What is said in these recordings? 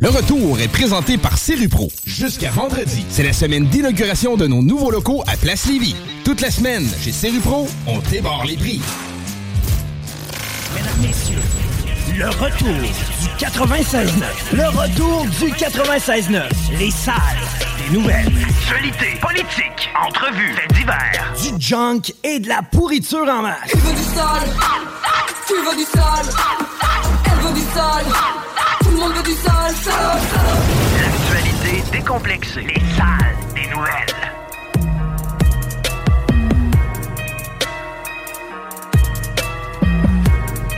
Le retour est présenté par Serupro. Jusqu'à vendredi, c'est la semaine d'inauguration de nos nouveaux locaux à Place Lévis. Toute la semaine, chez Serupro, on débarre les prix. Mesdames, Messieurs, le retour du 96.9. Le retour du 96.9. Les salles des nouvelles. Actualité, politique, entrevues, faits divers. Du junk et de la pourriture en masse. Tu veux du sale Tu veux du sale Elle veut du sale Tout le monde veut du sale, sale, sale. L'actualité décomplexée. Les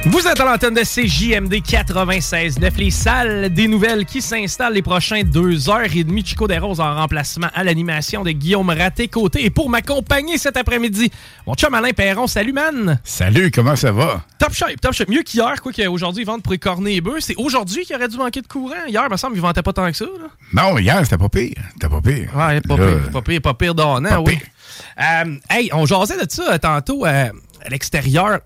Vous êtes à l'antenne de CJMD 96.9, les salles des nouvelles qui s'installent les prochains deux heures et demie. Chico Desroses en remplacement à l'animation de Guillaume Raté-Côté. Et pour m'accompagner cet après-midi, mon chum Alain Perron. Salut, man! Salut, comment ça va? Top shape, top shape. Mieux qu'hier, quoi qu'aujourd'hui, ils vendent pour les cornets et bœufs. C'est aujourd'hui qu'il aurait dû manquer de courant. Hier, il me semble qu'ils vendaient pas tant que ça. Là. Non, hier, c'était pas pire. C'était pas pire. Ouais, pas Là, pire, pas pire, pas pire donnant, pas oui. pire. Euh, hey, on jasait de ça euh, tantôt euh, à l'extérieur.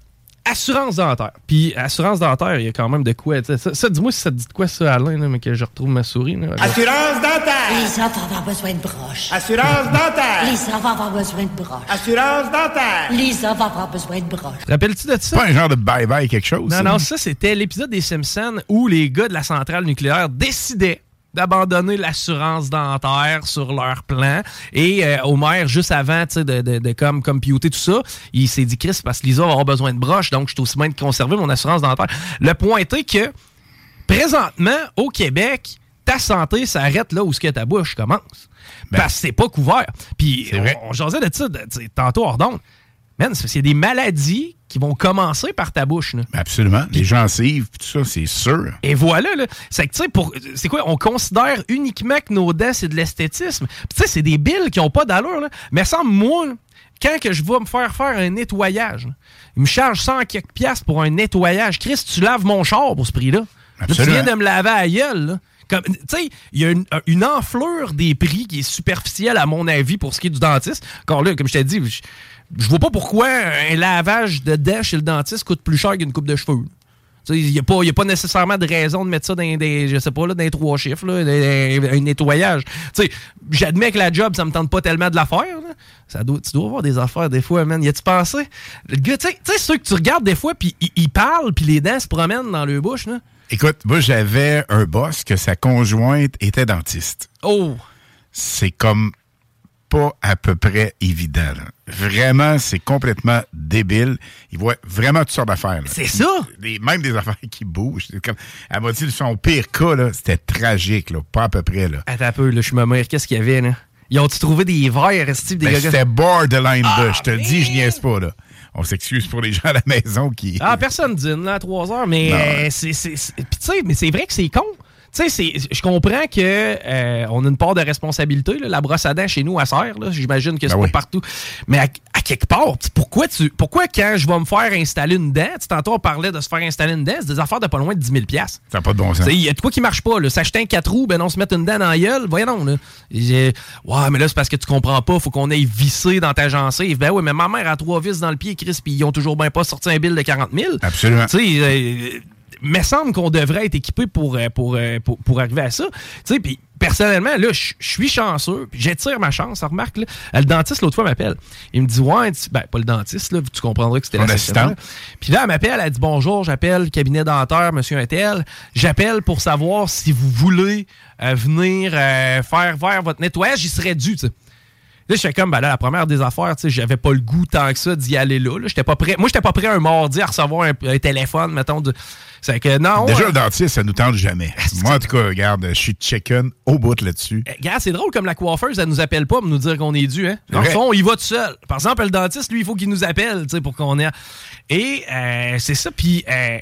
Assurance dentaire. Puis assurance dentaire, il y a quand même de quoi. Ça, ça, dis-moi si ça te dit de quoi ça, Alain, là, mais que je retrouve ma souris. Là. Assurance dentaire. Les enfants vont avoir besoin de broches. Assurance dentaire. Les enfants vont avoir besoin de broches. Assurance dentaire. Les enfants vont avoir besoin de broches. Te rappelles-tu de ça? Pas un genre de bye-bye quelque chose. Non, ça? non, ça, c'était l'épisode des Simpsons où les gars de la centrale nucléaire décidaient d'abandonner l'assurance dentaire sur leur plan. Et euh, Homer, juste avant de, de, de comme computer tout ça, il s'est dit, Chris, parce que Lisa va avoir besoin de broches, donc je suis aussi bien de conserver mon assurance dentaire. Le point est que, présentement, au Québec, ta santé s'arrête là où ce que ta bouche commence. parce que c'est pas couvert. Puis, on, on jasait de ça tantôt hors d'onde. Man, c'est des maladies qui vont commencer par ta bouche. Là. Absolument. Les gencives, tout ça, c'est sûr. Et voilà, là. C'est que, tu sais, pour. C'est quoi? On considère uniquement que nos dents, c'est de l'esthétisme. Puis, tu sais, c'est des billes qui ont pas d'allure, là. Mais sans moi, là, quand que je vais me faire faire un nettoyage, là, il me charge 100 quelques piastres pour un nettoyage. Chris, tu laves mon char pour ce prix-là. Là, tu viens de me laver à la gueule, là. Tu sais, il y a une, une enflure des prix qui est superficielle, à mon avis, pour ce qui est du dentiste. Encore là, comme je t'ai dit, je, vois pas pourquoi un lavage de dents chez le dentiste coûte plus cher qu'une coupe de cheveux. Il n'y a, a pas nécessairement de raison de mettre ça dans des, je sais pas, là, dans les trois chiffres, là, un nettoyage. J'admets que la job, ça me tente pas tellement de la faire. là. Ça doit, tu dois avoir des affaires des fois, man. Y a-tu pensé? Le gars, tu sais- ceux que tu regardes des fois, puis ils parlent, puis les dents se promènent dans leur bouche. Là. Écoute, moi, j'avais un boss que sa conjointe était dentiste. Oh! C'est comme pas à peu près évident. là. Vraiment, c'est complètement débile. Il voit vraiment toutes sortes d'affaires. C'est ça! Des- même des affaires qui bougent. Comme, elle m'a dit, son pire cas, là, c'était tragique. Là, pas à peu près. Là. Attends un peu, là, je me meurs. Qu'est-ce qu'il y avait, là? Ils ont-tu trouvé des verres, des Ben, c'était borderline là. Je te le dis, je niaise pas. Là. On s'excuse pour les gens à la maison qui... Ah, personne dîne là, à 3 heures, mais euh, c'est. c'est- c'est- Puis, tu sais, mais c'est vrai que c'est con. Tu sais, c'est- je comprends que euh, on a une part de responsabilité. là. La brosse à dents chez nous, à serre. J'imagine que c'est Ben pas oui. partout. Mais à, à quelque part, pourquoi, tu, pourquoi quand je vais me faire installer une dent, tantôt on parlait de se faire installer une dent, c'est des affaires de pas loin de 10 000 Ça n'a pas de bon sens. il y a de quoi qui marche pas. S'acheter un 4 roues, ben non, se mettre une dent dans la gueule, voyons. Là. Ouais, mais là, c'est parce que tu comprends pas. Faut qu'on aille visser dans ta gencive. Ben oui, mais ma mère a trois vis dans le pied, Chris, puis ils ont toujours bien pas sorti un bill de 40 000. Absolument. Tu sais, euh, me semble qu'on devrait être équipé pour, euh, pour, euh, pour, pour arriver à ça. Tu sais, puis personnellement, là, je suis chanceux, puis j'étire ma chance. Remarque, là, le dentiste, l'autre fois, m'appelle. Il me dit, ouais, ben, pas le dentiste, là, tu comprendras que c'était l'assistant. assistant. Puis là, elle m'appelle, elle dit, bonjour, j'appelle cabinet dentaire, monsieur Intel. J'appelle pour savoir si vous voulez euh, venir euh, faire faire votre nettoyage, il serait dû, tu sais. Là, je fais comme, ben là, la première des affaires, tu sais, j'avais pas le goût tant que ça d'y aller là. là. J'étais pas prêt. Moi, j'étais pas prêt un mardi à recevoir un, un téléphone, mettons. De... C'est que non. Déjà, le dentiste, ça nous tente jamais. Moi, en tout cas, regarde, je suis chicken au bout là-dessus. Eh, Regarde, c'est drôle comme la coiffeuse, elle nous appelle pas pour nous dire qu'on est dû. Hein? Dans le fond, il va tout seul. Par exemple, le dentiste, lui, il faut qu'il nous appelle tu sais, pour qu'on ait. Et euh, c'est ça. Puis, euh,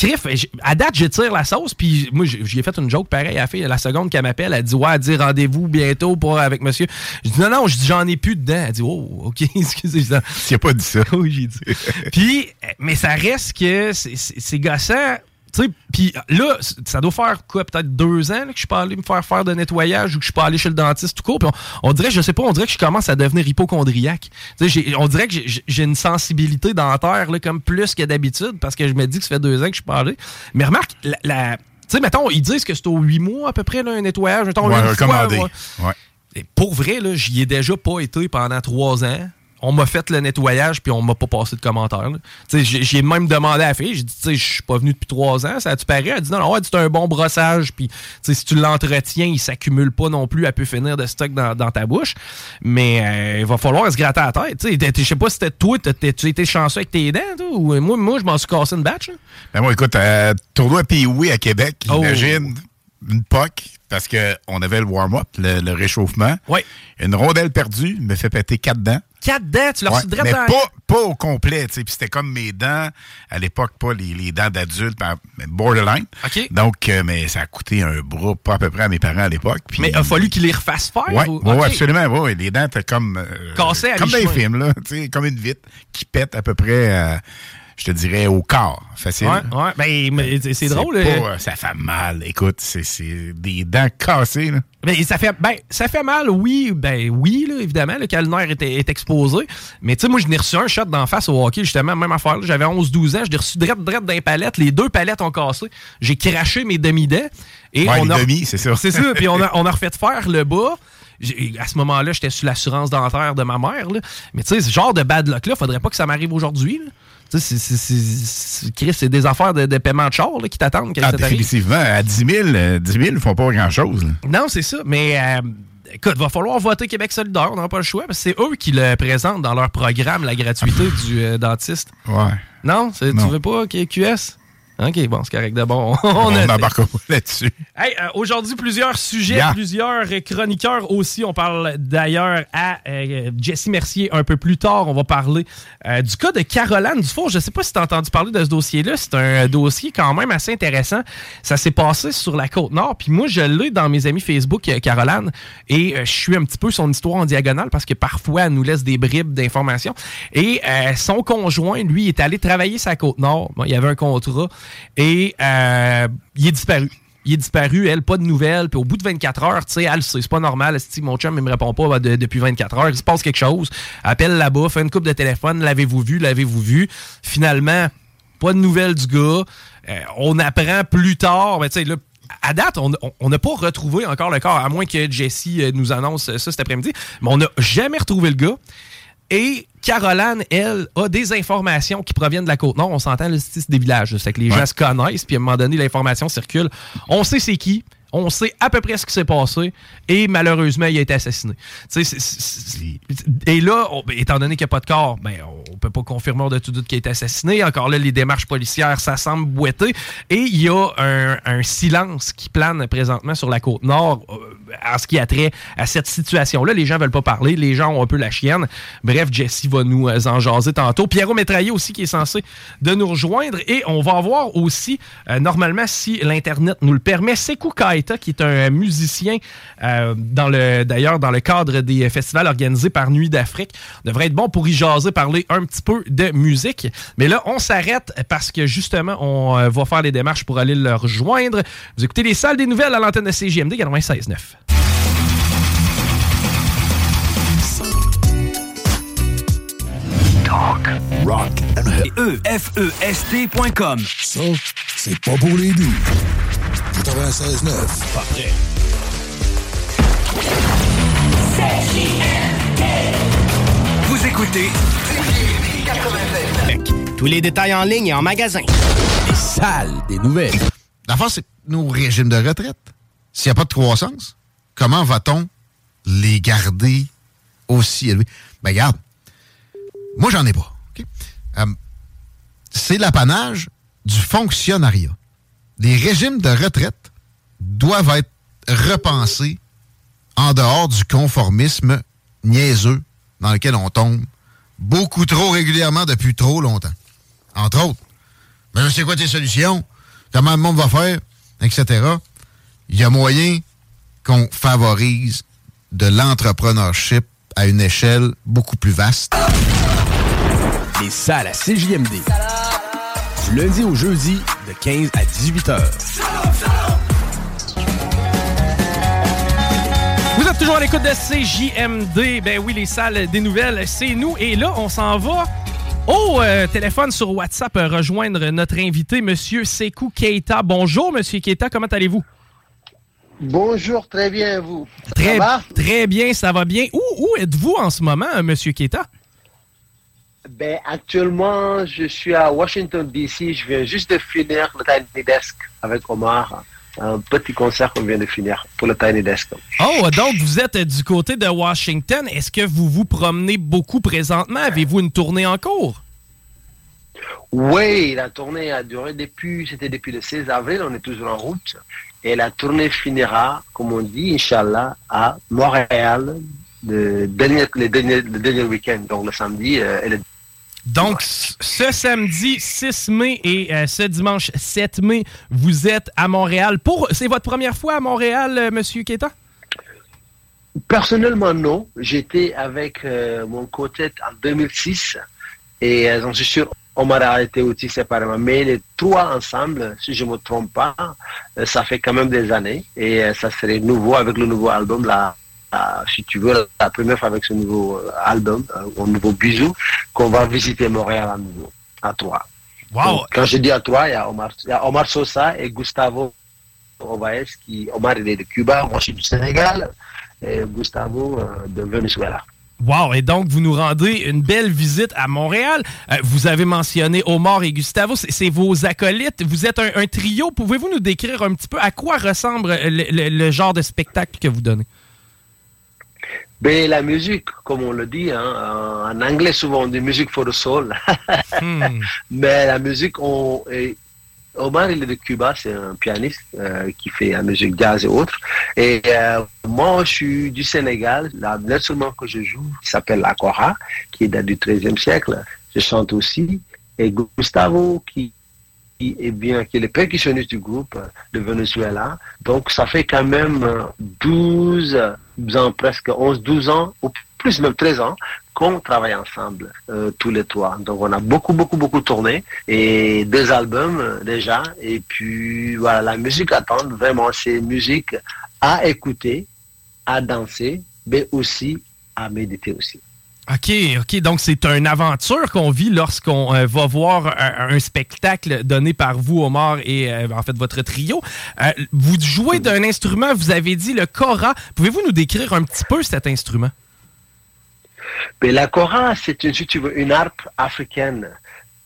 Criff, à date, je tire la sauce. Puis, moi, j- j'y ai fait une joke pareil à la fille. La seconde qu'elle m'appelle, elle dit Ouais, elle dit rendez-vous bientôt pour, avec monsieur. Je dis Non, non, je dis j'en ai plus dedans. Elle dit Oh, OK, excusez. ça. Tu pas dit ça. oui, j'ai dit. Puis, mais ça reste que c'est gossant. Tu sais, puis là, ça doit faire quoi, peut-être deux ans là, que je suis pas allé me faire faire de nettoyage ou que je suis pas allé chez le dentiste tout court. Puis on, on dirait, je sais pas, on dirait que je commence à devenir hypochondriaque. Tu sais, j'ai- on dirait que j'ai- une sensibilité dentaire là, comme plus que d'habitude parce que je me dis que ça fait deux ans que je suis pas allé. Mais remarque, la, la- tu sais, mettons, ils disent que c'est aux huit mois à peu près là, un nettoyage. Mettons, Ouais, une fois, recommandé. ouais. Ouais. Et pour vrai, j'y ai déjà pas été pendant trois ans. On m'a fait le nettoyage, puis on m'a pas passé de sais, J'ai même demandé à la fille, j'ai dit, je suis pas venu depuis trois ans, ça a-tu paraît? Elle dit, non, non, ouais, c'est un bon brossage, puis si tu l'entretiens, il s'accumule pas non plus, elle peut finir de stock dans, dans ta bouche. Mais euh, il va falloir se gratter la tête. Je sais pas si c'était toi, tu étais chanceux avec tes dents, ou moi, moi je m'en suis cassé une batch. là. Ben moi, écoute, euh, tournoi Pee-Wee à Québec, Oh. imagine une POC, parce qu'on avait le warm-up, le, le réchauffement. Ouais. Une rondelle perdue me fait péter quatre dents. Quatre dents, tu leur Ouais, mais dans- pas, pas au complet, tu sais. Puis c'était comme mes dents, à l'époque, pas les, les dents d'adulte, mais borderline. OK. Donc, euh, mais ça a coûté un bras, pas à peu près à mes parents à l'époque. Mais il a fallu qu'ils les refassent faire? Ouais, ou- ouais, OK. absolument. Ouais, les dents étaient comme. euh, Cassées à Comme dans les films, là. tu sais, Comme une vitre qui pète à peu près, euh, je te dirais, au corps. Facile. Ouais, ouais. Ben, mais c'est- drôle. pas, euh, euh, ça fait mal. Écoute, c'est- des dents cassées, là. Mais ça fait, ben, ça fait mal, oui, ben oui, là, évidemment, le nerf est, est exposé. Mais tu sais, moi, je n'ai reçu un shot d'en face au hockey, justement, même affaire. J'avais 11-12 ans, je l'ai reçu drette, drette d'un palette. Les deux palettes ont cassé. J'ai craché mes demi-dents. Et Ouais, on les a, demi, c'est ça. C'est ça. Puis on a, on a refait faire le bas. À ce moment-là, j'étais sur l'assurance dentaire de ma mère. là. Mais tu sais, ce genre de bad luck-là, faudrait pas que ça m'arrive aujourd'hui. Là. Tu sais, c'est- des affaires de, de paiement de char là, qui t'attendent Ah, définitivement. À 10 000, euh, 10 000, ils font pas grand-chose. Non, c'est ça. Mais euh, écoute, va falloir voter Québec solidaire. On n'a pas le choix. Parce que c'est eux qui le présentent dans leur programme, la gratuité du euh, dentiste. Ouais. Non, tu veux pas QS? OK, bon, c'est correct. D'abord, on, n'embarque pas là-dessus. Hey, euh, aujourd'hui, plusieurs sujets, Yeah. plusieurs euh, chroniqueurs aussi. On parle d'ailleurs à euh, Jessie Mercier un peu plus tard. On va parler euh, du cas de Caroline Dufour. Je ne sais pas si tu as entendu parler de ce dossier-là. C'est un dossier quand même assez intéressant. Ça s'est passé sur la Côte-Nord. Puis moi, je l'ai dans mes amis Facebook, euh, Caroline. Et euh, je suis un petit peu son histoire en diagonale parce que parfois, elle nous laisse des bribes d'informations. Et euh, son conjoint, lui, est allé travailler sa Côte-Nord. Bon, il y avait un contrat. Et euh, il est disparu. Il est disparu, elle, pas de nouvelles. Puis au bout de 24 heures, tu sais, c'est pas normal. Si mon chum, il me répond pas de- depuis 24 heures, il se passe quelque chose. Appelle là-bas, fait une coupe de téléphone, l'avez-vous vu, l'avez-vous vu? Finalement, pas de nouvelles du gars. Euh, on apprend plus tard, mais tu sais, là, à date, on n'a pas retrouvé encore le corps, à moins que Jessie euh, nous annonce ça cet après-midi. Mais on n'a jamais retrouvé le gars. Et Caroline, elle, a des informations qui proviennent de la Côte-Nord. On s'entend, là, c'est des villages. C'est que les gens se connaissent, puis à un moment donné, l'information circule. On sait c'est qui. On sait à peu près ce qui s'est passé. Et malheureusement, il a été assassiné. Et là, on- ben, étant donné qu'il n'y a pas de corps, ben, on peut pas confirmer de tout doute qu'il a été assassiné. Encore là, les démarches policières, ça semble boiter. Et il y a un, un silence qui plane présentement sur la côte nord euh, en ce qui a trait à cette situation-là. Les gens veulent pas parler. Les gens ont un peu la chienne. Bref, Jessie va nous euh, en jaser tantôt. Pierrot Métraillé aussi qui est censé de nous rejoindre. Et on va avoir aussi, euh, normalement, si l'Internet nous le permet, Sekou Kaita, qui est un musicien, euh, dans le d'ailleurs dans le cadre des festivals organisés par Nuit d'Afrique. devrait être bon pour y jaser, parler un petit peu de musique. Mais là, on s'arrête parce que justement, on va faire les démarches pour aller le rejoindre. Vous écoutez les salles des nouvelles à l'antenne de CGMD 96.9. Talk, rock and Et E-F-E-S-T.com. Ça, c'est pas pour les doux. 96.9. Pas prêt. Vous écoutez Tous les détails en ligne et en magasin. Les salles des nouvelles. La force, c'est nos régimes de retraite. S'il n'y a pas de croissance, comment va-t-on les garder aussi élevés? Ben, regarde, moi, j'en ai pas. Euh, c'est l'apanage du fonctionnariat. Les régimes de retraite doivent être repensés en dehors du conformisme niaiseux dans lequel on tombe beaucoup trop régulièrement depuis trop longtemps. Entre autres. Mais c'est quoi tes solutions? Comment le monde va faire? Etc. Il y a moyen qu'on favorise de l'entrepreneurship à une échelle beaucoup plus vaste. Les salles à CJMD. Du lundi au jeudi, de 15 à 18 heures. Vous êtes toujours à l'écoute de CJMD. Ben oui, les salles des nouvelles, c'est nous. Et là, on s'en va au euh, téléphone sur WhatsApp euh, rejoindre notre invité, Monsieur Sekou Keita. Bonjour, Monsieur Keita, comment allez-vous? Bonjour, très bien, vous. Très, Ça va? très bien, ça va bien. Où, où êtes-vous en ce moment, euh, Monsieur Keita? Ben, actuellement, je suis à Washington, D.C. Je viens juste de finir le Tiny Desk avec Omar. Un petit concert qu'on vient de finir pour le Tiny Desk. Oh, donc vous êtes du côté de Washington. Est-ce que vous vous promenez beaucoup présentement? Avez-vous une tournée en cours? Oui, la tournée a duré depuis, c'était depuis le 16 avril, on est toujours en route. Et la tournée finira, comme on dit, Inch'Allah, à Montréal, le dernier, le dernier, le dernier week-end, donc le samedi euh, et le Donc, ce samedi 6 mai et euh, ce dimanche 7 mai, vous êtes à Montréal. Pour, c'est votre première fois à Montréal, euh, Monsieur Keita? Personnellement, non. J'étais avec euh, mon côté en 2006 et euh, j'en suis sûr, Omar a été aussi séparément. Mais les trois ensemble, si je ne me trompe pas, euh, ça fait quand même des années et euh, ça serait nouveau avec le nouveau album, là, si tu veux, la première fois avec ce nouveau euh, album, un nouveau bisou, qu'on va visiter Montréal à nouveau, à trois. Wow! Donc, quand je dis à trois, il y a Omar, y a Omar Sosa et Gustavo Ovaes, qui, Omar il est de Cuba, moi je suis du Sénégal, et Gustavo euh, de Venezuela. Wow! Et donc, vous nous rendez une belle visite à Montréal. Euh, vous avez mentionné Omar et Gustavo. C'est, vos acolytes. Vous êtes un, un trio. Pouvez-vous nous décrire un petit peu à quoi ressemble le, le- le genre de spectacle que vous donnez? Mais la musique, comme on le dit, hein, en anglais souvent on dit musique for the soul. Mais la musique, on, Omar il est de Cuba, c'est un pianiste euh, qui fait la musique jazz et autres. Et euh, moi, je suis du Sénégal. L'instrument que je joue s'appelle la kora, qui date du XIIIe siècle. Je chante aussi. Et Gustavo, qui, est bien, qui est le percussionniste du groupe euh, de Venezuela. Donc, ça fait quand même euh, 12 ans, presque 11, 12 ans, plus même 13 ans, qu'on travaille ensemble, euh, tous les trois. Donc, on a beaucoup, beaucoup, beaucoup tourné et deux albums euh, déjà. Et puis, voilà, la musique à attendre, vraiment, c'est musique à écouter, à danser, mais aussi à méditer aussi. OK, OK. Donc, c'est une aventure qu'on vit lorsqu'on euh, va voir un, un spectacle donné par vous, Omar, et euh, en fait votre trio. Euh, vous jouez d'un instrument, vous avez dit le kora. Pouvez-vous nous décrire un petit peu cet instrument? La kora, c'est une, si harpe africaine.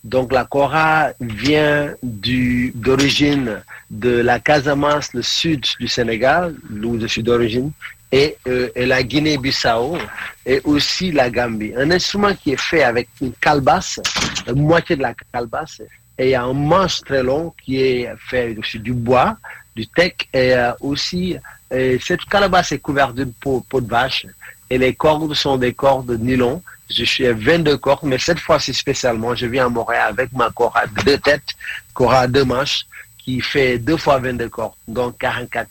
Donc la kora vient d'origine de la Casamance, le sud du Sénégal, où je suis d'origine, et, euh, et la Guinée-Bissau, et aussi la Gambie. Un instrument qui est fait avec une calebasse, la moitié de la calebasse, et il y a un manche très long qui est fait aussi du bois, du teck, et euh, aussi cette calebasse est couverte d'une peau de vache, et les cordes sont des cordes de nylon. Je suis à 22 cordes, mais cette fois-ci spécialement, je viens à Montréal avec ma corde à deux têtes, corde à deux manches, qui fait deux fois 22 cordes, donc 44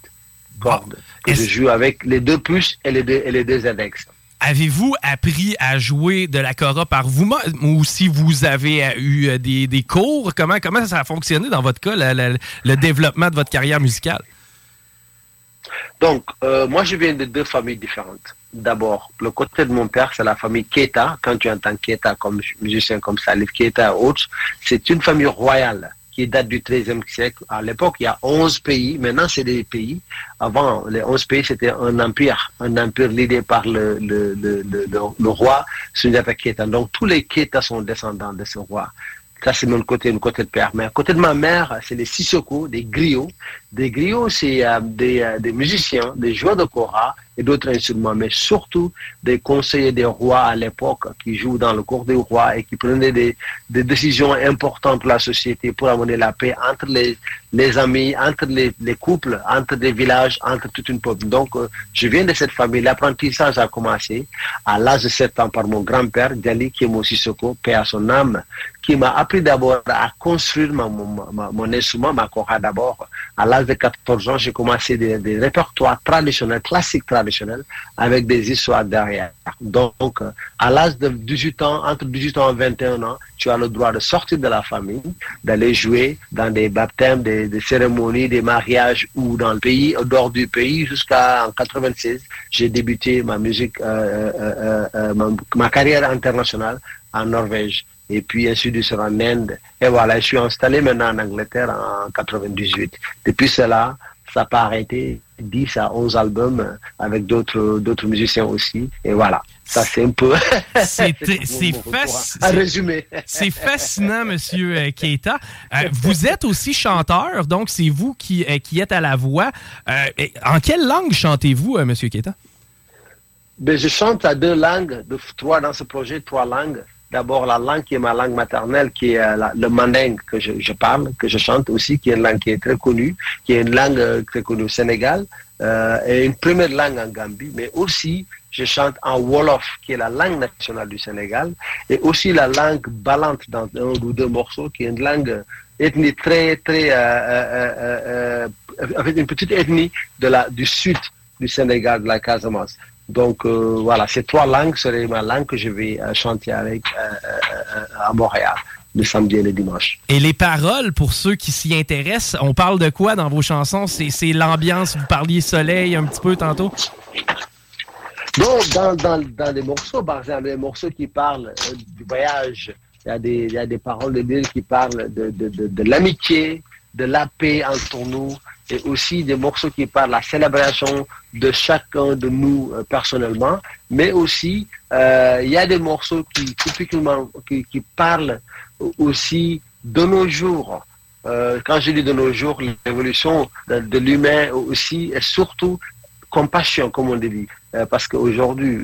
cordes. Que je joue avec les deux puces et les deux, et les deux index. Avez-vous appris à jouer de la kora par vous-même ou si vous avez eu euh, des, des cours? Comment, comment ça a fonctionné dans votre cas, la- la- le développement de votre carrière musicale? Donc, euh, moi, je viens de deux familles différentes. D'abord, le côté de mon père, c'est la famille Keita. Quand tu entends Keita comme musicien comme Salif Keita et autres, c'est une famille royale qui date du XIIIe siècle. À l'époque, il y a 11 pays. Maintenant, c'est des pays. Avant, les 11 pays, c'était un empire. Un empire l'idée par le, le, le, le, le roi Sundiata Keita. Donc, tous les Keita sont descendants de ce roi. Ça, c'est mon côté, mon côté de père. Mais à côté de ma mère, c'est les Sissoko, des griots. Des griots, c'est euh, des, euh, des musiciens, des joueurs de kora et d'autres instruments, mais surtout des conseillers des rois à l'époque qui jouent dans le cours des rois et qui prenaient des, décisions importantes pour la société, pour amener la paix entre les, amis, entre les, les couples, entre des villages, entre toute une peuple. Donc, euh, je viens de cette famille. L'apprentissage a commencé à l'âge de 7 ans par mon grand-père, Djali Kemo Sissoko, paix à son âme, qui m'a appris d'abord à construire mon, instrument, ma kora d'abord. À l'âge de 14 ans, j'ai commencé des, répertoires traditionnels, classiques avec des histoires derrière. Donc, à l'âge de 18 ans, entre 18 ans et 21 ans, tu as le droit de sortir de la famille, d'aller jouer dans des baptêmes, des, cérémonies, des mariages ou dans le pays, au dehors du pays, jusqu'à en 96. J'ai débuté ma musique, euh, euh, euh, ma, carrière internationale en Norvège et puis ensuite je suis en Inde. Et voilà, je suis installé maintenant en Angleterre en 98. Depuis cela, n'a pas arrêté, 10 à 11 albums euh, avec d'autres d'autres musiciens aussi. Et voilà, ça c'est un peu... C'est c'est fascinant, Monsieur euh, Keita. Euh, vous êtes aussi chanteur, donc c'est vous qui, euh, qui êtes à la voix. Euh, en quelle langue chantez-vous, euh, Monsieur Keita? Ben, je chante à deux langues, de, trois dans ce projet, trois langues. D'abord la langue qui est ma langue maternelle, qui est euh, le mandingue que je, parle, que je chante aussi, qui est une langue qui est très connue, qui est une langue euh, très connue au Sénégal, euh, et une première langue en Gambie, mais aussi je chante en Wolof, qui est la langue nationale du Sénégal, et aussi la langue balante dans un ou deux morceaux, qui est une langue ethnie très, très, avec une petite ethnie de la, du sud du Sénégal, de la Casamance. Donc euh, voilà, ces trois langues seraient ma langue que je vais euh, chanter avec euh, à Montréal le samedi et le dimanche. Et les paroles, pour ceux qui s'y intéressent, on parle de quoi dans vos chansons? C'est l'ambiance, vous parliez soleil un petit peu tantôt? Donc, dans, dans, dans les morceaux, par exemple, les morceaux qui parlent du voyage, il y, a des, il y a des paroles de Dieu qui parlent de, de, de, de l'amitié, de la paix entre nous, et aussi des morceaux qui parlent de la célébration de chacun de nous euh, personnellement, mais aussi euh, il y a des morceaux qui qui, parlent aussi de nos jours. Euh, quand je dis de nos jours, l'évolution de, l'humain aussi, et surtout compassion, comme on dit. Parce qu'aujourd'hui,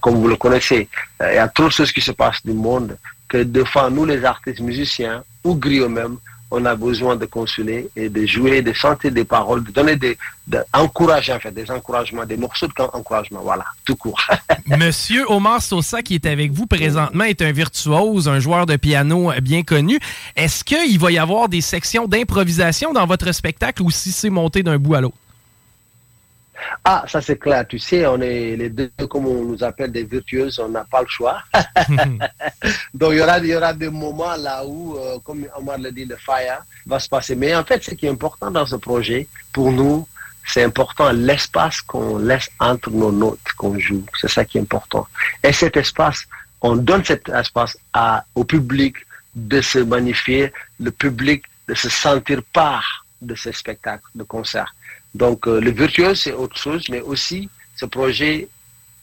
comme vous le connaissez, il y a trop de choses qui se passent du monde que des fois, nous, les artistes musiciens, ou griots même, on a besoin de consoler et de jouer, de chanter des paroles, de donner des, fait, des encouragements, des morceaux d'encouragement, voilà, tout court. Monsieur Omar Sosa, qui est avec vous présentement, est un virtuose, un joueur de piano bien connu. Est-ce qu'il va y avoir des sections d'improvisation dans votre spectacle ou si c'est monté d'un bout à l'autre? Ah, ça c'est clair. Tu sais, on est les deux, comme on nous appelle des virtuoses, on n'a pas le choix. Donc il y aura, il y aura des moments là où, euh, comme Omar l'a dit, le fire va se passer. Mais en fait, ce qui est important dans ce projet, pour nous, c'est important l'espace qu'on laisse entre nos notes qu'on joue. C'est ça qui est important. Et cet espace, on donne cet espace à, au public de se magnifier, le public de se sentir part de ce spectacle, de concert. Donc euh, le virtuose, c'est autre chose, mais aussi ce projet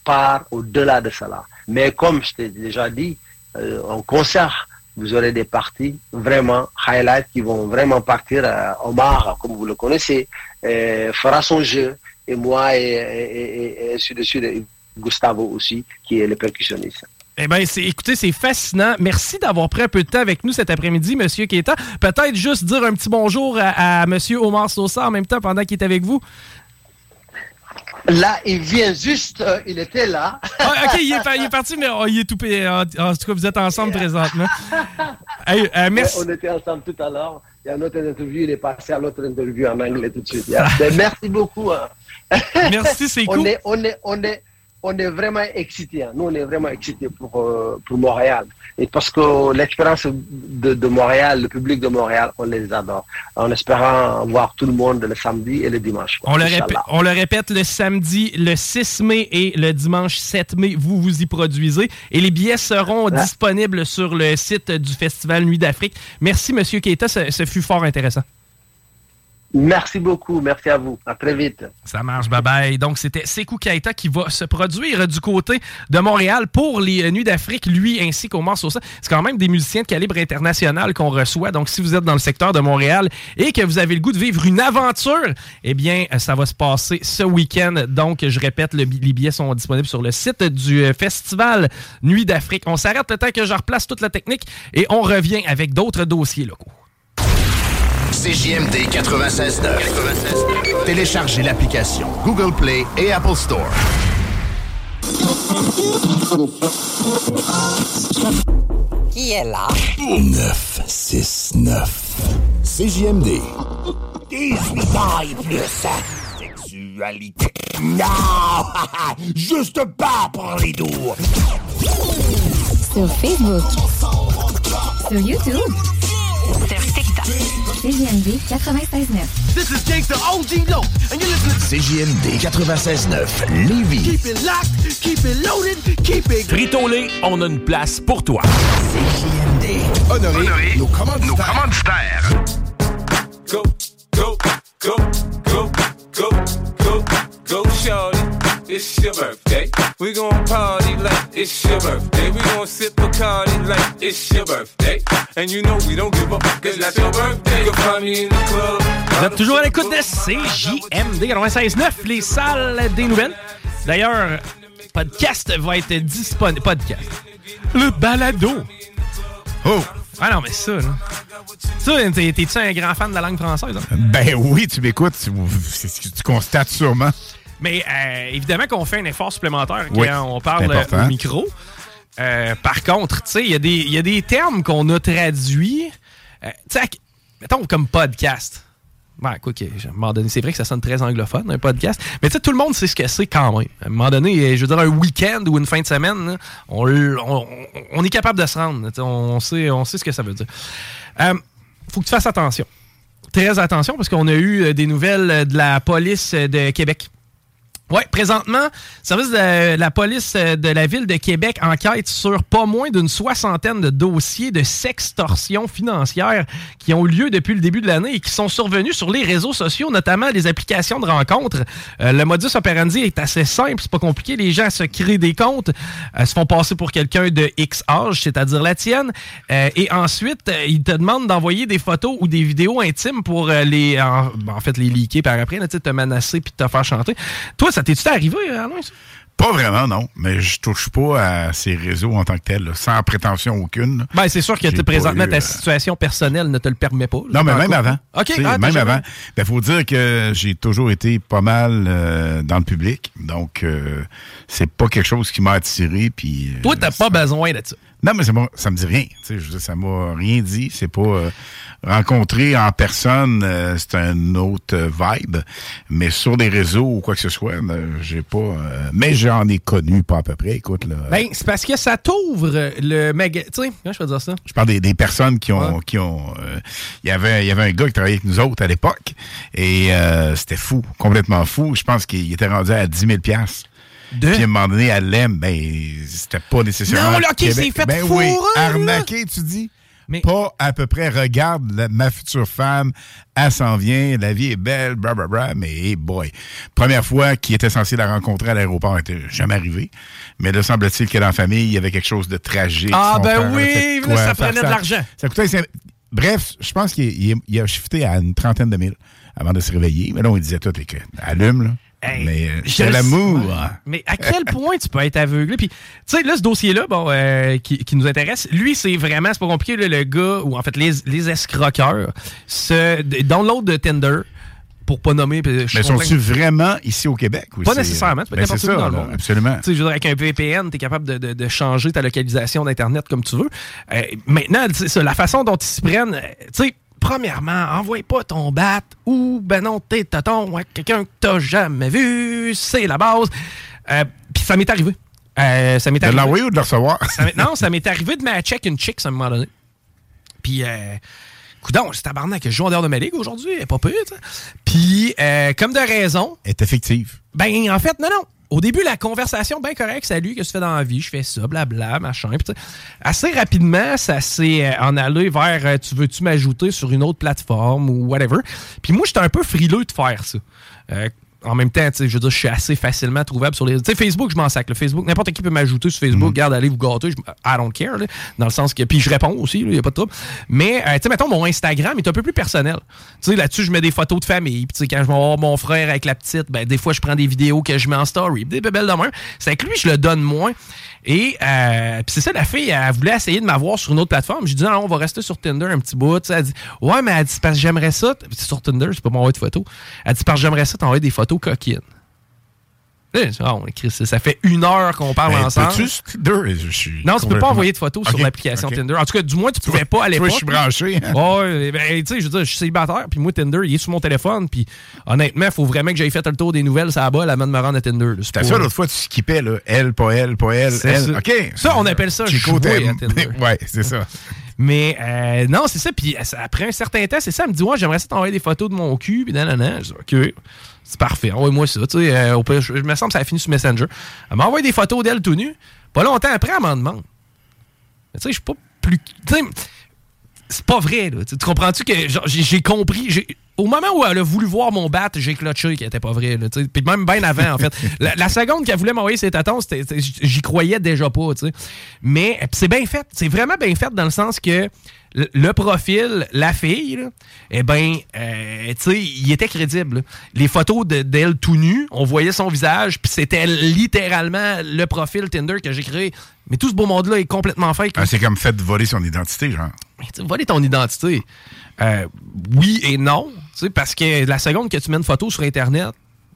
part au-delà de cela. Mais comme je t'ai déjà dit, euh, en concert, vous aurez des parties vraiment highlight qui vont vraiment partir. Euh, Omar, comme vous le connaissez, fera son jeu, et moi, et, et, et, et et Gustavo aussi, qui est le percussionniste. Eh bien, écoutez, c'est fascinant. Merci d'avoir pris un peu de temps avec nous cet après-midi, Monsieur Keita. Peut-être juste dire un petit bonjour à, à Monsieur Omar Sosa en même temps pendant qu'il est avec vous. Là, il vient juste, euh, il était là. Ah, ok, il est, il est, parti, mais oh, il est tout. En, en, tout cas, vous êtes ensemble présentement. Hey, euh, merci. On était ensemble tout à l'heure. Il y a une autre interview, il est passé à l'autre interview en anglais tout de suite. Yeah. merci beaucoup. Hein. Merci, c'est on cool. Est, on, est, on, est, on est vraiment excités. hein. Nous, on est vraiment excités pour, euh, pour Montréal. Et parce que l'expérience de, de Montréal, le public de Montréal, on les adore. En espérant voir tout le monde le samedi et le dimanche. quoi. On le, on le répète, le samedi, le 6 mai et le dimanche 7 mai, vous vous y produisez. Et les billets seront disponibles sur le site du Festival Nuit d'Afrique. Merci, Monsieur Keita, ce, ce fut fort intéressant. Merci beaucoup. Merci à vous. À très vite. Ça marche, bye bye. Donc, c'était Sekou Keita qui va se produire du côté de Montréal pour les euh, Nuits d'Afrique, lui ainsi qu'Omar Sosa. C'est quand même des musiciens de calibre international qu'on reçoit. Donc, si vous êtes dans le secteur de Montréal et que vous avez le goût de vivre une aventure, eh bien, euh, ça va se passer ce week-end. Donc, je répète, les billets sont disponibles sur le site du euh, Festival Nuits d'Afrique. On s'arrête le temps que je replace toute la technique et on revient avec d'autres dossiers locaux. CJMD 96.9. Téléchargez l'application Google Play et Apple Store. Qui est là? 969. CJMD. 18 ans et plus. Sexualité. Non Juste pas pour les doux. Sur Facebook. Sur YouTube. CGMD 96.9. This is Gangsta OG Low, and you're listening to CJMD 96.9 Lévis. Keep it locked, keep it loaded, keep it... Frito-Lay, on a une place pour toi. Honoré, nos commanditaires. Go, go, go, go, go, go, go, shorty. It's your birthday. We gon' party like it's your birthday. We gon' sip Bacardi like it's your birthday. And you know we don't give up, cause that's your birthday. You'll find me in the club. Vous êtes toujours à l'écoute de CJMD 96.9, les salles des nouvelles. D'ailleurs, podcast va être disponible. Podcast. Le balado. Oh! Ah non, mais ça, là. Ça, t'es- t'es-tu un grand fan de la langue française? hein? Ben oui, tu m'écoutes, tu, c'est ce que tu constates sûrement. Mais euh, évidemment qu'on fait un effort supplémentaire Oui, quand on parle euh, au micro. Euh, par contre, tu sais, il y, a des- il y a des termes qu'on a traduits. euh, tu sais, mettons comme podcast. Ouais, quoi à un moment donné, c'est vrai que ça sonne très anglophone, un podcast. Mais tu sais, tout le monde sait ce que c'est quand même. À un moment donné, je veux dire, un week-end ou une fin de semaine, là, on, l- on- on est capable de se rendre. On sait, on sait ce que ça veut dire. Euh, faut que tu fasses attention. Très attention, parce qu'on a eu des nouvelles de la police de Québec. Oui, présentement, le service de la police euh, de la ville de Québec enquête sur pas moins d'une soixantaine de dossiers de sextorsion financière qui ont eu lieu depuis le début de l'année et qui sont survenus sur les réseaux sociaux, notamment les applications de rencontres. Euh, le modus operandi est assez simple, c'est pas compliqué. Les gens se créent des comptes, euh, se font passer pour quelqu'un de X âge, c'est-à-dire la tienne, et ensuite ils te demandent d'envoyer des photos ou des vidéos intimes pour les, en, en fait, les leaker par après, là, te menacer puis te faire chanter. Toi, ça t'es-tu arrivé, Alain? ça? Pas vraiment, non. Mais je touche pas à ces réseaux en tant que tels, là, sans prétention aucune. là. Ben, c'est sûr que présentement, eu, ta euh, situation personnelle ne te le permet pas. Non, mais même avant. OK, ah, même avant. Il faut dire que j'ai toujours été pas mal euh, dans le public. Donc, euh, c'est pas quelque chose qui m'a attiré. Puis, euh, Toi, t'as pas besoin de ça. Non, mais ça, ça me dit rien. Tu sais, je veux dire, ça m'a rien dit. C'est pas euh, rencontrer en personne, euh, c'est un autre euh, vibe. Mais sur des réseaux ou quoi que ce soit, ben, j'ai pas. euh, mais j'en ai connu pas à peu près. Écoute, là. Ben, c'est parce que ça t'ouvre le magasin. Tu sais, comment je peux dire ça? Je parle des, des personnes qui ont. qui ont. euh, Il y avait, il y avait un gars qui travaillait avec nous autres à l'époque et euh, c'était fou, complètement fou. Je pense qu'il était rendu à 10 000 De? Puis à un moment donné, à l'EM, ben, c'était pas nécessairement. Non, là, Québec. c'est fait Ben fourrer, oui, là. arnaqué, tu dis? Pas à peu près, regarde la- ma future femme, elle s'en vient, la vie est belle, bla bla bla, mais hey boy. Première fois qu'il était censé la rencontrer à l'aéroport, elle était jamais arrivé. Mais là, semble-t-il que dans la famille, il y avait quelque chose de tragique. Ah, Son ben oui, quoi, ça prenait de l'argent. Ça coûtait Bref, je pense qu'il il- il a shifté à une trentaine de mille avant de se réveiller. Mais là, on disait tout, et que, allume, là. Mais euh, c'est l'amour. Mais à quel point tu peux être aveuglé? Puis, tu sais, là, ce dossier-là, bon, euh, qui, qui nous intéresse, lui, c'est vraiment, c'est pas compliqué, là, le gars, ou en fait, les, les escroqueurs, se download de Tinder, pour pas nommer. je Mais sont-ils que- vraiment ici au Québec? Ou Pas nécessairement, tu peux Ben, n'importe où dans le monde. absolument. Tu sais, je veux dire, avec un VPN, tu es capable de, de- de changer ta localisation d'Internet comme tu veux. Euh, maintenant, ça, la façon dont ils s'y prennent, euh, tu sais, premièrement, envoie pas ton bat ou, ben non, tes tatons à quelqu'un que t'as jamais vu, c'est la base. Euh, Puis ça m'est arrivé. Euh, ça m'est De l'envoyer ou de le recevoir? Ça non, ça m'est arrivé de matcher avec une chick à un moment donné. Puis, euh, coudon, c'est tabarnak, je joue en dehors de ma ligue aujourd'hui, elle est pas pire. Puis, euh, comme de raison, est effective. ben, en fait, non, non. Au début, la conversation, bien correcte. Salut, que tu fais dans la vie? Je fais ça, blabla, machin. Sais, assez rapidement, ça s'est euh, en allé vers euh, tu veux-tu m'ajouter sur une autre plateforme ou whatever. Puis moi, j'étais un peu frileux de faire ça. Euh, en même temps, tu sais, je veux dire, je suis assez facilement trouvable sur les. Tu sais, Facebook, je m'en sac. Le Facebook, n'importe qui peut m'ajouter sur Facebook. Garde, allez vous gâter. je- I don't care. là, dans le sens que. Puis je réponds aussi, il n'y a pas de trouble. Mais, euh, tu sais, mettons, mon Instagram est un peu plus personnel. Tu sais, là-dessus, je mets des photos de famille. Puis, tu sais, quand je vais voir mon frère avec la petite, ben, des fois, je prends des vidéos que je mets en story. Des bébelles de main. C'est que lui, je le donne moins. Et euh, c'est ça, la fille, elle voulait essayer de m'avoir sur une autre plateforme. J'ai dit, non, on va rester sur Tinder un petit bout. Tu sais, Elle dit, ouais, mais elle dit, parce que j'aimerais ça. C'est sur Tinder, c'est pas m'envoyer de photos. Elle dit, parce que j'aimerais ça t'envoyer des photos coquines. Ça fait une heure qu'on parle ensemble. Tinder? Je suis Non, tu peux pas envoyer de photos sur l'application. Tinder. En tout cas, du moins, tu pouvais pas à l'époque. je suis branché. Ouais, ben, tu sais, je veux dire, je suis célibataire, puis moi, Tinder, il est sur mon téléphone, puis honnêtement, il faut vraiment que j'aille fait le tour des nouvelles, ça bas, avant de me rendre à Tinder. T'as ça l'autre fois, tu skippais, là. Elle, pas elle, pas elle, elle. ça. OK. Ça, on appelle ça Chico, à Tinder. ouais, c'est ça. Mais euh, non, c'est ça. Puis ça- après un certain temps, c'est ça. Elle me dit, ouais, j'aimerais ça t'envoyer des photos de mon cul. Puis nanana. Je dis, OK, c'est parfait. Envoie-moi ça. Tu sais, euh, je, je me semble que ça a fini sur Messenger. Elle m'a envoyé des photos d'elle tout nue. Pas longtemps après, elle m'en demande. Mais tu sais, je suis pas plus. Tu sais, c'est pas vrai, là. Tu tu comprends-tu que j'ai compris. Au moment où elle a voulu voir mon bat, j'ai clutché qu'elle était pas vrai. Là, tu sais. Puis même bien avant, en fait. La, la seconde qu'elle voulait m'envoyer ses tatons, j'y croyais déjà pas. tu sais. Mais c'est bien fait. C'est vraiment bien fait dans le sens que le, le profil, la fille, là, eh ben, euh, tu sais, il était crédible. là. Les photos de- d'elle tout nue, on voyait son visage, puis c'était littéralement le profil Tinder que j'ai créé. Mais tout ce beau monde-là est complètement fake. Ah, c'est comme fait de voler son identité, genre. Mais tu sais, voler ton identité. Euh, oui et non, tu sais, parce que la seconde que tu mets une photo sur Internet,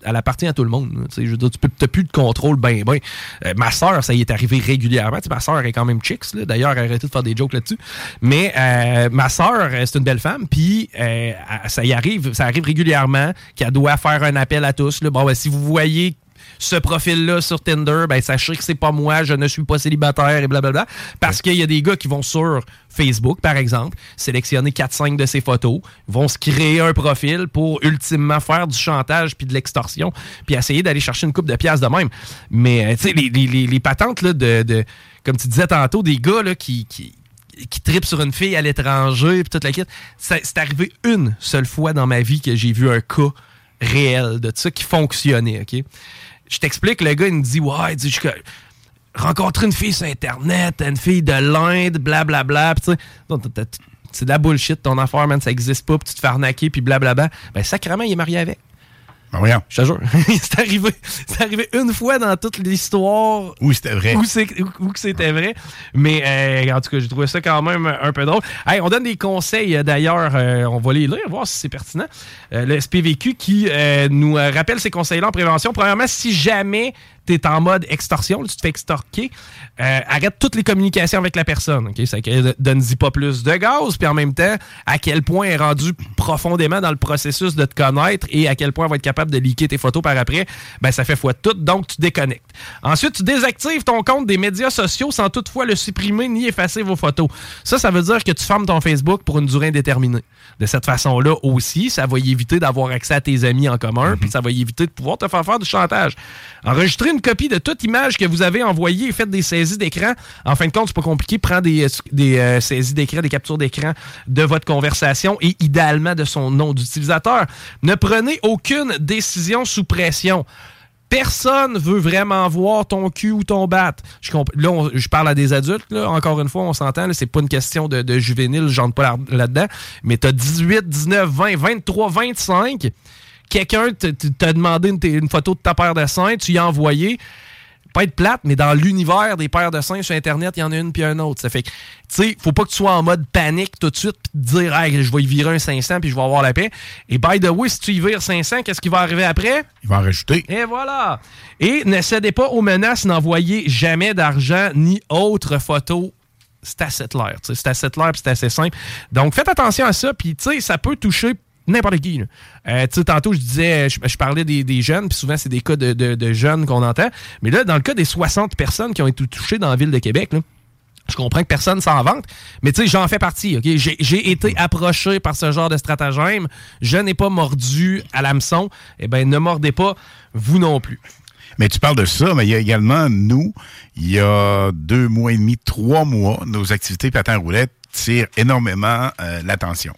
elle appartient à tout le monde. Je veux dire, tu n'as plus de contrôle ben ben. Euh, ma soeur, ça y est arrivé régulièrement. Ma soeur est quand même chicks. D'ailleurs, elle a arrêté de faire des jokes là-dessus. Mais euh, ma soeur, c'est une belle femme. Puis euh, ça y arrive, ça arrive régulièrement qu'elle doit faire un appel à tous. là. Bon, ben, si vous voyez ce profil-là sur Tinder, ben sachez que c'est pas moi, je ne suis pas célibataire et blablabla. Parce qu'il y a des gars qui vont sur Facebook, par exemple, sélectionner 4-5 de ces photos, vont se créer un profil pour ultimement faire du chantage puis de l'extorsion, puis essayer d'aller chercher une coupe de pièces de même. Mais, euh, tu sais, les, les- les- les patentes, là, de, de- comme tu disais tantôt, des gars là, qui, qui qui tripe sur une fille à l'étranger puis toute la. Ça- C'est arrivé une seule fois dans ma vie que j'ai vu un cas réel de ça qui fonctionnait, OK? Je t'explique, le gars, il me dit, ouais, dit, je rencontrer une fille sur Internet, une fille de l'Inde, blablabla, tu sais, c'est de la bullshit, ton affaire, ça existe pas, puis tu te fais arnaquer, puis blablabla. Ben, sacrément, il est marié avec. Ben voyons. Je te jure. c'est arrivé, une fois dans toute l'histoire. Où c'était vrai. Où, c'était vrai. Mais euh, en tout cas, j'ai trouvé ça quand même un peu drôle. Hey, on donne des conseils euh, d'ailleurs. euh, on va les lire, voir si c'est pertinent. Euh, le SPVQ qui nous rappelle ces conseils-là en prévention. Premièrement, si jamais tu es en mode extorsion, là, tu te fais extorquer, euh, arrête toutes les communications avec la personne. ok? Que donne-y pas plus de gaz, puis en même temps, à quel point elle est rendu profondément dans le processus de te connaître et à quel point elle va être capable de liker tes photos par après, ben ça fait fois tout, donc tu déconnectes. Ensuite, tu désactives ton compte des médias sociaux sans toutefois le supprimer ni effacer vos photos. Ça, ça veut dire que tu fermes ton Facebook pour une durée indéterminée. De cette façon-là aussi, ça va y éviter d'avoir accès à tes amis en commun, puis ça va y éviter de pouvoir te faire faire du chantage. Enregistrer une copie de toute image que vous avez envoyée et faites des saisies d'écran. En fin de compte, c'est pas compliqué. Prends des, euh, euh, saisies d'écran, des captures d'écran de votre conversation et idéalement de son nom d'utilisateur. Ne prenez aucune décision sous pression. Personne veut vraiment voir ton cul ou ton bat. Je là, je parle à des adultes, encore une fois, on s'entend, c'est pas une question de, juvénile, je pas là- là-dedans, mais t'as 18, 19, 20, 23, 25, quelqu'un t'a demandé une, une photo de ta paire de seins, tu y as envoyé, pas être plate, mais dans l'univers des paires de seins sur Internet, il y en a une puis un autre. Ça fait que, tu sais, faut pas que tu sois en mode panique tout de suite puis te dire, hey, je vais y virer un 500 puis je vais avoir la paix. Et by the way, si tu y vires 500, qu'est-ce qui va arriver après? Il va en rajouter. Et voilà. Et ne cédez pas aux menaces, n'envoyez jamais d'argent ni autre photo. C'est assez clair. C'est assez clair puis c'est assez simple. Donc, faites attention à ça. Puis, tu sais, ça peut toucher n'importe qui. Euh, tantôt, je disais, je, parlais des, jeunes, puis souvent, c'est des cas de, jeunes qu'on entend. Mais là, dans le cas des 60 personnes qui ont été touchées dans la ville de Québec, je comprends que personne s'en vante, mais tu sais, j'en fais partie. j'ai été approché par ce genre de stratagème. Je n'ai pas mordu à l'hameçon. Eh bien, ne mordez pas, vous non plus. Mais tu parles de ça, mais il y a également, nous, il y a deux mois et demi, trois mois, nos activités patin roulette tirent énormément euh, l'attention.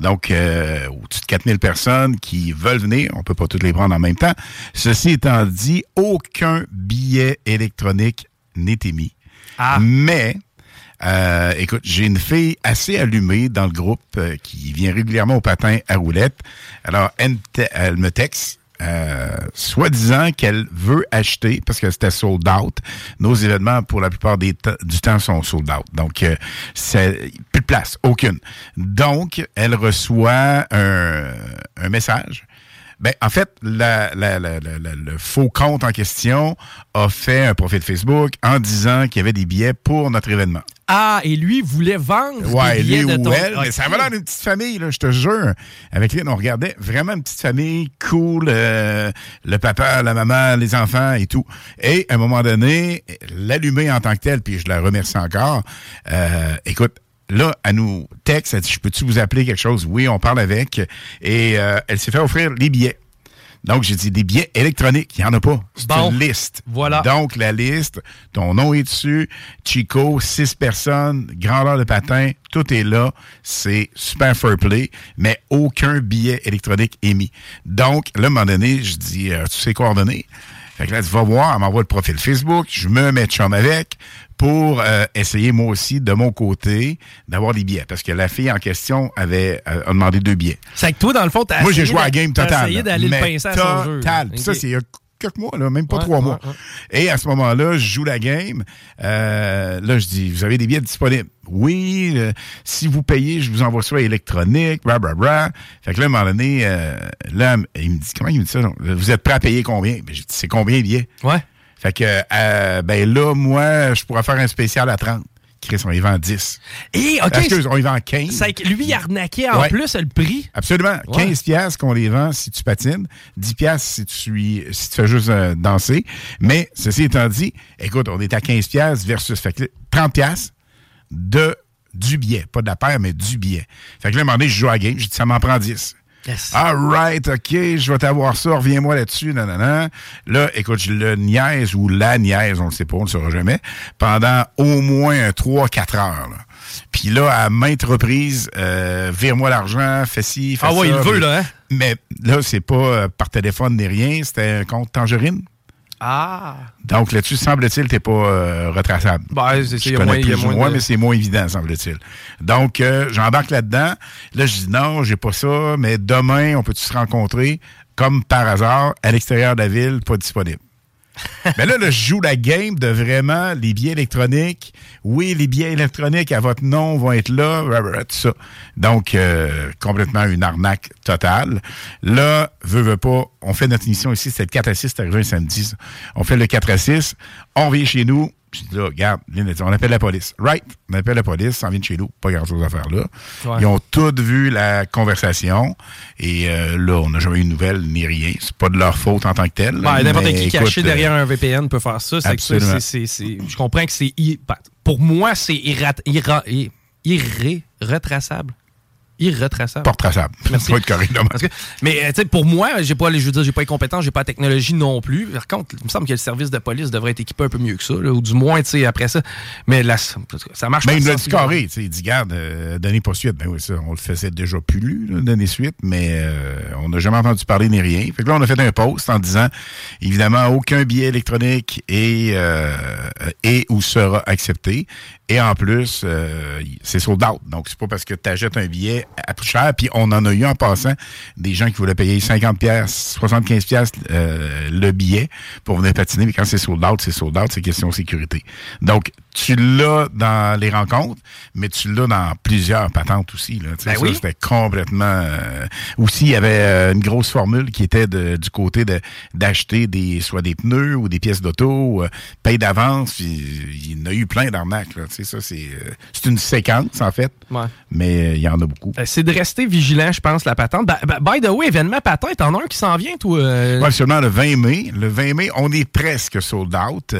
Donc, euh, au-dessus de 4000 personnes qui veulent venir, on peut pas toutes les prendre en même temps. Ceci étant dit, aucun billet électronique n'est émis. Mais, euh, écoute, j'ai une fille assez allumée dans le groupe euh, qui vient régulièrement au patin à roulette. Alors, elle me texte, euh, soi-disant qu'elle veut acheter, parce que c'était sold out. Nos événements, pour la plupart des du temps, sont sold out. Donc, euh, c'est plus de place, aucune. Donc, elle reçoit un message. Ben, en fait, la- la- la- la- la- le faux compte en question a fait un profil Facebook en disant qu'il y avait des billets pour notre événement. Ah, et lui voulait vendre Ouais, des billets lui de ou ton... elle, mais ça avait l'air d'une petite famille, là, je te jure. Avec lui, on regardait vraiment une petite famille, cool, euh, le papa, la maman, les enfants et tout. Et à un moment donné, l'allumer en tant que tel, puis je la remercie encore, euh, écoute, Là, elle nous texte, elle dit, je peux-tu vous appeler quelque chose? Oui, on parle avec. Et euh, elle s'est fait offrir les billets. Donc, j'ai dit, des billets électroniques, il n'y en a pas. C'est Bon. une liste. Voilà. Donc, la liste, ton nom est dessus, Chico, six personnes, grandeur de patin, tout est là. C'est super fair play, mais aucun billet électronique émis. Donc, là, à un moment donné, je dis, euh, tu sais coordonner? Fait que là, tu vas voir, elle m'envoie le profil Facebook, je me mets de chum avec pour euh, essayer moi aussi, de mon côté, d'avoir des billets. Parce que la fille en question avait euh, a demandé deux billets. C'est que toi, dans le fond, t'as Moi, j'ai essayé joué à la game totale. essayé d'aller le pincer à son jeu. Total. Ça, c'est quelques mois, là, même pas Ouais, trois ouais, mois. ouais. Et à ce moment-là, je joue la game. Euh, là, je dis, vous avez des billets disponibles? Oui, euh, si vous payez, je vous envoie ça électronique, bla, bla, bla. Fait que là, à un moment donné, euh, là, il me dit, comment il me dit ça? non? Vous êtes prêt à payer combien? Ben, j'ai dit, c'est combien les billets? Ouais. Fait que, euh, ben là, moi, je pourrais faire un spécial à 30. Chris, on y vend 10. Et, OK. Excuse, on y vend 15. C'est que lui, il arnaquait en Ouais. plus le prix. Absolument. Ouais. 15 piastres qu'on les vend si tu patines, 10 piastres si tu suis, si tu fais juste euh, danser. Mais, ceci étant dit, écoute, on est à 15 piastres versus, fait que là, 30 piastres de, du billet. Pas de la paire, mais du billet. Fait que là, à un moment donné, je joue à la game, je dis, ça m'en prend 10. Yes. All right, OK, je vais t'avoir ça, reviens-moi là-dessus, nanana. Là, écoute, je le niaise ou la niaise, on le sait pas, on le saura jamais, pendant au moins 3-4 heures. là. Puis là, à maintes reprises, euh, vire-moi l'argent, fais ci, fais Ah ouais, ça. il le veut, là, hein? Mais là, c'est pas euh, par téléphone ni rien, c'était un compte Tangerine. Ah. Donc là-dessus, semble-t-il, t'es pas euh, retraçable. Ben, c'est- il y a moins- y plus a ou moins moins, de- mais c'est moins évident, semble-t-il. Donc, euh, j'embarque là-dedans. Là, je dis non, j'ai pas ça, mais demain, on peut-tu se rencontrer, comme par hasard, à l'extérieur de la ville, pas disponible. Mais là, là, je joue la game de vraiment les billets électroniques. Oui, les billets électroniques à votre nom vont être là, tout ça. Donc, euh, complètement une arnaque totale. Là, veut, veut pas, on fait notre émission ici, c'est le 4 à 6, c'est arrivé un samedi. On fait le 4 à 6, on vient chez nous. Je dis là, regarde, a dit, on appelle la police. Right, on appelle la police, on vient de chez nous, pas grand-chose à faire là. Ouais. Ils ont tous vu la conversation et euh, là, on n'a jamais eu de nouvelles ni rien. C'est pas de leur faute en tant que tel. Ben, N'importe qui écoute, caché euh, derrière un VPN peut faire ça. Que ça, je comprends que c'est. ben, Pour moi, c'est irra- irra- i- irré- retraçable. Irretraçable. Pas retraçable. Merci. Faut être correct, là. Parce que- mais euh, tu sais, pour moi, j'ai pas, je veux dire, j'ai pas les compétences, j'ai pas la technologie non plus. Par contre, il me semble que le service de police devrait être équipé un peu mieux que ça, là, ou du moins, tu sais, après ça. Mais là, ça marche Mais pas. Ben, il nous a sans dit carré, tu sais, il dit, garde, euh, donnez pas suite. Ben oui, ça, on le faisait déjà plus lu, là, donner suite, mais euh, on n'a jamais entendu parler ni rien. Fait que là, on a fait un post en disant, évidemment, aucun billet électronique est, euh, est ou sera accepté. Et en plus, euh, c'est sold out. Donc, c'est pas parce que tu achètes un billet à plus cher. Puis, on en a eu en passant des gens qui voulaient payer 50 pièces, 75 pièces le billet pour venir patiner. Mais quand c'est sold out, c'est sold out. C'est question de sécurité. Donc, tu l'as dans les rencontres, mais tu l'as dans plusieurs patentes aussi. Là. Ben ça, oui. C'était complètement... euh, aussi, il y avait euh, une grosse formule qui était de- du côté de d'acheter des soit des pneus ou des pièces d'auto, euh, paye d'avance. puis Il y en a eu plein d'arnaques. là. Ça, c'est euh, c'est une séquence, en fait. Ouais. Mais euh, il y en a beaucoup. Euh, C'est de rester vigilant, je pense, la patente. By the way, événement patente, t'en as un qui s'en vient, toi? euh, Ouais, seulement le 20 mai. Le 20 mai, on est presque sold out.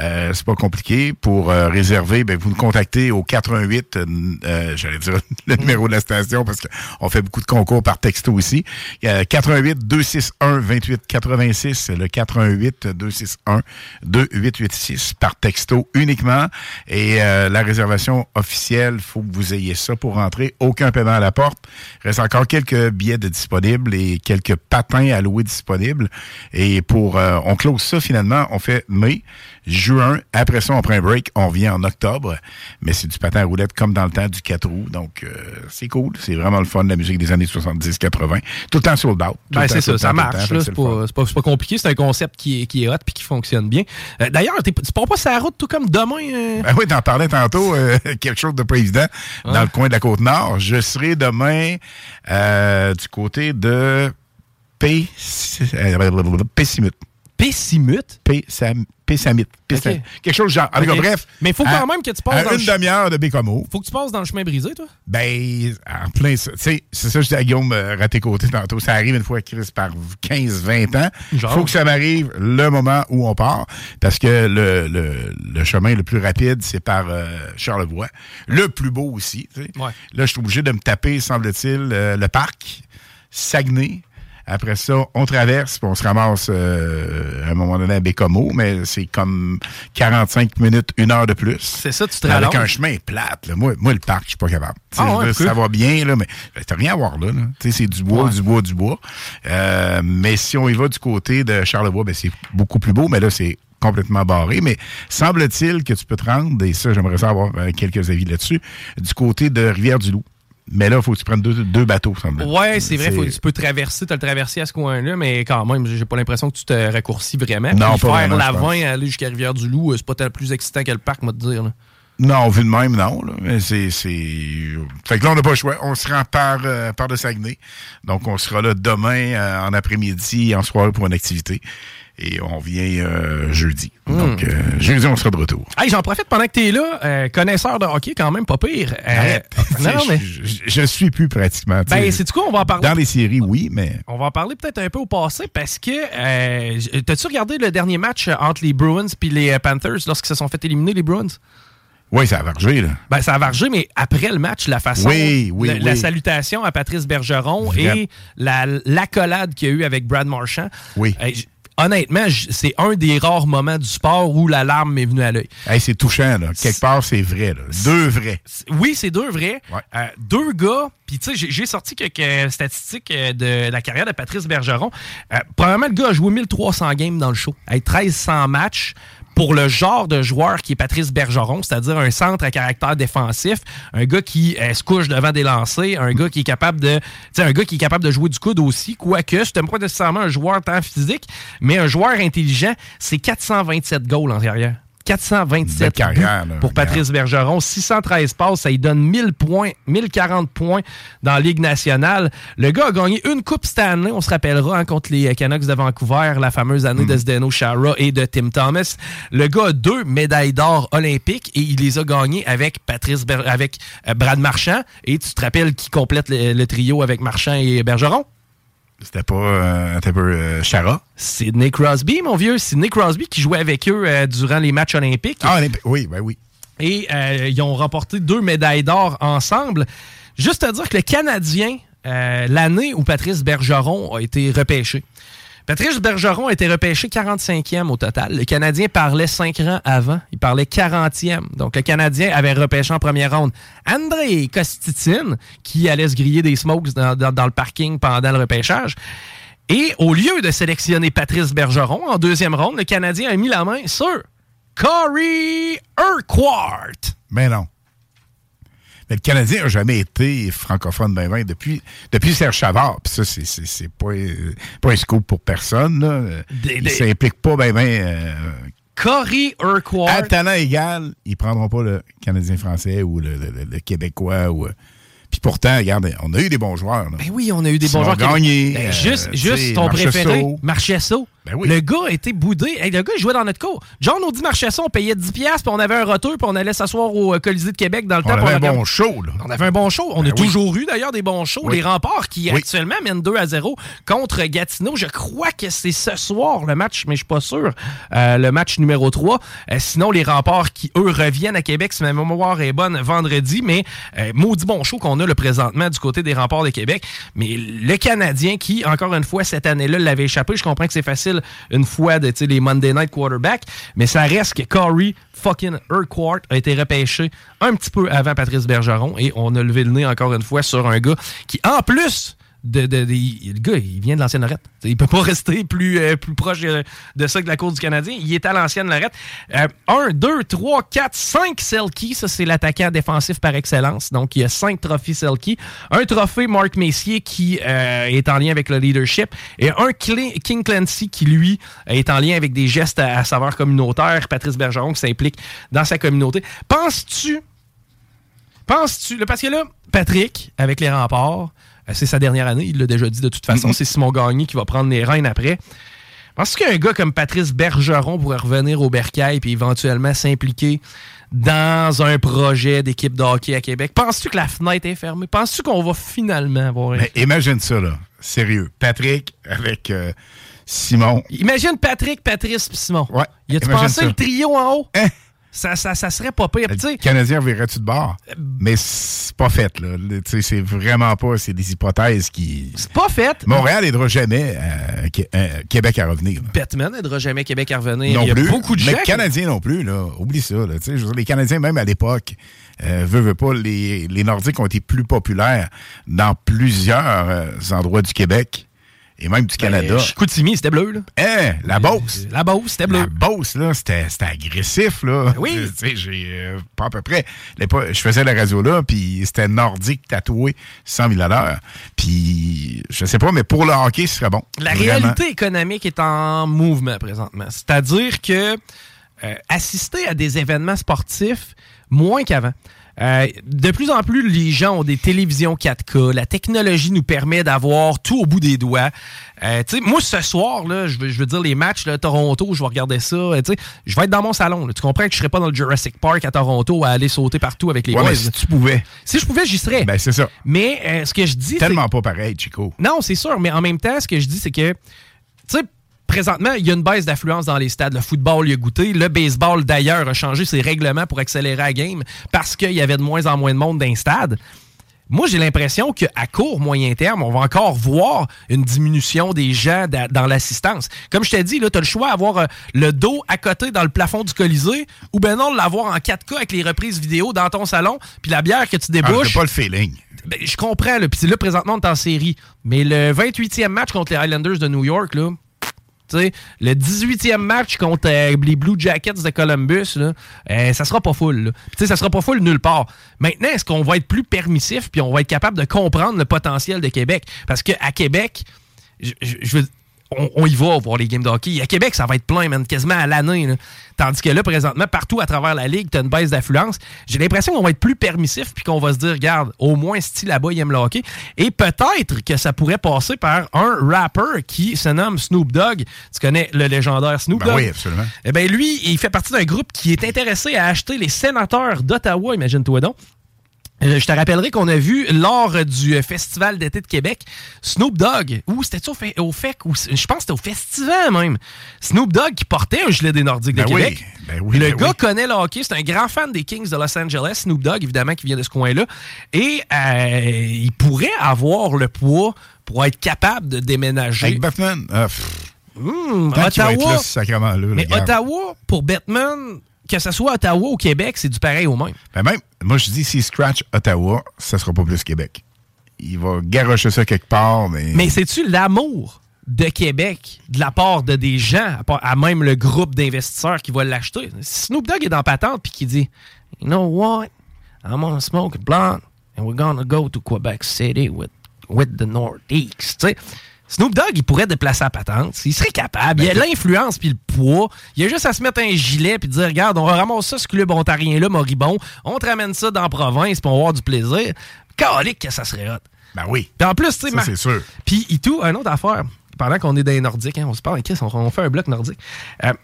Euh, c'est pas compliqué. Pour euh, ben, vous nous contactez au 88, euh, euh, j'allais dire le numéro de la station parce qu'on fait beaucoup de concours par texto. Euh, 88 261 28 86, le 88 261 2886 par texto uniquement. Et euh, la réservation officielle, faut que vous ayez ça pour rentrer. Aucun paiement à la porte. Reste encore quelques billets de disponibles et quelques patins à louer disponibles. Et pour, euh, on close ça finalement, on fait mai, juin. Après ça, on prend un break, on vient en octobre. Mais c'est du patin à roulette comme dans le temps du 4 roues. Donc, euh, c'est cool. C'est vraiment le fun, la musique des années 70-80. Tout le temps sold out. Ben, c'est ça, ça temps, marche. C'est pas, c'est pas, pas compliqué. C'est un concept qui est, qui est hot puis qui fonctionne bien. Euh, D'ailleurs, tu pars pas sur la route tout comme demain? euh? Ben oui, t'en parlais tantôt, euh, quelque chose de pas évident, dans le coin de la Côte-Nord. Je serai demain euh, du côté de P... euh, Pessimut. Pessimut? Pessamit. Pessamit. Ok. Quelque chose de genre. En tout cas, bref. Mais il faut à- quand même que tu passes à dans une demi-heure de Bécomo. Faut que tu passes dans le chemin brisé, toi? Ben, en plein ça. Tu sais, c'est ça que je dis à Guillaume euh, Raté-Côté tantôt. Ça arrive une fois, Chris, par 15-20 ans. Genre. faut que ça m'arrive le moment où on part. Parce que le, le, le chemin le plus rapide, c'est par euh, Charlevoix. Le plus beau aussi. Ouais. Là, je suis obligé de me taper, semble-t-il, euh, le parc, Saguenay. Après ça, on traverse, puis on se ramasse euh, à un moment donné à Bécomo, mais c'est comme 45 minutes, une heure de plus. C'est ça, tu te Avec un chemin plate. là. Moi, moi, le parc, je suis pas capable. Sais, Ah ouais, ça va bien, là, mais ben, t'as rien à voir là. là. C'est du bois, Ouais. du bois, du bois. Euh, mais si on y va du côté de Charlevoix, ben, c'est beaucoup plus beau, mais là, c'est complètement barré. Mais semble-t-il que tu peux te rendre, et ça, j'aimerais savoir euh, quelques avis là-dessus, du côté de Rivière-du-Loup. Mais là, il faut que tu prennes deux, deux bateaux, semble Ouais, c'est vrai, faut, tu peux traverser, tu as le traversé à ce coin-là, mais quand même, j'ai pas l'impression que tu te raccourcis vraiment. Non, Puis pas faire vraiment, la je pense. 20 aller jusqu'à Rivière-du-Loup, euh, c'est pas tellement plus excitant que le parc, moi te dire. là. Non, vu de même, non. Là. Mais c'est, c'est... Fait que là, on n'a pas le choix. On se rend par, euh, par de Saguenay. Donc, on sera là demain euh, en après-midi, en soirée pour une activité. Et on vient euh, jeudi. Hmm. Donc, euh, jeudi, on sera de retour. Hey, j'en profite pendant que t'es là, euh, connaisseur de hockey quand même, pas pire. Arrête. non, Tu mais... je, je- je suis plus pratiquement. tu Ben, c'est quoi, on va en parler? Dans les séries, oui, mais... On va en parler peut-être un peu au passé parce que t'as-tu regardé le dernier match entre les Bruins puis les Panthers lorsqu'ils se sont fait éliminer les Bruins? Oui, ça a vargé, là. Ben, ça a vargé, mais après le match, la façon. Oui, oui, la, oui. la salutation à Patrice Bergeron Vraiment. et la- l'accolade qu'il y a eu avec Brad Marchand. Oui. Euh, honnêtement, c'est un des rares moments du sport où la larme m'est venue à l'œil. Hey, c'est touchant, là. Quelque part, c'est vrai, là. Deux vrais. Oui, c'est deux vrais. Ouais. Euh, deux gars. Puis, tu sais, j'ai- sorti quelques statistiques euh, de la carrière de Patrice Bergeron. Euh, premièrement, le gars a joué 1300 games dans le show. Hey, 1300 matchs pour le genre de joueur qui est Patrice Bergeron, c'est-à-dire un centre à caractère défensif, un gars qui euh, se couche devant des lancers, un gars qui est capable de, un gars qui est capable de jouer du coude aussi, quoique c'est pas nécessairement un joueur tant physique, mais un joueur intelligent, c'est 427 goals en carrière. 427 Belle carrière, là. pour Patrice Bergeron. 613 passes, ça lui donne 1000 points, 1040 points dans la Ligue nationale. Le gars a gagné une Coupe Stanley, on se rappellera, hein, contre les Canucks de Vancouver, la fameuse année de Zdeno Chara et de Tim Thomas. Le gars a deux médailles d'or olympiques et il les a gagnées avec Patrice Ber- avec euh, Brad Marchand. Et tu te rappelles qui complète le, le trio avec Marchand et Bergeron? C'était pas euh, un peu euh, Chara? C'est Nick Crosby, mon vieux. C'est Nick Crosby qui jouait avec eux euh, durant les matchs olympiques. Ah, oui, ben oui. Et euh, ils ont remporté deux médailles d'or ensemble. Juste à dire que le Canadien, euh, l'année où Patrice Bergeron a été repêché, Patrice Bergeron a été repêché 45e au total. Le Canadien parlait 5 rangs avant. Il parlait 40e. Donc, le Canadien avait repêché en première ronde André Kostitine, qui allait se griller des smokes dans, dans- dans le parking pendant le repêchage. Et au lieu de sélectionner Patrice Bergeron en deuxième ronde, le Canadien a mis la main sur Corey Urquhart. Mais non. Mais le Canadien n'a jamais été francophone ben ben depuis, depuis Serge Chavard. Puis ça, c'est- c'est c'est pas, euh, pas un scoop pour personne. Là. Des- des- s'implique pas ben ben. euh, Corey Urquhart. à talent égal, ils prendront pas le Canadien français ou le, le- Québécois. Ou, euh, Puis pourtant, regarde, on a eu des bons joueurs. là. Ben oui, on a eu des bons joueurs. qui- Gagné, Ben, euh, juste, juste ton préféré, Marchesso. Ben oui. Le gars a été boudé. Hey, le gars, il jouait dans notre cours. John Audi Marchesson, on payait 10$, piastres, puis on avait un retour, puis on allait s'asseoir au euh, Colisée de Québec dans le On temps. avait pour un regarder- bon show. Là. On avait un bon show. On Ben a oui. toujours eu d'ailleurs des bons shows. Oui. Les remparts qui actuellement mènent 2 à 0 contre Gatineau. Je crois que c'est ce soir le match, mais je suis pas sûr. Euh, le match numéro 3. Euh, sinon, les remparts qui, eux, reviennent à Québec, si ma mémoire est bonne, vendredi. Mais euh, maudit bon show qu'on a le présentement du côté des remparts de Québec. Mais le Canadien qui, encore une fois, cette année-là, l'avait échappé. Je comprends que c'est facile une fois de les Monday Night Quarterback, mais ça reste que Corey fucking Urquhart a été repêché un petit peu avant Patrice Bergeron et on a levé le nez encore une fois sur un gars qui, en plus de, le gars, il vient de l'ancienne Lorette. Il peut pas rester plus, euh, proche euh, de ça que la cour du Canadien. Il est à l'ancienne Lorette. 1, 2, 3, 4, 5 Selkie. Ça, c'est l'attaquant défensif par excellence. Donc, il y a 5 trophées Selkie. Un trophée Mark Messier qui euh, est en lien avec le leadership. Et un King Clancy qui, lui, est en lien avec des gestes à, à saveur communautaire. Patrice Bergeron qui s'implique dans sa communauté. Penses-tu Penses-tu, parce que là, Patrick, avec les remparts, c'est sa dernière année, il l'a déjà dit de toute façon, c'est Simon Gagné qui va prendre les rênes après. Penses-tu qu'un gars comme Patrice Bergeron pourrait revenir au Bercail et éventuellement s'impliquer dans un projet d'équipe de hockey à Québec? Penses-tu que la fenêtre est fermée? Penses-tu qu'on va finalement avoir un... Mais imagine ça, là. Sérieux. Patrick avec euh, Simon. Imagine Patrick, Patrice puis Simon. Ouais. Y a-tu pensé ça. le trio en haut? Hein? Ça, ça, ça serait pas pire. Tu sais, Le Canadien verrait-tu de bord? Mais c'est pas fait, là. C'est vraiment pas. C'est des hypothèses qui. c'est pas fait. Montréal n'aidera jamais euh, euh, Québec à revenir. là. Batman n'aidera jamais Québec à revenir. Non Il y a plus. beaucoup de Mais gens. le qui- Canadien non plus, là. Oublie ça, là. Je veux dire, les Canadiens, même à l'époque, euh, veut, veut pas, les, les Nordiques ont été plus populaires dans plusieurs euh, endroits du Québec et même du Canada. Ben, Chicoutimi, c'était bleu, là. Hein, la Beauce. La Beauce, c'était bleu. La Beauce, là, c'était agressif, là. Ben oui. Tu sais, j'ai euh, pas à peu près. Je faisais la radio là, puis c'était nordique tatoué 100 000 à l'heure. Puis, je sais pas, mais pour le hockey, ce serait bon. La réalité économique est en mouvement présentement. C'est-à-dire que euh, assister à des événements sportifs moins qu'avant. Euh, de plus en plus, les gens ont des télévisions 4K. La technologie nous permet d'avoir tout au bout des doigts. Euh, tu sais, moi, ce soir, là, je veux, je veux dire, les matchs, là, Toronto, je vais regarder ça. euh, tu sais, je vais être dans mon salon. là. Tu comprends que je serai pas dans le Jurassic Park à Toronto à aller sauter partout avec les Ouais, boys. si tu pouvais. Si je pouvais, j'y serais. Ben, c'est ça. Mais euh, ce que je dis, c'est Tellement pas pareil, Chico. non, c'est sûr, mais en même temps, ce que je dis, c'est que, tu sais, présentement, il y a une baisse d'affluence dans les stades. Le football y a goûté. Le baseball, d'ailleurs, a changé ses règlements pour accélérer la game parce qu'il y avait de moins en moins de monde dans les stades. Moi, j'ai l'impression qu'à court, moyen terme, on va encore voir une diminution des gens da- dans l'assistance. Comme je t'ai dit, tu as le choix d'avoir euh, le dos à côté dans le plafond du Colisée ou ben non, de l'avoir en 4K avec les reprises vidéo dans ton salon, puis la bière que tu Ah, débouches. j'ai pas le feeling. Ben, je comprends. Puis là, présentement, on est en série. Mais le 28e match contre les Highlanders de New York, là, le 18e match contre euh, les Blue Jackets de Columbus, là, euh, ça sera pas full. là. Ça sera pas full nulle part. Maintenant, est-ce qu'on va être plus permissif puis on va être capable de comprendre le potentiel de Québec? Parce qu'à Québec, je, je- je veux- on, on y va voir les games de hockey. À Québec, ça va être plein, man, quasiment à l'année. Tandis que là, présentement, partout à travers la ligue, tu as une baisse d'affluence. J'ai l'impression qu'on va être plus permissif puis qu'on va se dire, regarde, au moins, style là-bas, il aime le hockey. Et peut-être que ça pourrait passer par un rapper qui se nomme Snoop Dogg. Tu connais le légendaire Snoop Ben Dogg? oui, absolument. Eh bien, lui, il fait partie d'un groupe qui est intéressé à acheter les sénateurs d'Ottawa, imagine-toi donc. Euh, Je te rappellerai qu'on a vu lors du euh, Festival d'été de Québec, Snoop Dogg, ou c'était au, fe- au FEC, ou c- je pense que c'était au festival même. Snoop Dogg qui portait un gilet des Nordiques Ben de oui, Québec. ben oui, Le ben gars oui. connaît le hockey, c'est un grand fan des Kings de Los Angeles, Snoop Dogg, évidemment, qui vient de ce coin-là. Et euh, il pourrait avoir le poids pour être capable de déménager. Avec Batman, ah, pff, qu'il va être Ottawa, là, mais. Ottawa, pour Batman, que ce soit Ottawa ou Québec, c'est du pareil au même. Ben même, moi, je dis, s'il scratch Ottawa, ça sera pas plus Québec. Il va garocher ça quelque part, mais... Mais c'est-tu l'amour de Québec de la part de des gens, à, même le groupe d'investisseurs qui va l'acheter? Si Snoop Dogg est dans patente puis qui dit You know what? I'm gonna smoke a blunt and we're gonna go to Quebec City with, with the Northeast. Snoop Dogg, il pourrait déplacer la patente. Il serait capable. Il a l'influence puis le poids. Il a juste à se mettre un gilet puis dire Regarde, on ramasse ça, ce club ontarien-là, moribond. On te ramène ça dans la province puis on va avoir du plaisir. Calique que ça serait hot. Ben oui. Puis en plus, tu sais, c'est sûr. Puis, et tout, une autre affaire. Pendant qu'on est dans les Nordiques, hein, on se parle, on fait un bloc nordique. Euh,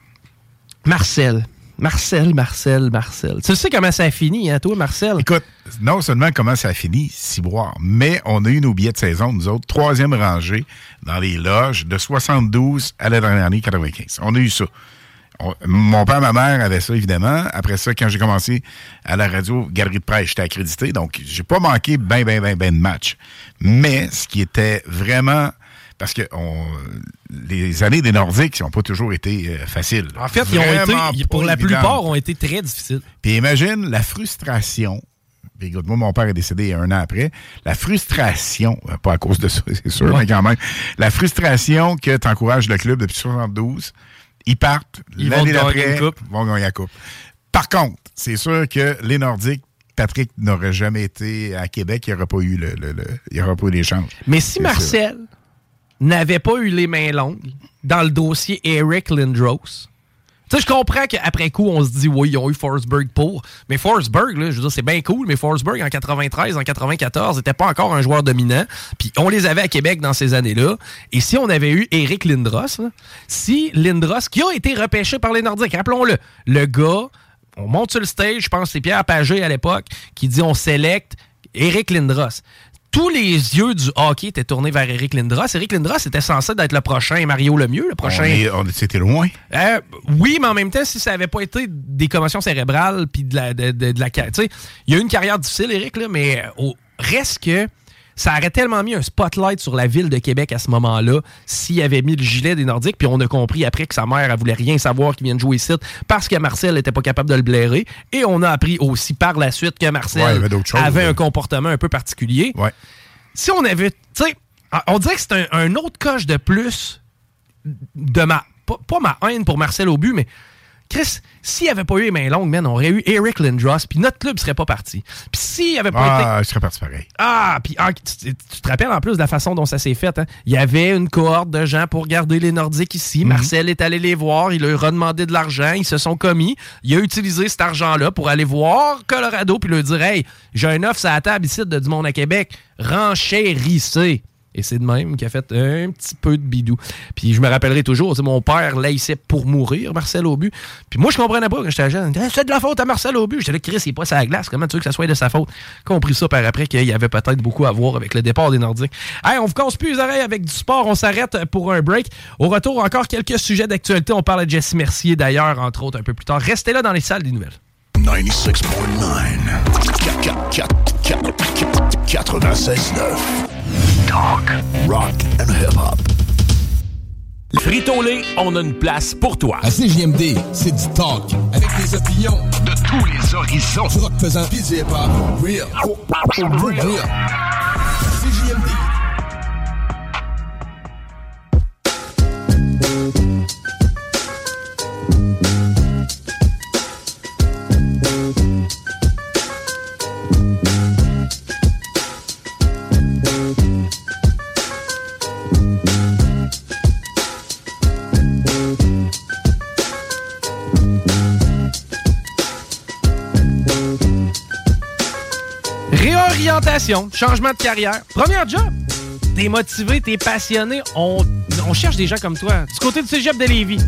Marcel. Marcel, Marcel, Marcel. Tu sais comment ça a fini, hein, toi, Marcel? Écoute, non seulement comment ça a fini, ciboire, mais on a eu nos billets de saison, nous autres, troisième rangée dans les loges de 72 à la dernière année 95. On a eu ça. On- mon père, ma mère avaient ça, évidemment. Après ça, quand j'ai commencé à la radio, Galerie de presse, j'étais accrédité. Donc, j'ai pas manqué ben, ben, ben, ben de matchs. Mais ce qui était vraiment... Parce que on- les années des Nordiques n'ont pas toujours été euh, faciles. En fait, ils ont été, pour la évidentes. plupart, ont été très difficiles. Puis imagine la frustration. Puis écoute, moi, mon père est décédé un an après. La frustration, euh, pas à cause de ça, c'est sûr, mais quand même. La frustration que tu encourages le club depuis 72, ils partent. Ils vont l'année gagner coupe. vont gagner la coupe. Par contre, c'est sûr que les Nordiques, Patrick n'aurait jamais été à Québec, il n'y aurait pas eu le, le- le- il y pas eu l'échange. Mais si Marcel n'avait pas eu les mains longues dans le dossier Eric Lindros, tu sais, je comprends qu'après coup, on se dit, oui, ils ont eu Forsberg pour. Mais Forsberg, là, je veux dire, c'est bien cool, mais Forsberg, en 93, en 94, n'était pas encore un joueur dominant. Puis on les avait à Québec dans ces années-là. Et si on avait eu Eric Lindros, si Lindros, qui a été repêché par les Nordiques, rappelons-le, le gars, on monte sur le stage, je pense que c'est Pierre Pagé à l'époque, qui dit on sélecte Eric Lindros. Tous les yeux du hockey étaient tournés vers Eric Lindros. Eric Lindros était censé être le prochain Mario Lemieux, le prochain. On est- on- C'était loin. Euh, oui, mais en même temps, si ça n'avait pas été des commotions cérébrales puis de la, de, de- de la, ca- tu sais, il y a eu une carrière difficile, Eric là, mais euh, au reste que ça aurait tellement mis un spotlight sur la ville de Québec à ce moment-là s'il avait mis le gilet des Nordiques. Puis on a compris après que sa mère elle voulait rien savoir qu'il vienne jouer ici parce que Marcel n'était pas capable de le blairer. Et on a appris aussi par la suite que Marcel Ouais, avait choses, un comportement un peu particulier. Si on avait, tu sais, on dirait que c'est un, un autre coche de plus de ma. Pas, pas ma haine pour Marcel Aubu, mais Chris, s'il n'y avait pas eu les mains longues, man, on aurait eu Eric Lindros, puis notre club serait pas parti. Puis s'il avait pas été. Ah, je serais parti pareil. Ah, puis ah, tu, tu te rappelles en plus de la façon dont ça s'est fait. hein? Il y avait une cohorte de gens pour garder les Nordiques ici. Marcel est allé les voir, il leur a demandé de l'argent, ils se sont commis. Il a utilisé cet argent-là pour aller voir Colorado puis leur dire Hey, j'ai un offre à la table ici de du monde à Québec, renchérissez. Et c'est de même qu'il a fait un petit peu de bidou. Puis je me rappellerai toujours, mon père laissait pour mourir Marcel Aubu. Puis moi, je comprenais pas quand j'étais jeune. Ah, C'est de la faute à Marcel Aubu. J'étais là, Chris, il est pas sa glace. Comment tu veux que ça soit de sa faute? Compris ça par après qu'il y avait peut-être beaucoup à voir avec le départ des Nordiques. Hey, on vous casse plus les oreilles avec du sport. On s'arrête pour un break. Au retour, encore quelques sujets d'actualité. On parle de Jesse Mercier d'ailleurs, entre autres, un peu plus tard. Restez là dans les salles des nouvelles. 96.9. 96.9. Talk, rock and hip-hop. Frito-Lay, on a une place pour toi. À CJMD, c'est du talk. Avec des opinions de tous les horizons. Du rock pesant pis du hip-hop. Real. Real. CJMD. Changement de carrière, premier job. T'es motivé, t'es passionné, on, on cherche des gens comme toi. Du côté du cégep de Lévis.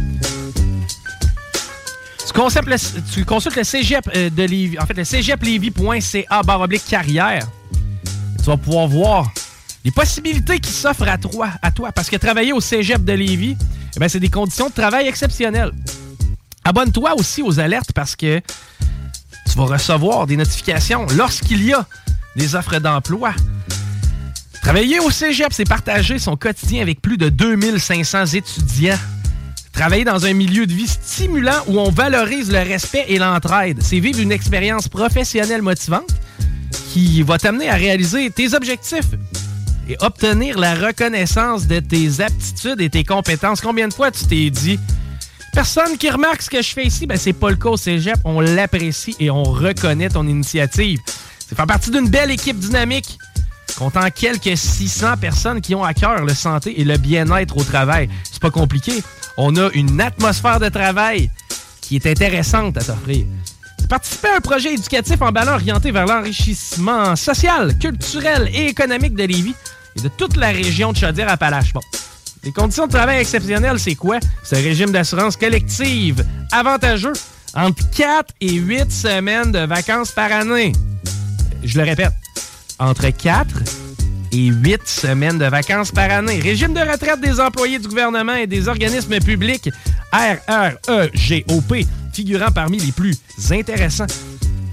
Tu consultes le cégep euh, de Lévis, en fait, le cégeplévis.ca barre oblique carrière. Tu vas pouvoir voir les possibilités qui s'offrent à toi, à toi. Parce que travailler au cégep de Lévis, eh ben, c'est des conditions de travail exceptionnelles. Abonne-toi aussi aux alertes parce que tu vas recevoir des notifications lorsqu'il y a des offres d'emploi. Travailler au cégep, c'est partager son quotidien avec plus de 2500 étudiants. Travailler dans un milieu de vie stimulant où on valorise le respect et l'entraide. C'est vivre une expérience professionnelle motivante qui va t'amener à réaliser tes objectifs et obtenir la reconnaissance de tes aptitudes et tes compétences. Combien de fois tu t'es dit Personne qui remarque ce que je fais ici, ben c'est pas le cas au cégep. On l'apprécie et on reconnaît ton initiative. C'est faire partie d'une belle équipe dynamique, comptant quelques 600 personnes qui ont à cœur le santé et le bien-être au travail. C'est pas compliqué. On a une atmosphère de travail qui est intéressante à t'offrir. Participez à un projet éducatif en ballon orienté vers l'enrichissement social, culturel et économique de Lévis et de toute la région de Chaudière-Appalaches. Bon. Les conditions de travail exceptionnelles, c'est quoi? C'est un régime d'assurance collective avantageux entre 4 et 8 semaines de vacances par année. Je le répète, entre 4 et 8 semaines de vacances par année. Régime de retraite des employés du gouvernement et des organismes publics RREGOP, figurant parmi les plus intéressants.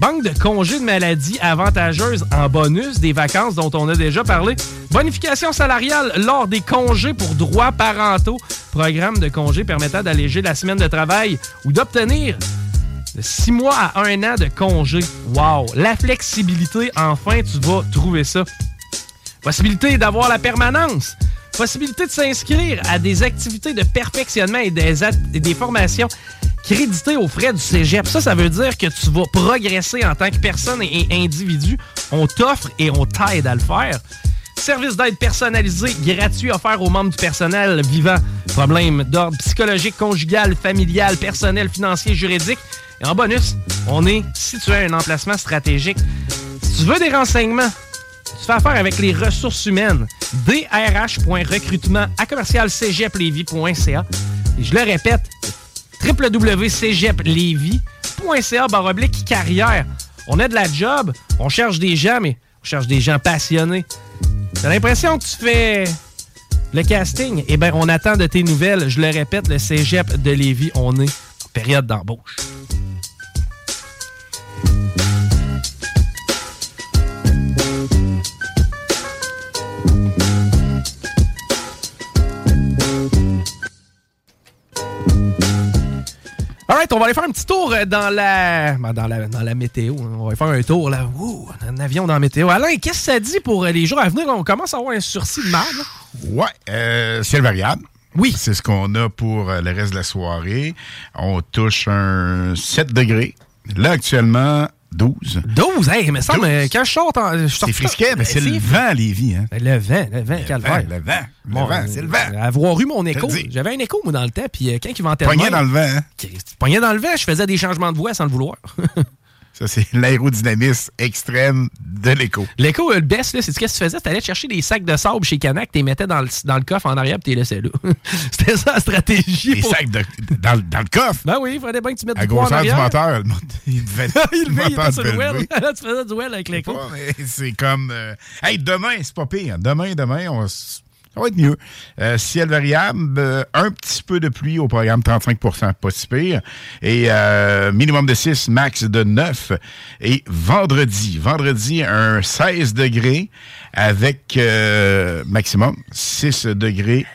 Banque de congés de maladie avantageuse en bonus des vacances dont on a déjà parlé. Bonification salariale lors des congés pour droits parentaux. Programme de congés permettant d'alléger la semaine de travail ou d'obtenir de 6 mois à 1 an de congé. Wow! La flexibilité, enfin, tu vas trouver ça. Possibilité d'avoir la permanence. Possibilité de s'inscrire à des activités de perfectionnement et des, des formations créditées aux frais du cégep. Ça, ça veut dire que tu vas progresser en tant que personne et et individu. On t'offre et on t'aide à le faire. Service d'aide personnalisé gratuit offert aux membres du personnel vivant. Problèmes d'ordre psychologique, conjugal, familial, personnel, financier, juridique. En bonus, on est situé à un emplacement stratégique. Si tu veux des renseignements, tu fais affaire avec les ressources humaines. drh.recrutement à commercialcégeplevy.ca. Et je le répète, www.cégeplevy.ca carrière. On a de la job, on cherche des gens, mais on cherche des gens passionnés. T'as l'impression que tu fais le casting? Eh bien, on attend de tes nouvelles. Je le répète, le cégep de Lévis, on est en période d'embauche. On va aller faire un petit tour euh, dans la, ben, dans la, dans la météo. hein. On va faire un tour là. Ouh, un avion dans la météo. Alain, qu'est-ce que ça dit pour euh, les jours à venir? On commence à avoir un sursis de marde. là. Ouais, euh, ciel variable. Oui. C'est ce qu'on a pour euh, le reste de la soirée. On touche un 7 degrés. Là, actuellement, 12. 12, hey, mais ça, mais quand je sors, je sors C'est frisquet, mais c'est le vent à Lévis. Hein? Le vent, le vent, calvaire. Le vent, le vent, c'est le vent. Avoir eu mon écho. J'avais un écho, moi, dans le temps, puis euh, quand il ventait de dans le vent. Hein? Dans le vent, je faisais des changements de voix sans le vouloir. Ça, c'est l'aérodynamisme extrême de l'écho. L'écho, euh, le best, là, c'est ce que tu faisais? Tu allais chercher des sacs de sable chez Canac, tu les mettais dans le, dans le coffre en arrière, puis tu les laissais là. C'était ça la stratégie. Pour- sacs de- dans, le- dans le coffre? Ben oui, il fallait bien que tu mettes À du poids en grosseur du arrière. moteur, il devait il le levait, il était sur le devait well. Là, tu faisais du well avec l'écho. c'est comme. euh, hey, demain, c'est pas pire. Demain, demain, on va s- ça va être mieux. Euh, ciel variable, euh, un petit peu de pluie au programme, 35 pas si pire. Et euh, minimum de 6, max de 9. Et vendredi, vendredi, un 16 degrés avec euh, maximum 6 degrés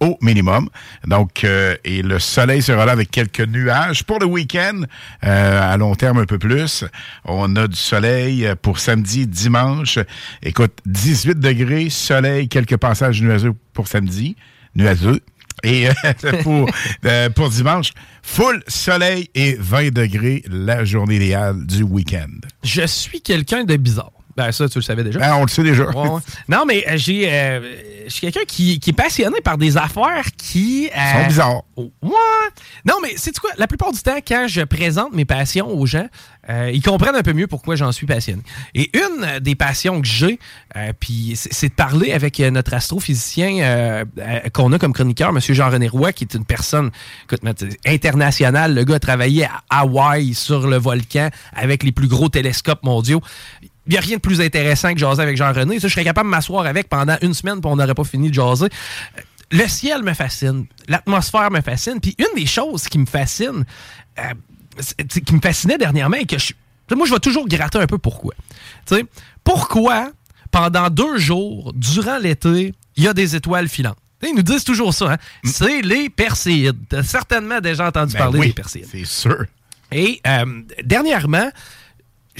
au minimum. Donc, euh, et le soleil sera là avec quelques nuages. Pour le week-end, euh, à long terme un peu plus, on a du soleil euh, pour samedi, dimanche. Écoute, 18 degrés, soleil, quelques passages nuageux pour samedi, nuageux. Et pour, pour dimanche, full soleil et 20 degrés la journée idéale du week-end. Je suis quelqu'un de bizarre. Ben, ça, tu le savais déjà. Ben, on le sait déjà. Ouais, ouais. Non, mais euh, j'ai, euh, je suis quelqu'un qui, qui est passionné par des affaires qui. euh, sont bizarres. Ouais. Non, mais c'est quoi? La plupart du temps, quand je présente mes passions aux gens, euh, ils comprennent un peu mieux pourquoi j'en suis passionné. Et une des passions que j'ai, puis c'est de parler avec notre astrophysicien qu'on a comme chroniqueur, M. Jean-René Roy, qui est une personne écoute, internationale. Le gars a travaillé à Hawaï sur le volcan avec les plus gros télescopes mondiaux. Il n'y a rien de plus intéressant que jaser avec Jean-René. Je serais capable de m'asseoir avec pendant une semaine, puis on n'aurait pas fini de jaser. Euh, Le ciel me fascine. L'atmosphère me fascine. Puis une des choses qui me fascine, euh, qui me fascinait dernièrement et que je. Moi, je vais toujours gratter un peu pourquoi. Pourquoi, pendant deux jours, durant l'été, il y a des étoiles filantes? Ils nous disent toujours ça. hein. C'est les Perséides. Tu as certainement déjà entendu Ben parler oui, des Perséides. C'est sûr. Et euh, dernièrement,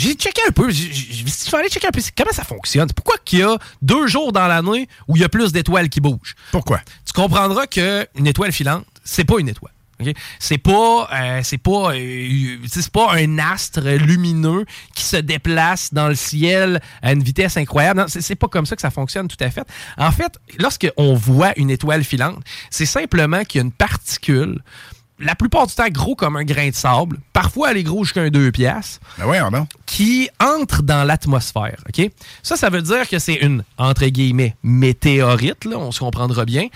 j'ai checké un peu. Il fallait checker un peu comment ça fonctionne? Pourquoi qu'il y a deux jours dans l'année où il y a plus d'étoiles qui bougent? Pourquoi? Tu comprendras qu'une étoile filante, c'est pas une étoile. ok? C'est pas, euh, c'est pas, euh, c'est pas un astre lumineux qui se déplace dans le ciel à une vitesse incroyable. C'est pas comme ça que ça fonctionne tout à fait. En fait, lorsqu'on voit une étoile filante, c'est simplement qu'il y a une particule la plupart du temps gros comme un grain de sable. Parfois, elle est gros jusqu'à un 2 piastres. Ben oui, non. Qui entre dans l'atmosphère. OK? Ça, ça veut dire que c'est une, entre guillemets, météorite, là, on se comprendra bien,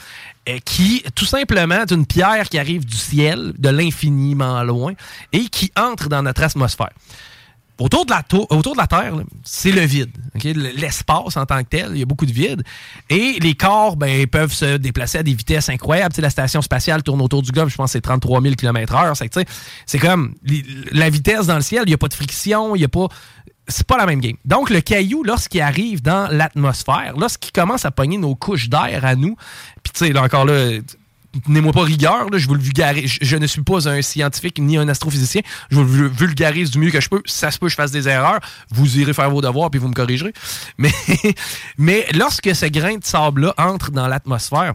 euh, qui, tout simplement, est une pierre qui arrive du ciel, de l'infiniment loin, et qui entre dans notre atmosphère. Autour de la, tour- autour de la Terre, c'est le vide. L'espace en tant que tel, il y a beaucoup de vide. Et les corps ben, peuvent se déplacer à des vitesses incroyables. Tu sais, la station spatiale tourne autour du globe, je pense que c'est 33 000 km/h. C'est comme la vitesse dans le ciel, il n'y a pas de friction, il n'y a pas. C'est pas la même game. Donc, le caillou, lorsqu'il arrive dans l'atmosphère, lorsqu'il commence à pogner nos couches d'air à nous, puis tu sais, là encore là, tenez-moi pas rigueur, là, je vous le vulgarise. Je, ne suis pas un scientifique ni un astrophysicien. Je vous le vulgarise du mieux que je peux. Ça se peut que je fasse des erreurs. Vous irez faire vos devoirs puis vous me corrigerez. Mais, mais lorsque ce grain de sable-là entre dans l'atmosphère,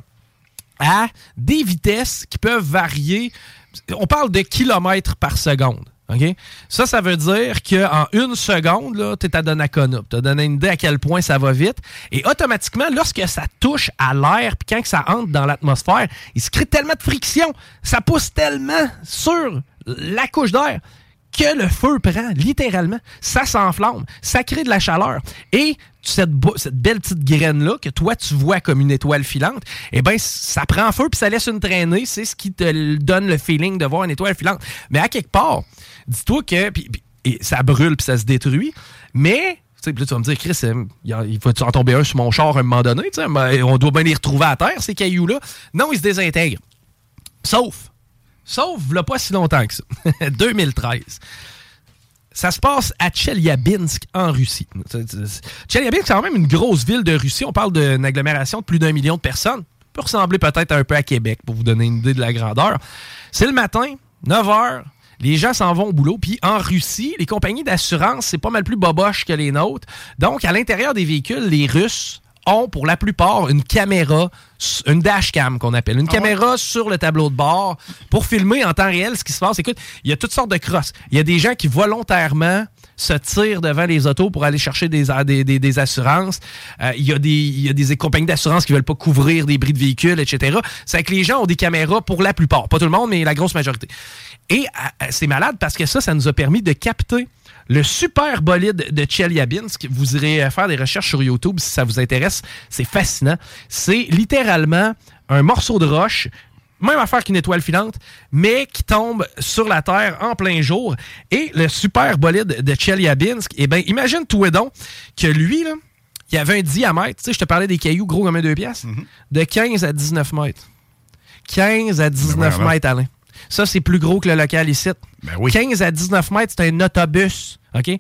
à des vitesses qui peuvent varier, on parle de kilomètres par seconde. OK? Ça, ça veut dire qu'en une seconde, tu es à Donnacona. Tu as donné une idée à quel point ça va vite. Et automatiquement, lorsque ça touche à l'air, puis quand ça entre dans l'atmosphère, il se crée tellement de friction, ça pousse tellement sur la couche d'air que le feu prend, littéralement. Ça s'enflamme, ça crée de la chaleur. Et cette, cette belle petite graine-là, que toi, tu vois comme une étoile filante, eh bien, ça prend feu puis ça laisse une traînée. C'est ce qui te donne le feeling de voir une étoile filante. Mais à quelque part, dis-toi que ça brûle puis ça se détruit, mais... Tu sais, puis là, tu vas me dire, Chris, euh, il faut-tu en tomber un sur mon char à un moment donné? on doit bien les retrouver à terre, ces cailloux-là. Non, ils se désintègrent. Sauf, sauf, là, pas si longtemps que ça. 2013. Ça se passe à Tcheliabinsk, en Russie. Tcheliabinsk, c'est quand même une grosse ville de Russie. On parle d'une agglomération de plus d'un million de personnes. Ça peut ressembler peut-être un peu à Québec, pour vous donner une idée de la grandeur. C'est le matin, 9 h. Les gens s'en vont au boulot. Puis en Russie, les compagnies d'assurance, c'est pas mal plus boboche que les nôtres. Donc, à l'intérieur des véhicules, les Russes ont pour la plupart une caméra, une dashcam qu'on appelle, une caméra sur le tableau de bord pour filmer en temps réel ce qui se passe. Écoute, il y a toutes sortes de crosses. Il y a des gens qui volontairement se tirent devant les autos pour aller chercher des, des, des- des assurances. Euh, il, y a des, il y a des compagnies d'assurance qui veulent pas couvrir des bris de véhicules, etc. C'est que les gens ont des caméras pour la plupart. Pas tout le monde, mais la grosse majorité. Et euh, c'est malade parce que ça, ça nous a permis de capter le super bolide de Chelyabinsk. Vous irez faire des recherches sur YouTube si ça vous intéresse. C'est fascinant. C'est littéralement un morceau de roche, même affaire qu'une étoile filante, mais qui tombe sur la Terre en plein jour. Et le super bolide de Chelyabinsk, eh bien, imagine-toi donc que lui, là, il avait un diamètre, tu sais, je te parlais des cailloux gros comme un deux pièces, de 15 à 19 mètres. 15 à 19 Ben voilà. mètres, Alain. Ça, c'est plus gros que le local ici. 15 à 19 mètres, c'est un autobus. OK?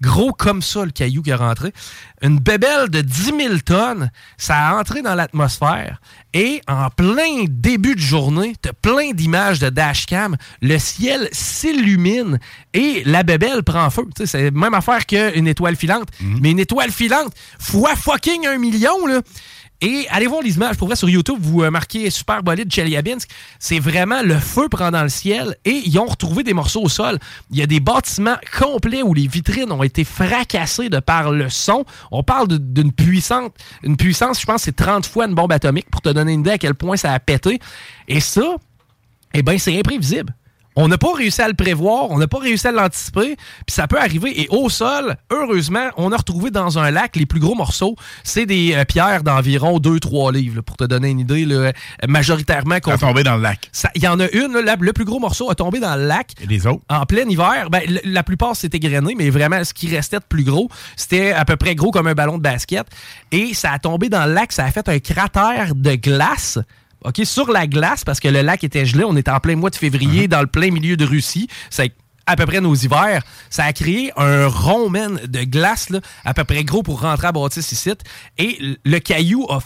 Gros comme ça, le caillou qui est rentré. Une bébelle de 10 000 tonnes, ça a entré dans l'atmosphère. Et en plein début de journée, tu plein d'images de dashcam. Le ciel s'illumine et la bébelle prend feu. C'est la même affaire qu'une étoile filante. Mais une étoile filante, fois fucking un million, là. Et allez voir les images. Pour sur YouTube, vous euh, marquez Super Bolide Chelyabinsk. C'est vraiment le feu prend dans le ciel et ils ont retrouvé des morceaux au sol. Il y a des bâtiments complets où les vitrines ont été fracassées de par le son. On parle d'une puissante, une puissance, je pense, c'est 30 fois une bombe atomique pour te donner une idée à quel point ça a pété. Et ça, eh bien, c'est imprévisible. On n'a pas réussi à le prévoir, on n'a pas réussi à l'anticiper, puis ça peut arriver. Et au sol, heureusement, on a retrouvé dans un lac les plus gros morceaux. C'est des euh, pierres d'environ 2-3 livres, là, pour te donner une idée. là, euh, majoritairement... Ça a tombé dans le lac. Il y en a une, là, la- le plus gros morceau a tombé dans le lac. Et les autres? En plein hiver, ben, la plupart c'était grainé, mais vraiment, ce qui restait de plus gros, c'était à peu près gros comme un ballon de basket. Et ça a tombé dans le lac, ça a fait un cratère de glace. OK, sur la glace, parce que le lac était gelé, on était en plein mois de février, dans le plein milieu de Russie. C'est à peu près nos hivers. Ça a créé un rond, man, de glace, là, à peu près gros pour rentrer à Bâtisse ici. Et le caillou a,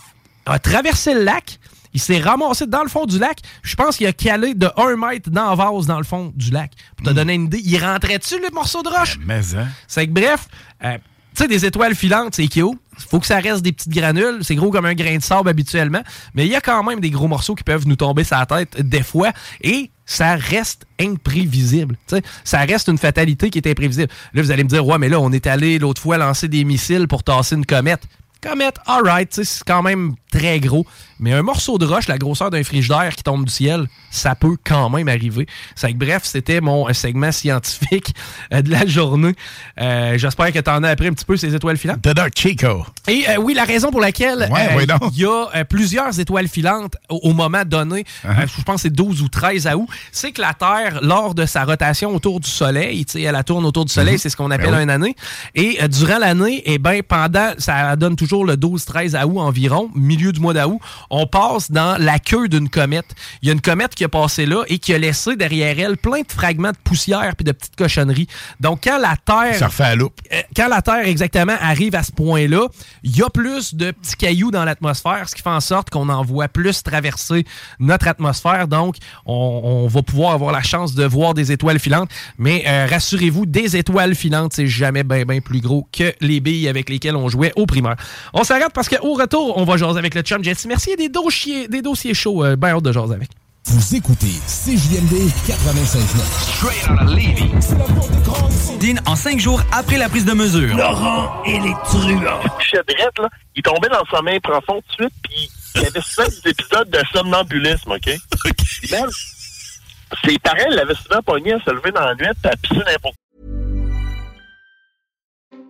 a traversé le lac. Il s'est ramassé dans le fond du lac. Je pense qu'il a calé de 1 mètre dans la vase dans le fond du lac. Pour te donner une idée, il rentrait-tu le morceau de roche? Mais, hein? C'est que bref, euh, tu sais, des étoiles filantes, c'est cute. Faut que ça reste des petites granules. C'est gros comme un grain de sable habituellement. Mais il y a quand même des gros morceaux qui peuvent nous tomber sur la tête des fois. Et ça reste imprévisible. Tu sais, ça reste une fatalité qui est imprévisible. Là, vous allez me dire, ouais, mais là, on est allé l'autre fois lancer des missiles pour tasser une comète. Comète, alright, c'est quand même très gros. Mais un morceau de roche, la grosseur d'un frigidaire qui tombe du ciel, ça peut quand même arriver. Que, bref, c'était mon euh, segment scientifique euh, de la journée. Euh, J'espère que tu en as appris un petit peu ces étoiles filantes. The Dark Chico. Et euh, oui, la raison pour laquelle Ouais, euh, il y a plusieurs étoiles filantes au, au moment donné, Uh-huh. je pense que c'est 12 ou 13 août, c'est que la Terre, lors de sa rotation autour du Soleil, elle tourne autour du Soleil, Mhm. c'est ce qu'on appelle Ben oui. une année, et durant l'année, eh ben, pendant, ça donne toujours le 12-13 août environ, milieu du mois d'août, on passe dans la queue d'une comète. Il y a une comète qui a passé là et qui a laissé derrière elle plein de fragments de poussière puis de petites cochonneries. Donc, quand la Terre... Ça refait à loupe. Euh, quand la Terre exactement arrive à ce point-là, il y a plus de petits cailloux dans l'atmosphère, ce qui fait en sorte qu'on en voit plus traverser notre atmosphère. Donc, on, on va pouvoir avoir la chance de voir des étoiles filantes. Mais euh, rassurez-vous, des étoiles filantes, c'est jamais bien bien plus gros que les billes avec lesquelles on jouait au primaire. On s'arrête parce qu'au retour, on va jaser avec le chum Jesse. Merci, des dossiers, des dossiers chauds. Euh, ben hâte de jaser avec. Vous écoutez CJMD 96.9. Dean en cinq jours après la prise de mesure. Laurent et les truands. Là. Il tombait dans le sommeil profond tout de suite, puis il y avait souvent des épisodes de somnambulisme, OK? Puis même, ses parents l'avaient souvent pogné à se lever dans la nuit, puis à pisser n'importe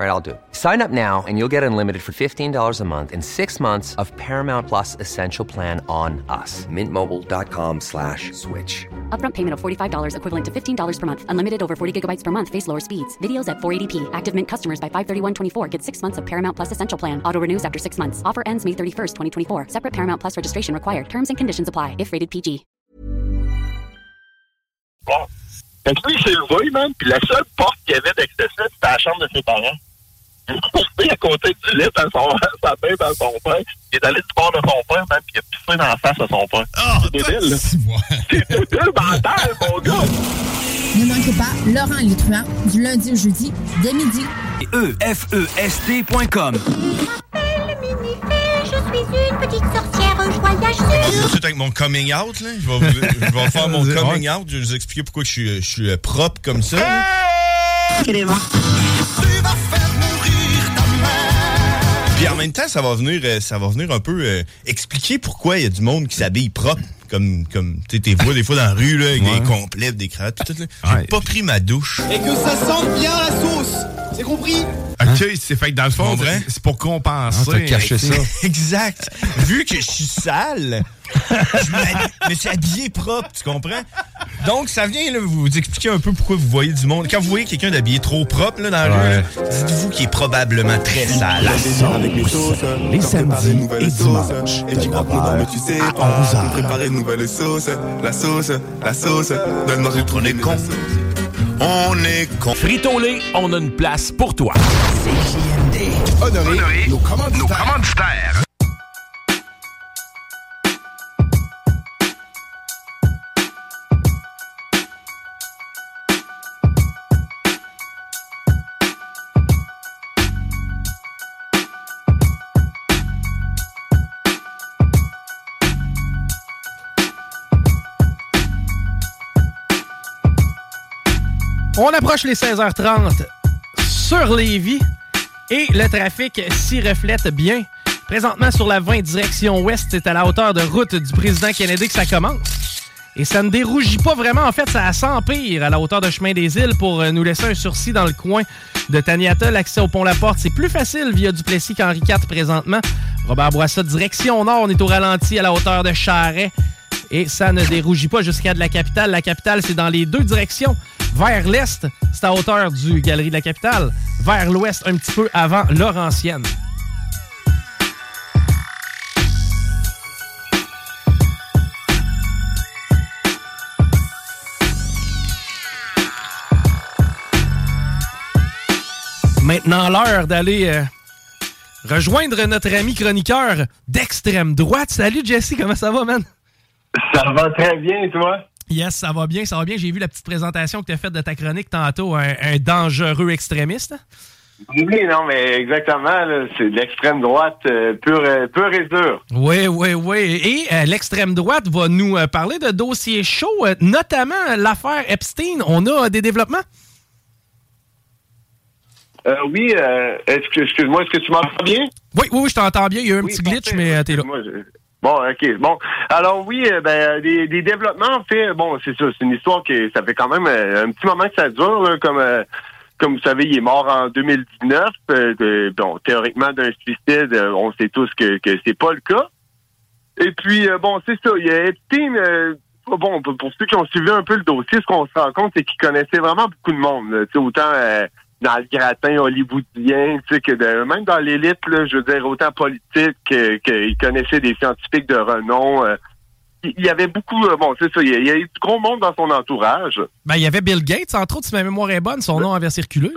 All right, I'll do it. Sign up now and you'll get unlimited for $15 a month in six months of Paramount Plus Essential Plan on us. Mintmobile.com slash switch. Upfront payment of $45 equivalent to $15 per month. Unlimited over 40 gigabytes per month. Face lower speeds. Videos at 480p. Active Mint customers by 531.24 get six months of Paramount Plus Essential Plan. Auto renews after six months. Offer ends May 31st, 2024. Separate Paramount Plus registration required. Terms and conditions apply if rated PG. Bon. Fait que lui, il s'est levé, man, puis la seule porte qu'il y avait d'accès, c'était la chambre de ses parents. Il est resté à côté du lit à son, sa tête à son père. Il est allé du bord de son père, man, puis il a pissé dans la face à son père. c'est débile, là. C'est débile mental, mon gars. Ne manquez pas Laurent truands du lundi au jeudi dès midi. E E-F-E-S-T.com. Je suis une petite sorcière, je voyage de suite avec mon coming out, là. Je vais, vous- je vais faire mon coming out. Je vais vous expliquer pourquoi je suis, je suis euh, propre comme ça. là. Puis en même temps, ça va venir, euh, ça va venir un peu euh, expliquer pourquoi il y a du monde qui s'habille propre. Comme, comme tu sais, t'es vois des fois dans la rue, là, avec Ouais. des complets, des cravates, tout, tout, là. J'ai pas pris ma douche. Et que ça sente bien la sauce. C'est compris? OK, c'est fait que dans le fond, c'est pour compenser. Ah, t'as caché ça. exact. Vu que je suis sale, je me suis habillé propre, tu comprends? Donc, ça vient là, vous expliquer un peu pourquoi vous voyez du monde. Quand vous voyez quelqu'un d'habillé trop propre là, dans la Ouais. rue, dites-vous qu'il est probablement très sale. Les sauces, les samedis et dimanches, de 9h à 11h. Nouvelle sauce, la sauce, la sauce, donne-moi une tournée con. On est con. Frito-Lay, on a une place pour toi. Honoré, nos commanditaires. On approche les 16h30 sur Lévis et le trafic s'y reflète bien. Présentement sur la 20 direction ouest, c'est à la hauteur de route du président Kennedy que ça commence. Et ça ne dérougit pas vraiment. En fait, ça s'empire à la hauteur de Chemin des Îles pour euh, nous laisser un sursis dans le coin de Taniata. L'accès au pont La Porte, c'est plus facile via Duplessis qu'Henri IV présentement. Robert Boissa, direction nord, on est au ralenti à la hauteur de Charret. Et ça ne dérougit pas jusqu'à de la capitale. La capitale, c'est dans les deux directions. Vers l'est, c'est à hauteur du Galerie de la Capitale. Vers l'ouest, un petit peu avant Laurentienne. maintenant l'heure d'aller euh, rejoindre notre ami chroniqueur d'extrême droite. Salut Jesse, comment ça va, man? Ça va très bien, toi? Yes, ça va bien, ça va bien. J'ai vu la petite présentation que tu as faite de ta chronique tantôt, un, un dangereux extrémiste. Oui, non, mais exactement, c'est de l'extrême droite euh, pure, euh, pure et dure. Oui, oui, oui. Et euh, l'extrême droite va nous parler de dossiers chauds, notamment l'affaire Epstein. On a des développements? Oui, excuse-moi, est-ce que tu m'entends bien? Oui, oui, oui, je t'entends bien. Il y a eu un petit glitch, mais t'es là. Moi, je- Bon, OK. Bon, alors oui, euh, ben, des, des développements, en fait, bon, c'est ça, c'est une histoire que ça fait quand même euh, un petit moment que ça dure, là, comme... euh, comme vous savez, il est mort en 2019. euh, de- bon, théoriquement d'un suicide, on sait tous que, que c'est pas le cas. Et puis, bon, c'est ça. Il y a Epstein, bon, pour ceux qui ont suivi un peu le dossier, ce qu'on se rend compte, c'est qu'il connaissait vraiment beaucoup de monde. là. Autant dans le gratin hollywoodien, tu sais, que de- même dans l'élite, je veux dire, autant politique que- qu'il connaissait des scientifiques de renom. euh. il y avait beaucoup, euh, bon, c'est ça, il y, a, eu du gros monde dans son entourage. Ben, il y avait Bill Gates, entre autres, si ma mémoire est bonne, son nom avait circulé.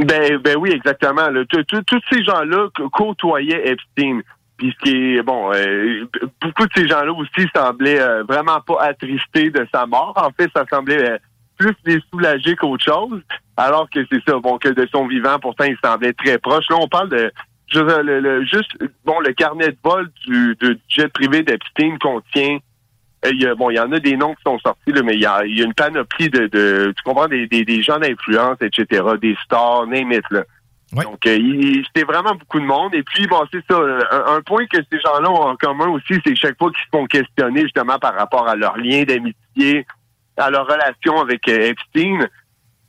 Ben, ben oui, exactement. là. Tous- ces gens-là côtoyaient Epstein. Puis ce qui est, bon, euh, beaucoup de ces gens-là aussi semblaient euh, vraiment pas attristés de sa mort. En fait, ça semblait plus les soulager qu'autre chose. Alors que c'est ça, bon, que de son vivant, pourtant, il semblait très proche. Là, on parle de le, le- juste, bon, le carnet de vol du, du jet privé d'Epstein contient euh, il y a, bon, il y en a des noms qui sont sortis, là, mais il y a, il y a une panoplie de, de tu comprends, des, des, des gens d'influence, etc., des stars, name it, là. Donc, euh, il- c'était vraiment beaucoup de monde. Et puis, bon, c'est ça. Un, un point que ces gens-là ont en commun aussi, c'est chaque fois qu'ils se font questionner justement par rapport à leur lien d'amitié, à leur relation avec euh, Epstein.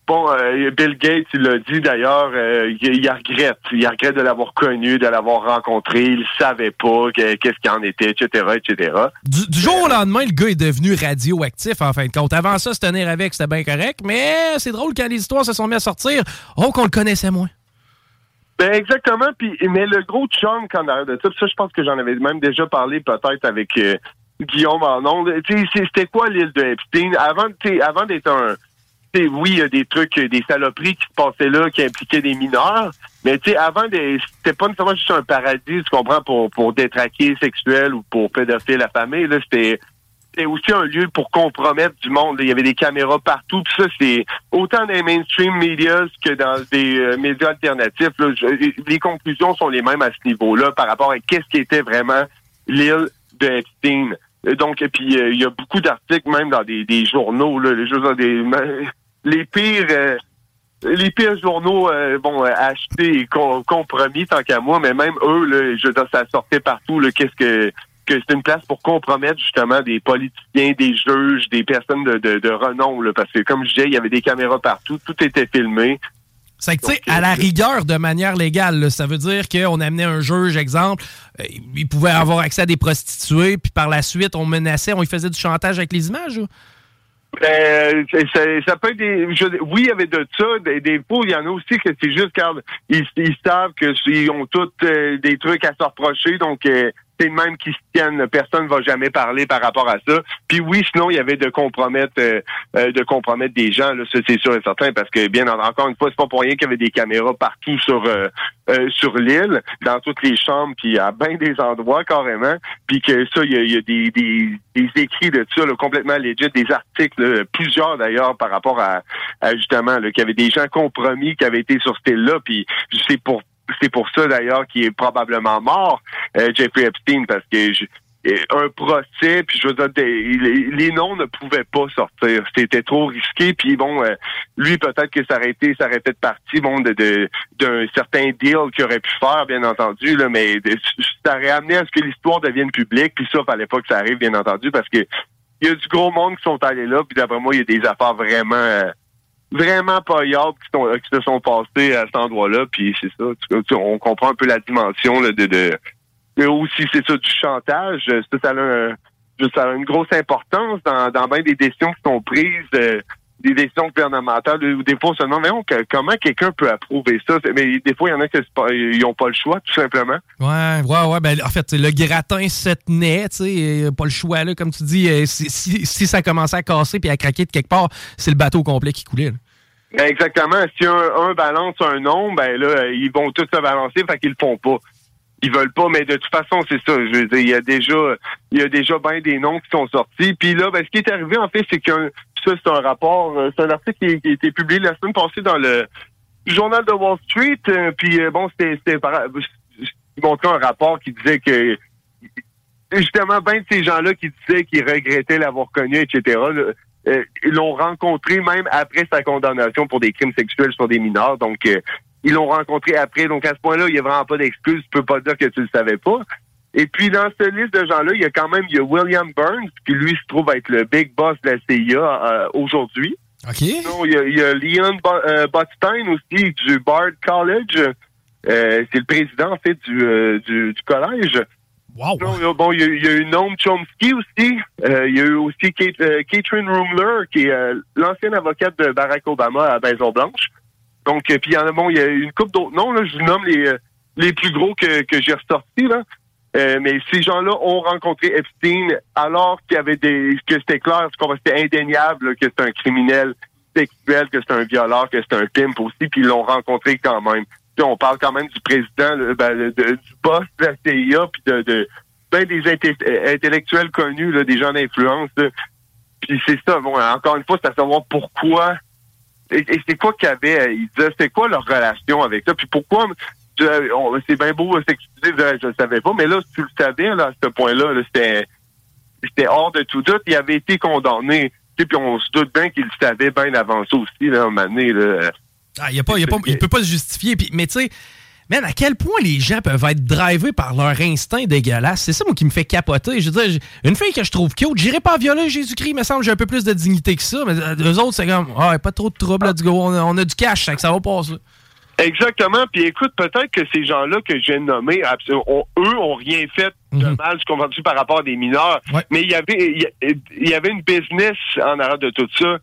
Bon, euh, Bill Gates, il l'a dit d'ailleurs, euh, il, il regrette. Il regrette de l'avoir connu, de l'avoir rencontré. Il savait pas que- qu'est-ce qu'il en était, etc., etc. Du, du jour au lendemain, le gars est devenu radioactif, en fin de compte. Avant ça, se tenir avec, c'était bien correct, mais c'est drôle quand les histoires se sont mises à sortir, oh, qu'on le connaissait moins. Ben exactement. Puis, mais le gros chunk en arrière de ça, ça, je pense que j'en avais même déjà parlé peut-être avec euh, Guillaume c'est- C'était quoi l'île de Epstein? Avant, avant d'être un. oui, il y a des trucs, euh, des saloperies qui se passaient là, qui impliquaient des mineurs. Mais tu sais, avant, c'était pas nécessairement juste un paradis, tu comprends, pour, pour détraquer sexuel ou pour pédophiles la famille. Là, c'était aussi un lieu pour compromettre du monde. Il y avait des caméras partout. Puis ça, c'est autant dans les mainstream medias que dans des euh, médias alternatifs. Je- les conclusions sont les mêmes à ce niveau-là par rapport à qu'est-ce qui était vraiment l'île de Epstein. Euh, Donc, et puis euh, il y a beaucoup d'articles même dans des, des journaux, là, les, jeux- des, les pires. euh, les pires journaux, euh, bon, euh, achetés et com- compromis tant qu'à moi, mais même eux, là, je ça sortait partout. Qu'est-ce que que c'est une place pour compromettre justement des politiciens, des juges, des personnes de, de, de renom, là, parce que comme je disais, il y avait des caméras partout, tout était filmé. C'est que, tu sais, à la rigueur, de manière légale, là, ça veut dire qu'on amenait un juge, exemple, euh, il pouvait avoir accès à des prostituées, puis par la suite, on menaçait, on lui faisait du chantage avec les images. ou? Ben, ça peut être des. je- oui, il y avait de ça. Des, des fois, il y en a aussi que c'est juste car ils, ils savent que ils ont tous euh, des trucs à se reprocher, donc euh, c'est même qui se tiennent. Personne ne va jamais parler par rapport à ça. Puis oui, sinon, il y avait de compromettre euh, euh, de compromettre des gens, là, ça c'est sûr et certain, parce que bien en- encore une fois, c'est pas pour rien qu'il y avait des caméras partout sur euh, euh, sur l'île, dans toutes les chambres, puis à bien des endroits carrément. Puis que ça, il y a, y a des, des, des écrits de ça là, complètement legit, des articles, là, plusieurs d'ailleurs, par rapport à, à justement qu'il y avait des gens compromis qui avaient été sur cette île-là, puis c'est pour c'est pour ça d'ailleurs qu'il est probablement mort, euh, Jeffrey Epstein, parce que je- euh, un procès, puis je veux dire, les, noms ne pouvaient pas sortir. C'était trop risqué. Puis bon, euh, lui, peut-être que ça aurait été, ça aurait fait partie, bon, de de- d'un certain deal qu'il aurait pu faire, bien entendu, là, mais de- ça aurait amené à ce que l'histoire devienne publique. Puis ça, fallait pas que ça arrive, bien entendu, parce que il y a du gros monde qui sont allés là. Puis d'après moi, il y a des affaires vraiment euh, vraiment paillardes qui, qui se sont passées à cet endroit-là. Puis c'est ça. Tu- tu- on comprend un peu la dimension là, de, de aussi, c'est ça, du chantage. Ça, ça a, un- ça a une grosse importance dans, dans bien des décisions qui sont prises, euh, des décisions gouvernementales, ou des fois seulement, mais comment quelqu'un peut approuver ça? Mais des fois, il y en a qui n'ont pas le choix, tout simplement. Ouais, ouais, ouais. Ben, en fait, le gratin se tenait, tu sais, pas le choix, là, comme tu dis. euh, si, si- si ça commençait à casser puis à craquer de quelque part, c'est le bateau complet qui coulait. là. Ben, exactement. Si un, un balance un nombre, ben là, ils vont tous se balancer, fait qu'ils le font pas. Ils veulent pas, mais de toute façon, c'est ça. Je veux dire, il y a déjà, il y a déjà bien des noms qui sont sortis. Puis là, ben, ce qui est arrivé, en fait, c'est qu'un, ça, c'est un rapport, euh, c'est un article qui, a été publié la semaine passée dans le journal de Wall Street. euh, puis euh, bon, c'était, un rapport qui disait que justement, ben de ces gens-là qui disaient qu'ils regrettaient l'avoir connu, etc., là, l'ont rencontré même après sa condamnation pour des crimes sexuels sur des mineurs. Donc, ils l'ont rencontré après. Donc, à ce point-là, il n'y a vraiment pas d'excuse. Tu peux pas dire que tu le savais pas. Et puis, dans cette liste de gens-là, il y a quand même il y a William Burns, qui lui se trouve être le big boss de la CIA euh, aujourd'hui. OK. Non, il y a, il y a Leon Bo- euh, Botstein aussi du Bard College. Euh, c'est le président, en fait, du, du, du collège. Wow. Non, il y a- bon, il y a, il y a eu Noam Chomsky aussi. Il y a eu aussi Kate, Catherine Rumler, qui est l'ancienne avocate de Barack Obama à Maison Blanche. Donc, euh, puis il y en a, il y a une couple d'autres noms, là, je vous nomme les, euh, les plus gros que, que j'ai ressortis. Euh, mais ces gens-là ont rencontré Epstein alors qu'il y avait des, que c'était clair, c'était indéniable, que c'était un criminel sexuel, que c'était un violeur, que c'était un pimp aussi, puis ils l'ont rencontré quand même. Puis on parle quand même du président, ben, du boss de la CIA, puis de, de ben, des intellectuels connus, des gens d'influence. Puis c'est ça, bon, encore une fois, c'est à savoir pourquoi et, et c'est quoi qu'il y avait, euh, ils disaient, c'est quoi leur relation avec ça, puis pourquoi, c'est bien beau s'excuser, de je le savais pas, mais là, si tu le savais, là, à ce point-là, là, c'était, c'était hors de tout doute, il avait été condamné, puis on se doute bien qu'il le savait bien avant ça aussi, là, un moment donné, là. Ah, il, y a pas, y a pas, il peut pas se justifier. Puis, mais tu sais, man, à quel point les gens peuvent être drivés par leur instinct dégueulasse? C'est ça, moi, qui me fait capoter. Je veux dire, une fille que je trouve cute, j'irai pas violer Jésus-Christ, il me semble j'ai un peu plus de dignité que ça. Mais euh, eux autres, c'est comme, ah, pas trop de trouble, let's go. On a, on a du cash, ça, que ça va passer. Exactement. Puis écoute, peut-être que ces gens-là que j'ai nommés, eux, ont rien fait de mal, je comprends-tu, par rapport à des mineurs? Mais il y avait il y une business en arrière de tout ça.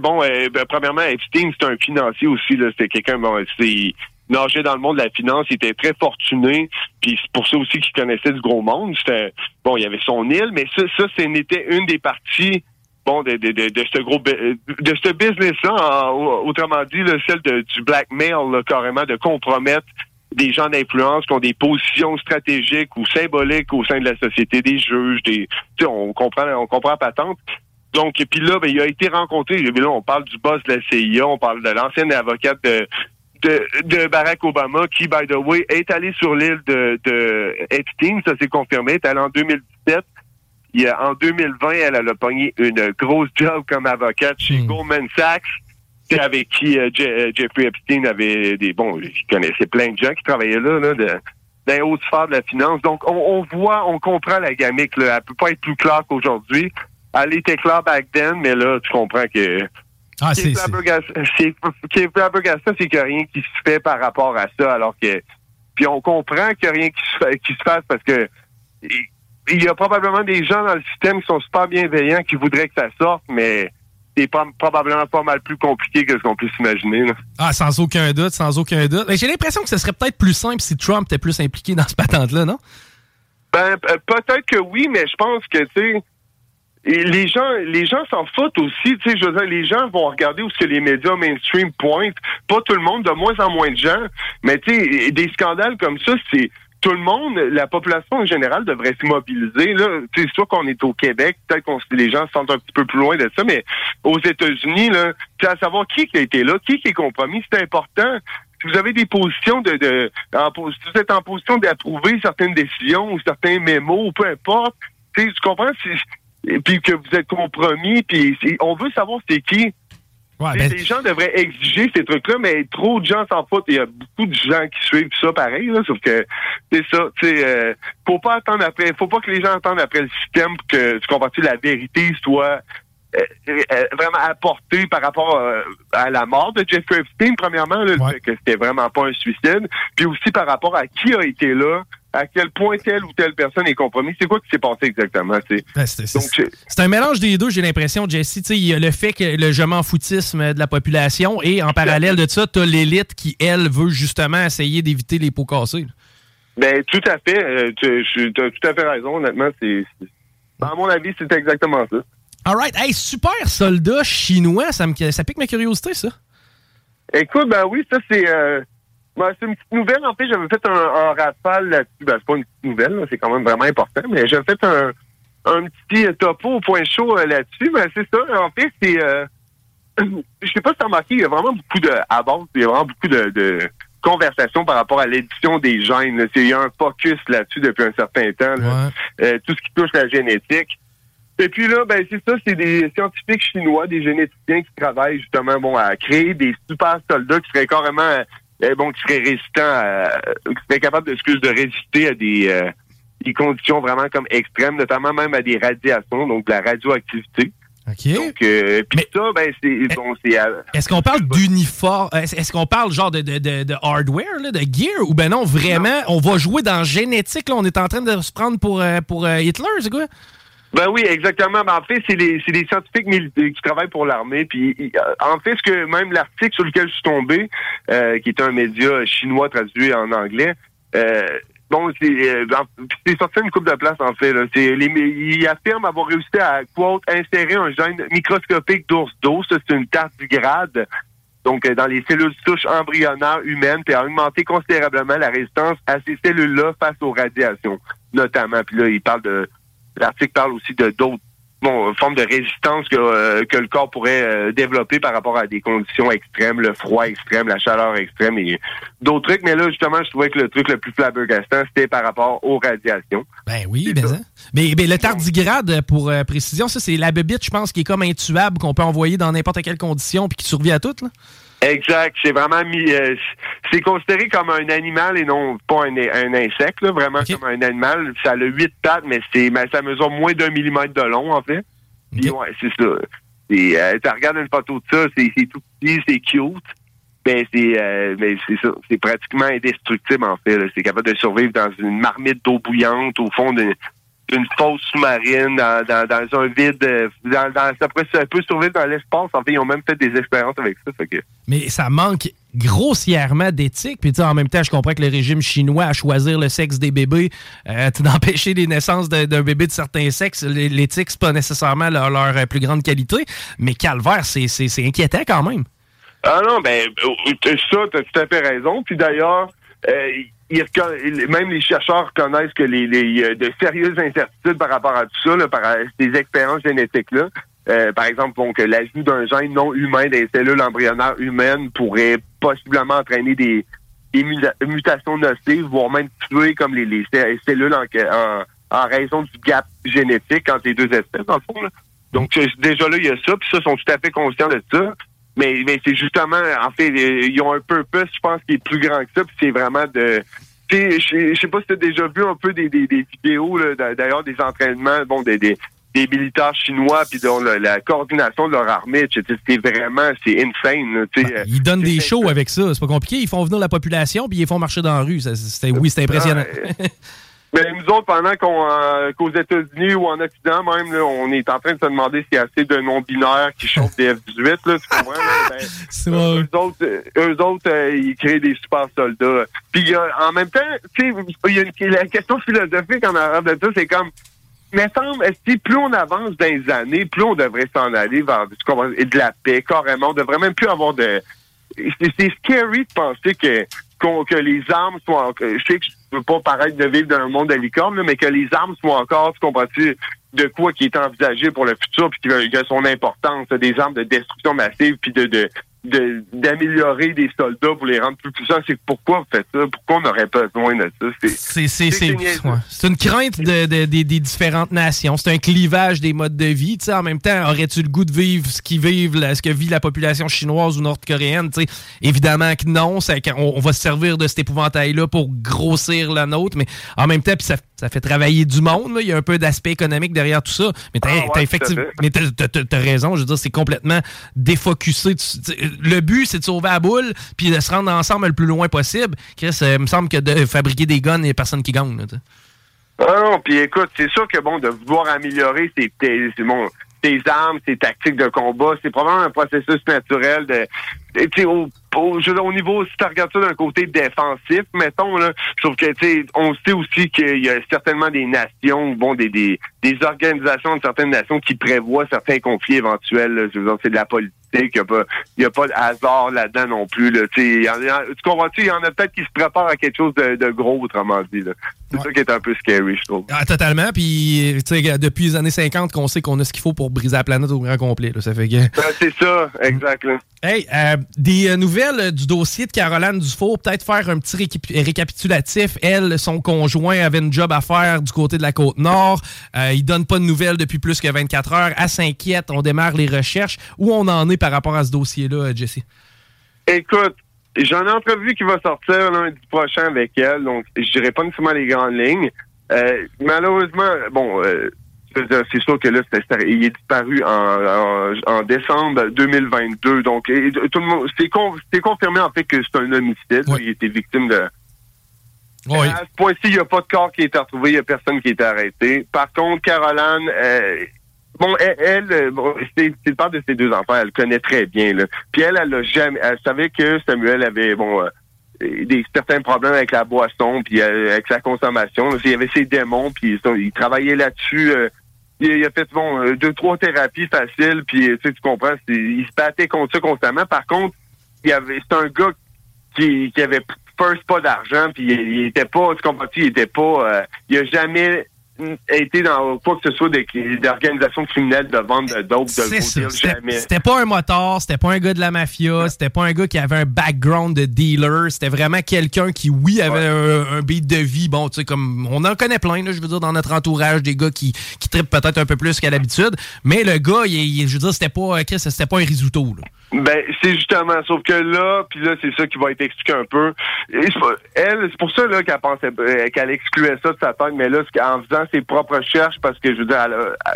Bon, euh, ben, premièrement, Epstein, c'était un financier aussi. C'était quelqu'un, bon, c'est nageait dans le monde de la finance, il était très fortuné, puis c'est pour ça aussi qu'il connaissait du gros monde. C'était bon, il y avait son île, mais ça, ça, c'était une des parties bon, de, de, de, de ce gros de ce business-là, en- autrement dit, là, celle de, du blackmail, là, carrément, de compromettre des gens d'influence qui ont des positions stratégiques ou symboliques au sein de la société, des juges, des. On comprend, on comprend patente. Donc, et puis là, ben, il a été rencontré. Là, on parle du boss de la CIA, on parle de l'ancienne avocate de, de, de Barack Obama, qui, by the way, est allé sur l'île de, de Epstein, ça s'est confirmé, est allé en 2017. Il y a- en 2020, elle, elle a pogné une grosse job comme avocate chez Goldman Sachs, c'est avec qui euh, Je- euh, Jeffrey Epstein avait des bons, il connaissait plein de gens qui travaillaient là, là de, dans les hautes sphères de la finance. Donc, on, on voit, on comprend la gamique. Là. Elle peut pas être plus claire qu'aujourd'hui. Elle était claire back then, mais là, tu comprends que Ah, ce qui est c'est- ce qui est flabbergastant, c'est qu'il n'y a rien qui se fait par rapport à ça, alors que puis on comprend qu'il n'y a rien qui se, fait- qui se fasse parce que il- y a probablement des gens dans le système qui sont super bienveillants qui voudraient que ça sorte, mais c'est pas, probablement pas mal plus compliqué que ce qu'on peut s'imaginer. là. Ah, sans aucun doute, sans aucun doute. J'ai l'impression que ce serait peut-être plus simple si Trump était plus impliqué dans ce patente-là, non? Ben, euh, peut-être que oui, mais je pense que, tu sais, et les gens, les gens s'en foutent aussi, tu sais, je veux dire, les gens vont regarder où ce que les médias mainstream pointent. Pas tout le monde, de moins en moins de gens. Mais, tu sais, des scandales comme ça, c'est, tout le monde, la population en général devrait se mobiliser. Là, sais, soit qu'on est au Québec, peut-être qu'on les gens se sentent un petit peu plus loin de ça, mais aux États-Unis, là, à savoir qui qui a été là, qui qui est compromis, c'est important. Si vous avez des positions de, de en, si vous êtes en position d'approuver certaines décisions ou certains mémos, ou peu importe, tu comprends, c'est- et puis que vous êtes compromis, puis on veut savoir c'est qui. Ouais, sais, Les gens devraient exiger ces trucs-là, mais trop de gens s'en foutent. Il y a beaucoup de gens qui suivent ça pareil, là, sauf que c'est ça. Tu sais, euh, faut pas attendre après, faut pas que les gens attendent après le système pour que tu comprends-tu la vérité soit euh, euh, vraiment apportée par rapport euh, à la mort de Jeffrey Epstein, premièrement, là, que c'était vraiment pas un suicide, puis aussi par rapport à qui a été là, à quel point telle ou telle personne est compromise. C'est quoi qui s'est passé exactement. Ben, c'est- un mélange des deux, j'ai l'impression, Jesse. Il y a le fait que le je m'en foutisme de la population et en parallèle de ça, tu as l'élite qui, elle, veut justement essayer d'éviter les pots cassés. là. Ben, tout à fait. Euh, tu as tout à fait raison, honnêtement. C'est, à mon avis, c'est exactement ça. All right. Hey, super soldat chinois, ça, me, ça pique ma curiosité, ça. Écoute, ben oui, ça c'est euh, ben, c'est une petite nouvelle. En fait, j'avais fait un, un rafale là-dessus. Ben, c'est pas une petite nouvelle, c'est quand même vraiment important, mais j'avais fait un, un petit euh, topo au point chaud euh, là-dessus. Ben, c'est ça. En fait, c'est euh, je sais pas si t'as remarqué, il y a vraiment beaucoup de à base, il y a vraiment beaucoup de, de conversations par rapport à l'édition des gènes. là. Il y a un focus là-dessus depuis un certain temps. là. Euh, tout ce qui touche la génétique. Et puis là, ben c'est ça, c'est des scientifiques chinois, des généticiens qui travaillent justement bon à créer des super soldats qui seraient carrément euh, bon, qui seraient résistants, à, qui seraient capables de, excuse, de résister à des, euh, des conditions vraiment comme extrêmes, notamment même à des radiations, donc de la radioactivité. OK. Donc, euh, puis ça, ben c'est bon, c'est euh, Est-ce qu'on parle d'uniforme? Est-ce qu'on parle genre de, de, de, de hardware, là, de gear? Ou ben non, vraiment, on va jouer dans génétique, là, on est en train de se prendre pour, euh, pour euh, Hitler, c'est quoi? Ben oui, exactement. Ben, en fait, c'est c'est des scientifiques militaires qui travaillent pour l'armée. Puis, euh, en fait, ce que même l'article sur lequel je suis tombé, euh, qui est un média chinois traduit en anglais, euh, bon, c'est euh, sorti une coupe de place en fait. Là. Les, ils affirment avoir réussi à quote insérer un gène microscopique d'ours d'eau. Ça, c'est une tardigrade. Donc, euh, dans les cellules souches embryonnaires humaines, puis à augmenter considérablement la résistance à ces cellules-là face aux radiations, notamment. Puis là, il parle de L'article parle aussi de d'autres bon, formes de résistance que, euh, que le corps pourrait euh, développer par rapport à des conditions extrêmes, le froid extrême, la chaleur extrême et d'autres trucs. Mais là, justement, je trouvais que le truc le plus flabbergastant, c'était par rapport aux radiations. Ben oui, ben ça. Mais, mais le tardigrade, pour euh, précision, ça, c'est la bébite, je pense, qui est comme intuable, qu'on peut envoyer dans n'importe quelle condition puis qui survit à toutes. Là. Exact. C'est vraiment mis. euh, c'est considéré comme un animal et non pas un, un insecte, là, vraiment comme un animal. Ça a huit pattes, mais c'est mais ça mesure moins d'un millimètre de long, en fait. Puis ouais, c'est ça. Et, euh, tu regardes une photo de ça, c'est tout petit, c'est cute. Ben c'est euh, ben, c'est ça. C'est pratiquement indestructible, en fait. C'est capable de survivre dans une marmite d'eau bouillante au fond d'une d'une fosse sous-marine, dans, dans, dans un vide. euh, Dans, dans, ça, peut survivre dans l'espace. En fait, ils ont même fait des expériences avec ça. Fait que, Mais ça manque grossièrement d'éthique. Puis tu sais, en même temps, je comprends que le régime chinois à choisir le sexe des bébés, euh, d'empêcher les naissances d'un bébé de certains sexes, l'éthique, c'est pas nécessairement leur, leur, euh, plus grande qualité. Mais calvaire, c'est inquiétant quand même. Ah non, ben euh, ça, t'as tout à fait raison. Puis d'ailleurs, euh, même les chercheurs reconnaissent que les, les il y a de sérieuses incertitudes par rapport à tout ça, là, par ces expériences génétiques-là. Euh, par exemple, que l'ajout d'un gène non humain les cellules embryonnaires humaines pourrait possiblement entraîner des, des muta- mutations nocives, voire même tuer comme les, les cell- cellules en, en, en raison du gap génétique entre les deux espèces, le fond. là. Donc, euh, déjà là, il y a ça, puis ça, sont tout à fait conscients de ça. Mais, mais c'est justement, en fait, euh, ils ont un purpose, je pense, qui est plus grand que ça, puis c'est vraiment de... Tu sais, je sais pas si tu as déjà vu un peu des, des, des vidéos, d'ailleurs, des entraînements, bon, des, des, des militaires chinois, puis dont la, la coordination de leur armée, c'est vraiment, c'est insane. là, sais. euh, Ils donnent des shows avec ça. C'est pas compliqué. Ils font venir la population puis ils font marcher dans la rue. Oui, c'est impressionnant. Mais nous autres, pendant qu'on euh, qu'aux États-Unis ou en Occident même, là, on est en train de se demander s'il y a assez de non-binaires qui chauffent des F-18, là, tu comprends? Là? Ben, eux, eux autres, euh, eux autres euh, ils créent des super soldats. Puis a- en même temps, tu sais, il y a une, la question philosophique en arrière de ça, c'est comme, mais semble, est-ce que plus on avance dans les années, plus on devrait s'en aller vers comprends, de la paix, carrément. On devrait même plus avoir de... C'est c'est scary de penser que qu'on- que les armes soient... Je sais que veux pas paraître de vivre dans un monde de mais que les armes soient encore, tu comprends-tu, de quoi qui est envisagé pour le futur, puis qui a son importance, des armes de destruction massive, puis de... de de- d'améliorer des soldats pour les rendre plus puissants. C'est pourquoi on fait ça? Pourquoi on n'aurait pas besoin de ça? C'est- ouais. Une crainte de- de- des- des différentes nations. C'est un clivage des modes de vie. En même temps, aurais-tu le goût de vivre ce, qui vivent, ce que vit la population chinoise ou nord-coréenne? Évidemment que non. Ça- on, on va se servir de cet épouvantail-là pour grossir la nôtre. Mais en même temps, ça, ça fait travailler du monde. Il y a un peu d'aspect économique derrière tout ça. Mais t'as Ah ouais, effectivement- fait. mais t'as- t'as- t'as- t'as raison. Je veux dire, c'est complètement défocusé. Tu- Le but, c'est de sauver la boule puis de se rendre ensemble le plus loin possible. Chris, euh, il me semble que de fabriquer des guns, il n'y a personne qui gagne. Ah non, puis écoute, c'est sûr que bon, de vouloir améliorer tes, bon, tes armes, ses tactiques de combat, c'est probablement un processus naturel de tu au, au, je veux dire, au niveau, si tu regardes ça d'un côté défensif, mettons, là, je trouve que, tu on sait aussi qu'il y a certainement des nations, bon, des, des, des organisations de certaines nations qui prévoient certains conflits éventuels. là. Je veux dire, c'est de la politique. Il n'y a, pas- y a pas de hasard là-dedans non plus. Là. Tu sais, il y en a- tu comprends-tu? Il y en a peut-être qui se préparent à quelque chose de, de gros, autrement dit. là. C'est ça qui est un peu scary, je trouve. Ah, totalement. Puis, tu sais, depuis les années 50 qu'on sait qu'on a ce qu'il faut pour briser la planète au grand complet. là. Ça fait que. Ben, c'est ça, exact. là. Hey, euh, des euh, nouvelles euh, du dossier de Caroline Dufour, peut-être faire un petit récap- récapitulatif. Elle, son conjoint avait une job à faire du côté de la côte nord. Euh, il donne pas de nouvelles depuis plus que 24 heures. Elle s'inquiète. On démarre les recherches. Où on en est par rapport à ce dossier-là, euh, Jesse? Écoute, j'en ai entrevu qui va sortir lundi prochain avec elle, donc je dirais pas nécessairement les grandes lignes. Malheureusement, bon, c'est sûr que là, il est disparu en, en, en décembre 2022. Donc, et tout le monde, c'est con- c'est confirmé en fait que c'est un homicide. Il était victime de. À ce point-ci, il n'y a pas de corps qui a été retrouvé, il n'y a personne qui a été arrêté. Par contre, Caroline, euh, bon, elle, elle, bon, c'est le père de ses deux enfants, elle le connaît très bien. Là. Puis elle, elle a jamais, elle savait que Samuel avait, bon, euh, des certains problèmes avec la boisson, puis euh, avec sa consommation. Il y avait ses démons, puis il travaillait là-dessus. euh, il, il a fait bon euh, deux trois thérapies faciles, puis tu sais, tu comprends, il se battait contre ça constamment. Par contre, il avait, c'est un gars qui, qui avait first pas d'argent, puis il, il était pas, tu comprends, il était pas, euh, il a jamais été dans quoi que ce soit des- d'organisation criminelle de vente de dope, de C'était jamais. c'était pas un motard, c'était pas un gars de la mafia, c'était pas un gars qui avait un background de dealer, c'était vraiment quelqu'un qui, oui, avait un, un beat de vie. Bon, tu sais, comme on en connaît plein, là, je veux dire, dans notre entourage, des gars qui, qui trippent peut-être un peu plus qu'à l'habitude. Mais le gars, il, il- je veux dire, c'était pas, Chris, c'était pas un risotto, là. Ben, c'est justement, sauf que là, puis là, c'est ça qui va être expliqué un peu. Elle, c'est pour ça là qu'elle pensait euh, qu'elle excluait ça de sa tête, mais là, qu'en faisant ses propres recherches, parce que je veux dire,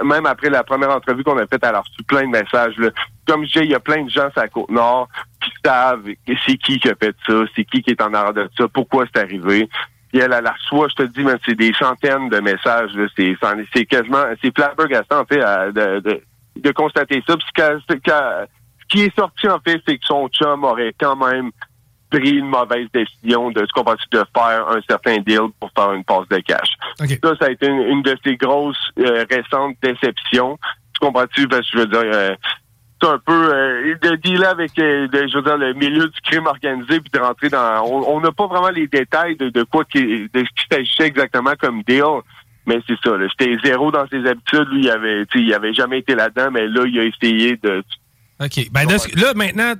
même après la première entrevue qu'on a faite, elle a reçu plein de messages. Là. Comme je dis, il y a plein de gens sur la côte nord qui savent c'est qui qui a fait ça, c'est qui qui est en arrière de ça, pourquoi c'est arrivé. Puis elle, elle la reçoit, je te dis, mais c'est des centaines de messages. là. C'est, c'est quasiment, c'est flabbergastant en fait à- de, de, de constater ça. Puis qui est sorti, en fait, c'est que son chum aurait quand même pris une mauvaise décision de ce qu'on va de faire un certain deal pour faire une passe de cash. Ça, ça a été une, une de ses grosses euh, récentes déceptions. Tu comprends-tu? Parce que je veux dire, euh, c'est un peu euh, de dealer avec euh, de- je veux dire, le milieu du crime organisé puis de rentrer dans. On n'a pas vraiment les détails de, de quoi qui, de ce qui s'agissait exactement comme deal. Mais c'est ça, là. J'étais zéro dans ses habitudes. Lui, il avait, il avait jamais été là-dedans, mais là, il a essayé de OK. Ben, là, maintenant,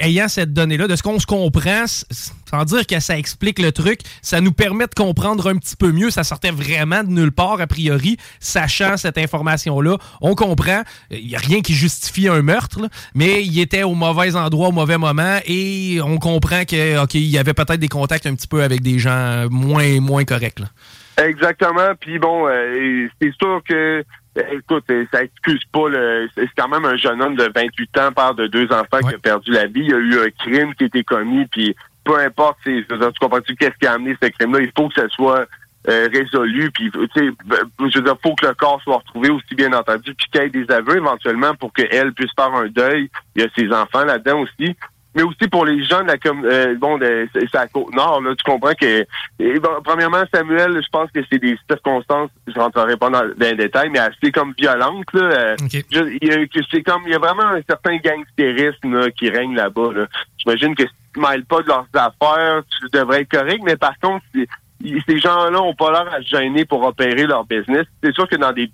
ayant cette donnée-là, de ce qu'on se comprend, sans dire que ça explique le truc, ça nous permet de comprendre un petit peu mieux. Ça sortait vraiment de nulle part, a priori, sachant cette information-là. On comprend. Il n'y a rien qui justifie un meurtre, mais il était au mauvais endroit au mauvais moment et on comprend que, OK, il y avait peut-être des contacts un petit peu avec des gens moins, moins corrects. Exactement. Puis bon, euh, c'est sûr que, écoute, euh, ça excuse pas le. C'est quand même un jeune homme de 28 ans, père de deux enfants qui a perdu la vie. Il y a eu un crime qui a été commis, puis peu importe, tu comprends-tu qu'est-ce qui a amené ce crime-là, il faut que ça soit euh, résolu. Puis, tu sais, ben, je veux dire, faut que le corps soit retrouvé aussi bien entendu, puis qu'il y ait des aveux éventuellement pour qu'elle puisse faire un deuil. Il y a ses enfants là-dedans aussi. Mais aussi pour les gens de la com euh, bon de c'est la côte nord là tu comprends que et bon, premièrement Samuel je pense que c'est des circonstances je rentrerai pas dans, dans les détails mais assez comme violentes là euh, je- il y a- que c'est comme il y a vraiment un certain gangstérisme là, qui règne là-bas là. j'imagine que si tu mêles pas de leurs affaires tu devrais être correct mais par contre ces gens-là ont pas l'air à se gêner pour opérer leur business. C'est sûr que dans des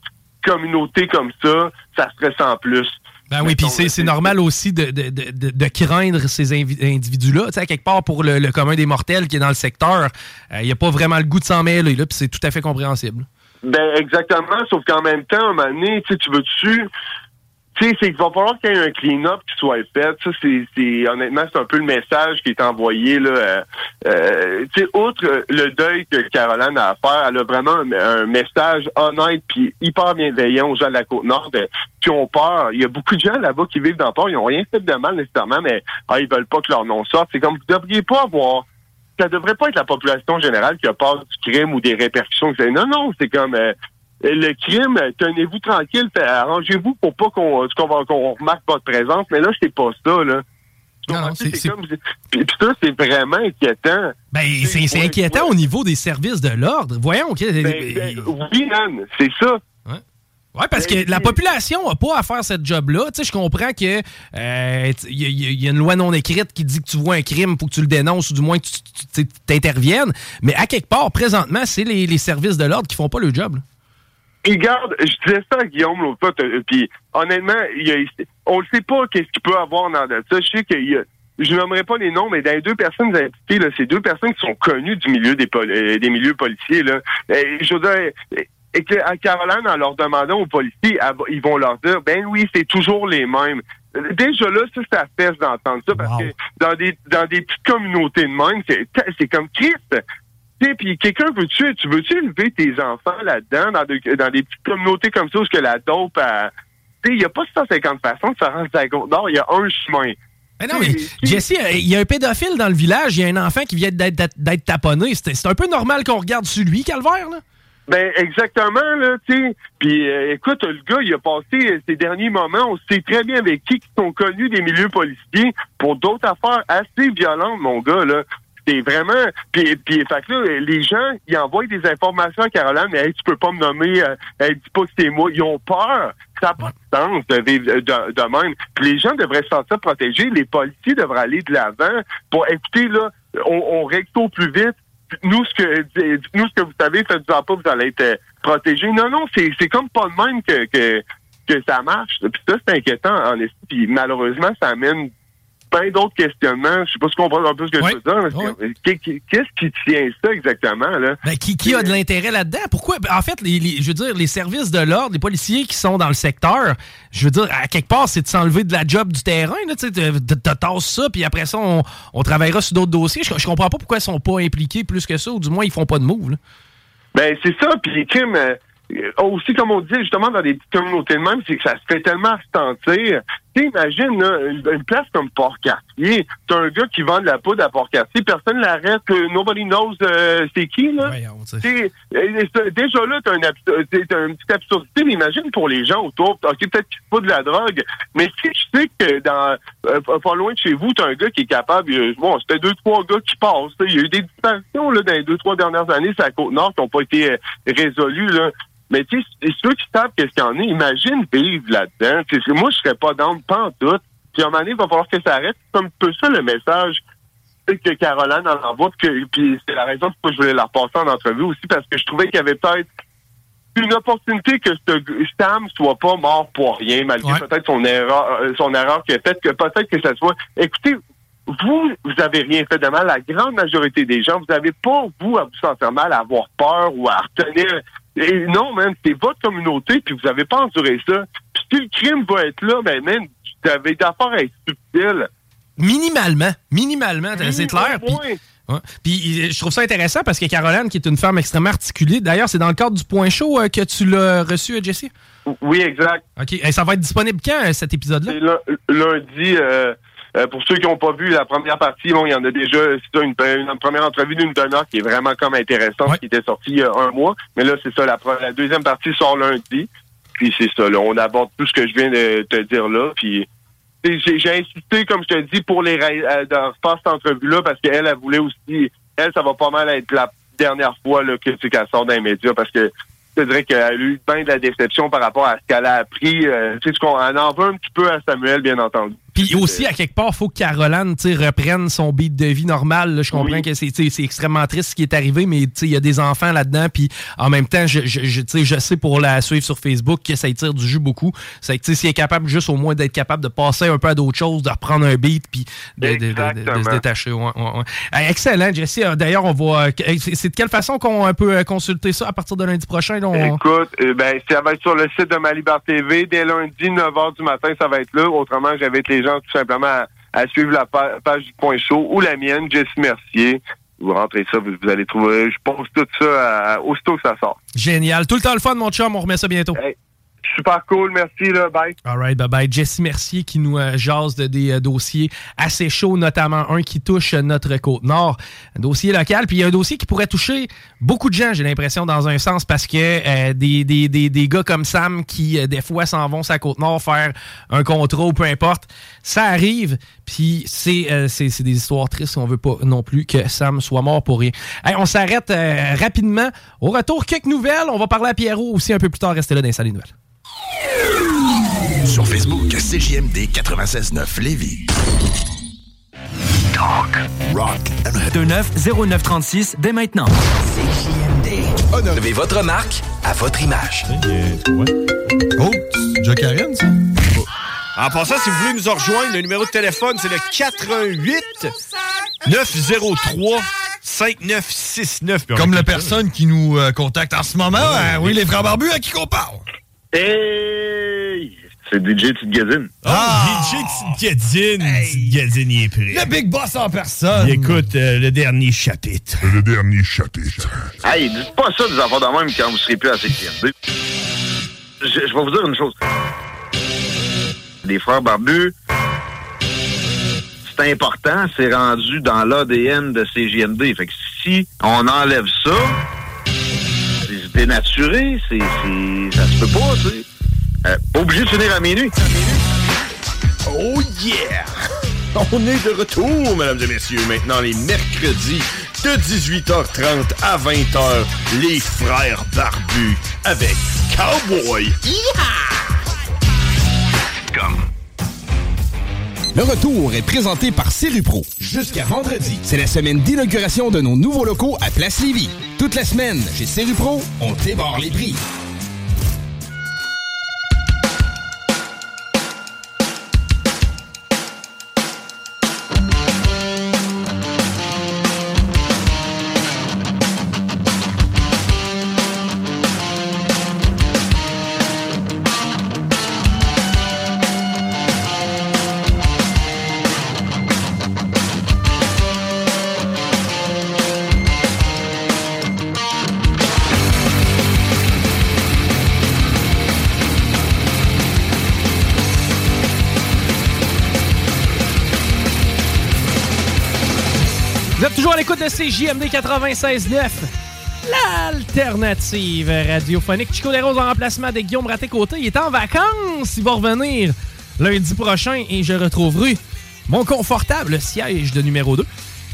communautés comme ça ça se ressent plus Ben oui, puis c'est normal aussi de, de, de, de- craindre ces individus-là. Tu sais, quelque part, pour le, le commun des mortels qui est dans le secteur, il n'y a pas vraiment le goût de s'en mêler, là, puis c'est tout à fait compréhensible. Ben exactement, sauf qu'en même temps, à un moment donné, tu sais, tu sais, c'est qu'il va falloir qu'il y ait un clean-up qui soit fait. Ça, c'est, honnêtement, c'est un peu le message qui est envoyé là. euh, euh, tu sais, outre euh, le deuil que Caroline a à faire, elle a vraiment un, message honnête puis hyper bienveillant aux gens de la côte nord de- qui ont peur. Il y a beaucoup de gens là-bas qui vivent dans le port, ils ont rien fait de mal nécessairement, mais ah, ils veulent pas que leur nom sorte. C'est comme vous devriez pas avoir ça devrait pas être la population générale qui a peur du crime ou des répercussions. Non, non, c'est comme euh, le crime, euh, tenez-vous tranquille, fait- arrangez-vous pour pas qu'on va- qu'on remarque votre présence. Mais là, c'est pas ça, là. Comprends? c'est comme... Puis, ça, c'est vraiment inquiétant. Ben, c'est inquiétant au niveau des services de l'ordre. Voyons. Ben, ben, oui, man, c'est ça. Ouais, parce que la population n'a pas à faire cette job-là. Tu sais, je comprends que euh, il y, a- il y a une loi non écrite qui dit que tu vois un crime, faut que tu le dénonces ou du moins que tu t'interviennes. Mais à quelque part, présentement, c'est les, les services de l'ordre qui font pas le job. là. Puis regarde, je disais ça à Guillaume l'autre fois, puis honnêtement, il a- on ne sait pas qu'est-ce qu'il peut avoir dans ça. Je sais qu'il y a, je nommerai pas les noms, mais dans les deux personnes impliquées, là, c'est deux personnes qui sont connues du milieu des, pol- euh, des milieux policiers. Là. Et, je veux dire, et que à Caroline, en leur demandant aux policiers, va- ils vont leur dire, ben oui, c'est toujours les mêmes. Déjà là, ça, ça fesse d'entendre ça, parce que dans des dans des petites communautés de même, c'est c'est comme Christ. Tu sais, puis quelqu'un veut-tu, tu veux-tu élever tes enfants là-dedans, dans, de- dans des petites communautés comme ça, où que la dope, tu sais, il n'y a pas 150 façons de se rendre la nord, il y a un chemin. Mais non, mais Jesse, il y a un pédophile dans le village, il y a un enfant qui vient d'être- taponné. C'est c'est un peu normal qu'on regarde sur lui, Calvaire, là. Ben exactement là, tu sais. Puis euh, écoute, le gars, il a passé euh, ses derniers moments, on sait très bien avec qui qui sont connus des milieux policiers pour d'autres affaires assez violentes, mon gars là. C'est vraiment puis puis fait que là, les gens, ils envoient des informations à Caroline, mais tu peux pas me nommer, euh, dis pas que c'est moi. Ils ont peur. Ça n'a pas de sens de vivre de, même. Puis les gens devraient se sentir protégés. Les policiers devraient aller de l'avant pour écouter là, on, on plus vite nous ce que dites-nous ce que vous savez, faites-en pas, vous allez être euh, protégés. Non, non, c'est c'est comme pas de même que, que, ça marche. Puis ça, c'est inquiétant en. Puis malheureusement, ça amène plein d'autres questionnements. Je sais pas si vous comprenez un peu ce que je veux dire. mais c'est- qu'est- Qu'est-ce qui tient ça exactement, là? Ben, qui, qui a de l'intérêt là-dedans? Pourquoi? Ben, En fait, les, les- je veux dire, les services de l'ordre, les policiers qui sont dans le secteur, je veux dire, à quelque part, c'est de s'enlever de la job du terrain. Tu tasser ça, puis après ça, on, on travaillera sur d'autres dossiers. Je, je comprends pas pourquoi ils sont pas impliqués plus que ça, ou du moins, ils font pas de move. là. Ben, c'est ça. Puis euh, euh, aussi, comme on disait, justement, dans des petites communautés de même, c'est que ça se fait tellement imagine, là, une, une place comme Port-Cartier. T'as un gars qui vend de la poudre à Port-Cartier. Personne l'arrête. que Nobody knows euh, c'est qui, là. T'sais, euh, c'est- déjà là, t'as une, t'as une petite absurdité, mais imagine pour les gens autour. OK, peut-être qu'il faut de la drogue, mais si tu sais que dans euh, pas loin de chez vous, t'as un gars qui est capable, euh, bon, c'était deux, trois gars qui passent. Il y a eu des disparitions là, dans les deux, trois dernières années sur la Côte-Nord qui n'ont pas été euh, résolues. Là. Mais tu sais, ceux qui savent qu'est-ce qu'il y en a, imagine vivre là-dedans. Moi, je serais pas dans pas en tout. Puis à un moment donné, il va falloir que ça arrête. C'est un peu ça le message que Caroline en envoie. Puis, que- puis c'est la raison pourquoi je voulais la repasser en entrevue aussi, parce que je trouvais qu'il y avait peut-être une opportunité que ce Sam soit pas mort pour rien, malgré peut-être son erreur, euh, son erreur qu'il a faite, que peut-être que ça soit. Écoutez, vous, vous avez rien fait de mal. La grande majorité des gens, vous n'avez pas, vous, à vous sentir mal, à avoir peur ou à retenir. Et non, man, c'est votre communauté, puis vous n'avez pas enduré ça. Puis si le crime va être là, ben, man, vous avez d'affaires à être subtil. Minimalement. Minimalement, c'est clair. Puis, ouais. Puis, euh, je trouve ça intéressant parce que Caroline, qui est une femme extrêmement articulée, d'ailleurs, c'est dans le cadre du point chaud euh, que tu l'as reçu, euh, Jesse? Oui, exact. OK. Et ça va être disponible quand, cet épisode-là? Lundi. euh, euh, pour ceux qui n'ont pas vu la première partie, bon, il y en a déjà c'est ça, une, une première entrevue d'une demi-heure qui est vraiment comme intéressante, qui était sortie il y a un mois. Mais là, c'est ça, la, deuxième partie sort lundi. Puis c'est ça, là, on aborde tout ce que je viens de te dire là. Puis j'ai insisté, comme je te dis, pour les euh, refaire cette entrevue-là, parce qu'elle, elle voulait aussi, elle, ça va pas mal être la dernière fois là, que tu sais, qu'elle sort dans les médias, parce que je dirais qu'elle a eu bien de la déception par rapport à ce qu'elle a appris. Euh, tu sais, ce qu'on elle en veut un petit peu à Samuel, bien entendu. Puis aussi, à quelque part, il faut que Caroline reprenne son beat de vie normal. Je comprends que c'est extrêmement triste ce qui est arrivé, mais il y a des enfants là-dedans. Puis en même temps, je, je, je, je sais pour la suivre sur Facebook que ça y tire du jus beaucoup. C'est que tu sais, si elle est capable juste au moins d'être capable de passer un peu à d'autres choses, de reprendre un beat, puis de, de- de- se détacher. Ouais, ouais, ouais. Excellent, Jesse. Euh, D'ailleurs, on va. euh, C'est de quelle façon qu'on peut euh, consulter ça à partir de lundi prochain? là, on- Écoute, ben, ça va être sur le site de Malibar TV. Dès lundi, 9h du matin, ça va être là. Autrement, j'invite les gens tout simplement à, à suivre la pa- page du Point Chaud ou la mienne, Jesse Mercier. Vous rentrez ça, vous, vous allez trouver. Je poste tout ça à- aussitôt que ça sort. Génial. Tout le temps le fun, mon chum. On remet ça bientôt. Super cool, merci, là, bye. All right, bye bye. Jessie Mercier qui nous euh, jase de des euh, dossiers assez chauds, notamment un qui touche notre Côte-Nord, un dossier local. Puis il y a un dossier qui pourrait toucher beaucoup de gens, j'ai l'impression, dans un sens, parce que euh, des, des, des, des gars comme Sam qui, des fois, s'en vont sa Côte-Nord faire un contrôle, peu importe, ça arrive. Puis c'est des histoires tristes. On veut pas non plus que Sam soit mort pour rien. On s'arrête rapidement. Au retour, quelques nouvelles. On va parler à Pierrot aussi un peu plus tard. Restez là dans les salles des nouvelles. Sur Facebook, CJMD 96.9 Lévis. Talk, rock and 29 0936 dès maintenant. CJMD. Honorez votre marque à votre image. Oh, Joe Karen, ça? En passant, si vous voulez nous rejoindre, le numéro de téléphone, c'est le 88 903 5969. Comme la personne qui nous euh, contacte en ce moment. hein, oui, les frères barbus, à qui qu'on parle? Hey! C'est DJ Petite Gadine. Ah! DJ Gadine. Gadine, il est prêt. Le Big Boss en personne. Il écoute euh, le dernier chapitre. Le dernier chapitre. Hey, dites pas ça des enfants de même quand vous serez plus à CQMD. Je, je vais vous dire une chose. Les frères barbus, c'est important, c'est rendu dans l'ADN de CGMD. Fait que si on enlève ça, dénaturé, c'est, c'est, ça se peut pas, tu sais. Euh, pas obligé de finir à minuit. Oh yeah! On est de retour, mesdames et messieurs. Maintenant, les mercredis de 18h30 à 20h, les frères barbus avec Cowboy. Comme. Le retour est présenté par Serupro. Jusqu'à vendredi, c'est la semaine d'inauguration de nos nouveaux locaux à Place Lévis. Toute la semaine, chez Serupro, on débarre les prix. Toujours à l'écoute de CJMD 96.9, l'alternative radiophonique. Chico Desroses en remplacement de Guillaume Raté-Côté. Il est en vacances. Il va revenir lundi prochain et je retrouverai mon confortable siège de numéro 2.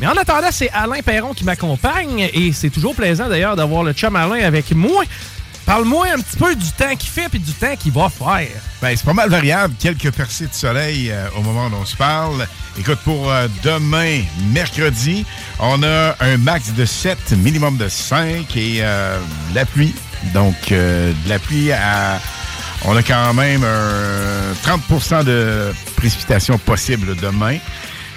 Mais en attendant, c'est Alain Perron qui m'accompagne et c'est toujours plaisant d'ailleurs d'avoir le chum Alain avec moi. Parle-moi un petit peu du temps qu'il fait et du temps qu'il va faire. Ben, c'est pas mal variable. Quelques percées de soleil euh, au moment où on se parle. Écoute, pour euh, demain, mercredi, on a un max de 7, minimum de 5 et euh, de la pluie. Donc, euh, de la pluie à... On a quand même un 30% de précipitations possibles demain.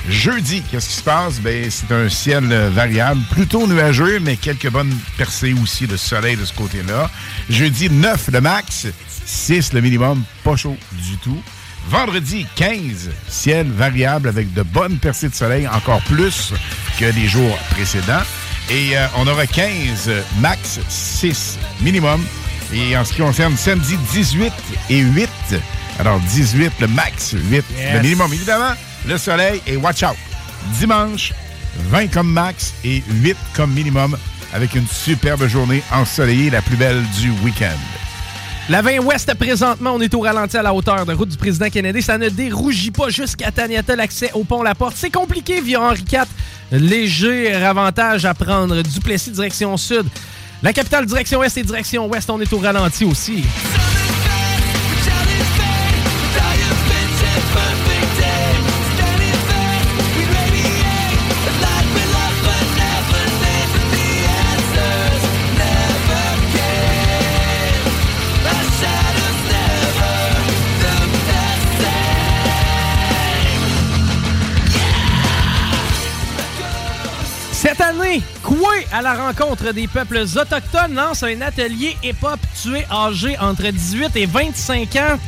Jeudi, qu'est-ce qui se passe? Ben, c'est un ciel euh, variable, plutôt nuageux, mais quelques bonnes percées aussi de soleil de ce côté-là. Jeudi, 9 le max, 6 le minimum, pas chaud du tout. Vendredi, 15, ciel variable avec de bonnes percées de soleil, encore plus que les jours précédents. Et euh, on aura 15 max, 6 minimum. Et en ce qui concerne samedi, 18 et 8. Alors 18 le max, 8 le minimum. Évidemment, le soleil et watch out. Dimanche, 20 comme max et 8 comme minimum avec une superbe journée ensoleillée, la plus belle du week-end. La 20 Ouest, présentement, on est au ralenti à la hauteur de route du président Kennedy. Ça ne dérougit pas jusqu'à Taniata, l'accès au pont La Porte. C'est compliqué via Henri IV. Léger avantage à prendre. Duplessis, direction sud. La capitale, direction est et direction ouest, on est au ralenti aussi. À la rencontre des peuples autochtones, lance un atelier hip-hop tué âgé entre 18 et 25 ans.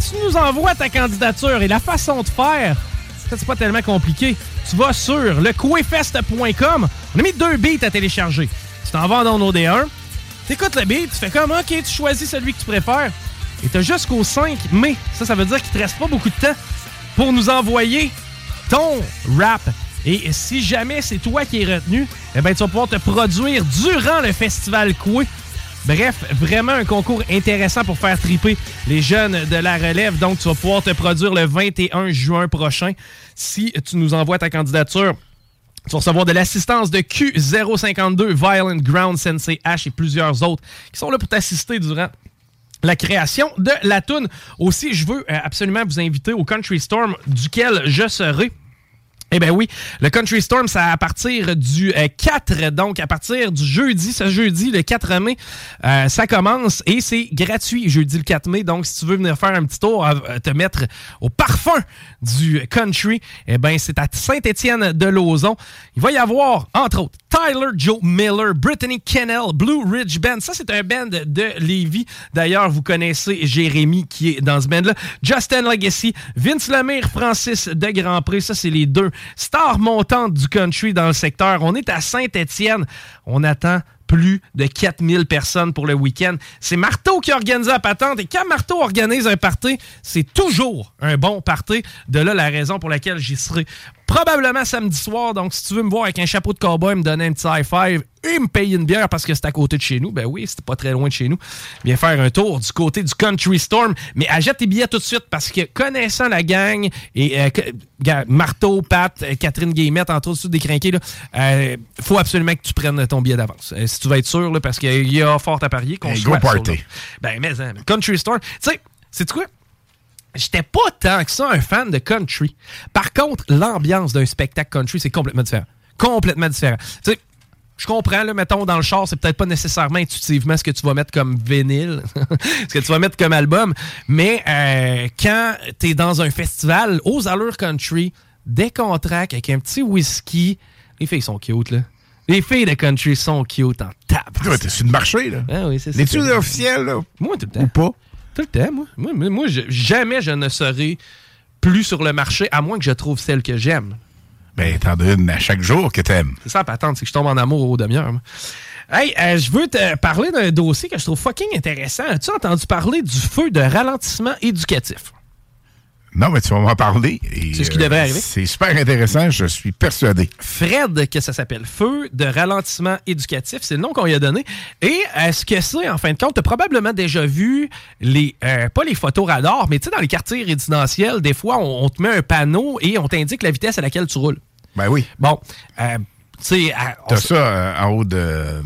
Tu nous envoies ta candidature et la façon de faire, c'est pas tellement compliqué. Tu vas sur lecouefest.com. On a mis deux beats à télécharger. Tu t'en vas dans OD1, t'écoutes le beat, tu fais comme, ok, tu choisis celui que tu préfères. Et tu as jusqu'au 5 mai. Ça, ça veut dire qu'il te reste pas beaucoup de temps pour nous envoyer ton rap. Et si jamais c'est toi qui es retenu, eh ben, tu vas pouvoir te produire durant le festival Coué. Bref, vraiment un concours intéressant pour faire triper les jeunes de la relève. Donc, tu vas pouvoir te produire le 21 juin prochain. Si tu nous envoies ta candidature, tu vas recevoir de l'assistance de Q052, Violent Ground, Sensei H et plusieurs autres qui sont là pour t'assister durant la création de la tune. Aussi, je veux euh, absolument vous inviter au Country Storm duquel je serai. Eh bien oui, le Country Storm, c'est à partir du 4, euh, donc à partir du jeudi, ce jeudi, le 4 mai, euh, ça commence et c'est gratuit jeudi le 4 mai. Donc si tu veux venir faire un petit tour, euh, te mettre au parfum du country, eh bien c'est à Saint-Étienne de Lauzon. Il va y avoir, entre autres, Tyler Joe Miller, Brittany Kennel, Blue Ridge Band. Ça, c'est un band de Lévis. D'ailleurs, vous connaissez Jérémy qui est dans ce band-là. Justin Legacy, Vince Lemire, Francis de Grand Prix. Ça, c'est les deux stars montantes du country dans le secteur. On est à Saint-Étienne. On attend plus de 4000 personnes pour le week-end. C'est Marteau qui organise la patente et quand Marteau organise un party, c'est toujours un bon party. De là la raison pour laquelle j'y serai probablement samedi soir. Donc, si tu veux me voir avec un chapeau de cowboy, me donner un petit high five et me payer une bière parce que c'est à côté de chez nous, ben oui, c'était pas très loin de chez nous. Viens faire un tour du côté du Country Storm. Mais achète tes billets tout de suite parce que connaissant la gang et euh, Marteau, Pat, euh, Catherine Guillemette, entre autres, des crinqués, il euh, faut absolument que tu prennes ton billet d'avance. si tu vas être sûr, là, parce qu'il y a fort à parier qu'on Go party. Ben, mais, hein, Country Storm. Tu sais, c'est quoi? J'étais pas tant que ça un fan de country. Par contre, l'ambiance d'un spectacle country, c'est complètement différent. Complètement différent. Tu sais, je comprends, là, mettons, dans le char, c'est peut-être pas nécessairement intuitivement ce que tu vas mettre comme vinyle, ce que tu vas mettre comme album, mais euh, quand tu es dans un festival aux allures country, décontracte, avec un petit whisky, les filles sont cute, là. Les filles de country sont cute en table. T'es sur le marché, là. Ah oui, c'est ça. Les-tu officiels, là? Moi, tout le temps. Ou pas? Tout le temps, moi. Moi, moi je, jamais je ne serai plus sur le marché, à moins que je trouve celle que j'aime. Ben, t'en donnes à chaque jour que t'aimes. C'est ça la patente, c'est que je tombe en amour au demi-heure. Hey, euh, je veux te parler d'un dossier que je trouve fucking intéressant. As-tu entendu parler du feu de ralentissement éducatif? Non, mais tu vas m'en parler. C'est ce qui devrait arriver. C'est super intéressant, je suis persuadé. Fred, que ça s'appelle Feu de ralentissement éducatif, c'est le nom qu'on lui a donné. Et est-ce que c'est, en fin de compte, tu as probablement déjà vu les, euh, pas les photos radars, mais tu sais, dans les quartiers résidentiels, des fois, on, te met un panneau et on t'indique la vitesse à laquelle tu roules. Ben oui. Bon, euh, tu sais. T'as ça euh, en haut de.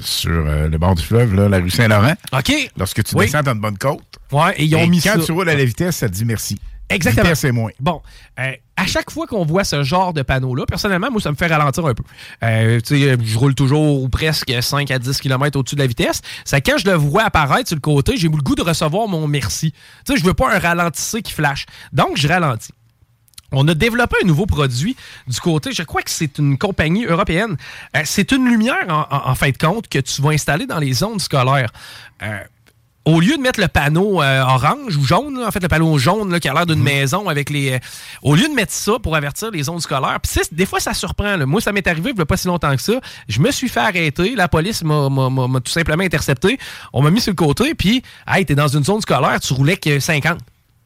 sur le bord du fleuve, là, la rue Saint-Laurent. OK. Lorsque tu descends dans une bonne côte. Ouais, et ils ont mis quand ça. tu roules à la vitesse, ça te dit merci. Exactement. c'est moins. Bon, euh, à chaque fois qu'on voit ce genre de panneau-là, personnellement, moi, ça me fait ralentir un peu. Euh, tu sais, je roule toujours ou presque 5 à 10 km au-dessus de la vitesse. C'est quand je le vois apparaître sur le côté, j'ai le goût de recevoir mon merci. Tu sais, je veux pas un ralentisseur qui flash. Donc, je ralentis. On a développé un nouveau produit du côté, je crois que c'est une compagnie européenne. Euh, c'est une lumière, en, en, fin de compte, que tu vas installer dans les zones scolaires. Au lieu de mettre le panneau euh, orange ou jaune, là, en fait, le panneau jaune là, qui a l'air d'une maison avec les. euh, au lieu de mettre ça pour avertir les zones scolaires, puis des fois, ça surprend. là. Moi, ça m'est arrivé il n'y a pas si longtemps que ça. Je me suis fait arrêter. La police m'a tout simplement intercepté. On m'a mis sur le côté, puis, hey, t'es dans une zone scolaire, tu roulais que 50.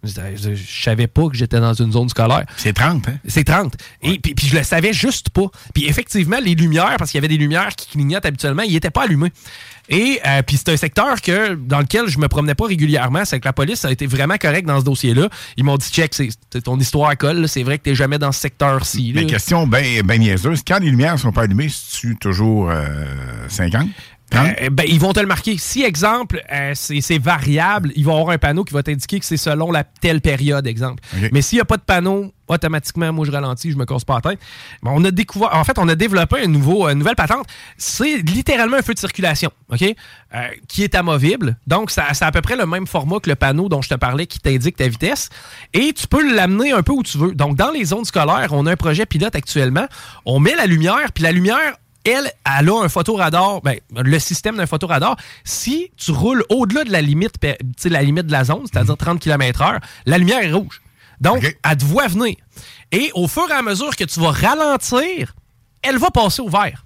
Je, je savais pas que j'étais dans une zone scolaire. C'est 30, hein? C'est 30. Et puis, puis je le savais juste pas. Puis effectivement, les lumières, parce qu'il y avait des lumières qui clignotent habituellement, ils n'étaient pas allumées. Et euh, puis c'est un secteur que dans lequel je me promenais pas régulièrement. C'est que la police a été vraiment correcte dans ce dossier-là. Ils m'ont dit check, c'est ton histoire à colle. C'est vrai que t'es jamais dans ce secteur-ci. Mais question bien ben niaiseuse. Quand les lumières sont pas allumées, c'est-tu toujours euh, 50? Euh, ben, ils vont te le marquer. Si, exemple, euh, c'est variable, ils vont avoir un panneau qui va t'indiquer que c'est selon la telle période, exemple. Mais s'il n'y a pas de panneau, automatiquement, moi, je ralentis, je me casse pas la tête. Mais on a découvert, en fait, on a développé un nouveau, une nouvelle patente. C'est littéralement un feu de circulation, OK? Euh, qui est amovible. Donc, c'est à peu près le même format que le panneau dont je te parlais qui t'indique ta vitesse. Et tu peux l'amener un peu où tu veux. Donc, dans les zones scolaires, on a un projet pilote actuellement. On met la lumière, puis la lumière, elle, elle a un photoradar, ben, le système d'un photoradar. Si tu roules au-delà de la limite, la limite de la zone, c'est-à-dire 30 km/h, la lumière est rouge. Donc, elle te voit venir. Et au fur et à mesure que tu vas ralentir, elle va passer au vert.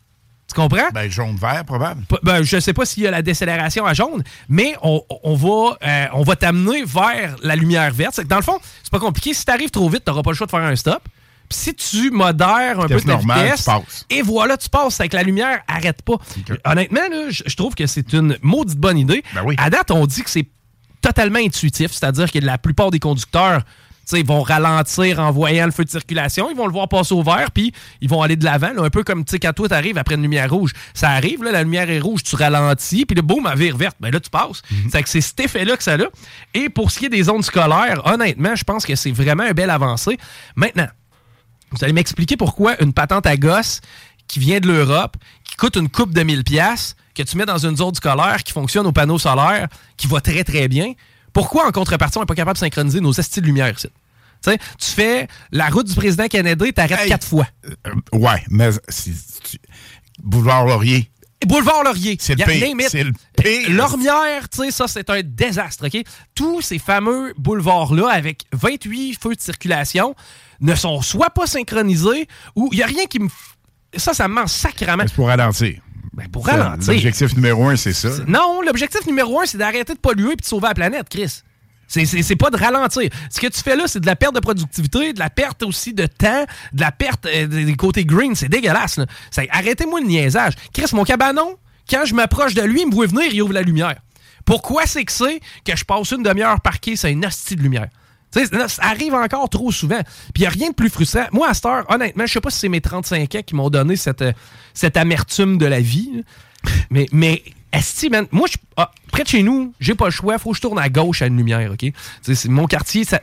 Tu comprends? Ben, jaune-vert, probable. Ben, je sais pas s'il y a la décélération à jaune, mais on, on va, euh, on va t'amener vers la lumière verte. Dans le fond, c'est pas compliqué. Si tu arrives trop vite, tu n'auras pas le choix de faire un stop. Si tu modères un peu ta vitesse, tu passes. et voilà, tu passes avec la lumière, arrête pas. Honnêtement, je trouve que c'est une maudite bonne idée. Ben À date, on dit que c'est totalement intuitif, c'est-à-dire que la plupart des conducteurs tu sais, ils vont ralentir en voyant le feu de circulation, ils vont le voir passer au vert, puis ils vont aller de l'avant, un peu comme tu sais, quand toi t'arrives après une lumière rouge. Ça arrive, là, la lumière est rouge, tu ralentis, puis le boum, elle vire verte. Ben là, tu passes. C'est que c'est cet effet-là que ça a. Et pour ce qui est des zones scolaires, honnêtement, je pense que c'est vraiment un bel avancé. Maintenant, vous allez m'expliquer pourquoi une patente à gosse qui vient de l'Europe, qui coûte une coupe de 1000 pièces que tu mets dans une zone scolaire qui fonctionne au panneau solaire, qui va très très bien, pourquoi en contrepartie on n'est pas capable de synchroniser nos estis de lumière ici? Tu fais la route du président Kennedy, t'arrêtes quatre fois. Euh, ouais, mais si- Boulevard Laurier. Boulevard Laurier. C'est le pire. C'est le pire. Lormière, tu sais, ça, c'est un désastre, OK? Tous ces fameux boulevards-là, avec 28 feux de circulation, ne sont soit pas synchronisés, ou il n'y a rien qui me... Ça, ça me ment sacrément. C'est pour ralentir. Ben, pour ralentir. L'objectif numéro un, c'est ça. Non, l'objectif numéro un, c'est d'arrêter de polluer et de sauver la planète, Chris. C'est- C'est c'est pas de ralentir. Ce que tu fais là, c'est de la perte de productivité, de la perte aussi de temps, de la perte euh, des côtés green. C'est dégueulasse. Arrêtez-moi le niaisage. Chris, mon cabanon, quand je m'approche de lui, il me voit venir, il ouvre la lumière. Pourquoi c'est que c'est que je passe une demi-heure parqué sur une hostie de lumière? Tu ça arrive encore trop souvent. Puis il n'y a rien de plus frustrant. Moi, à cette heure, honnêtement, je sais pas si c'est mes 35 ans qui m'ont donné cette, euh, cette amertume de la vie. Mais, mais esti, man, moi, je, ah, près de chez nous, j'ai pas le choix. faut que je tourne à gauche à une lumière, OK? Tu c'est mon quartier, ça,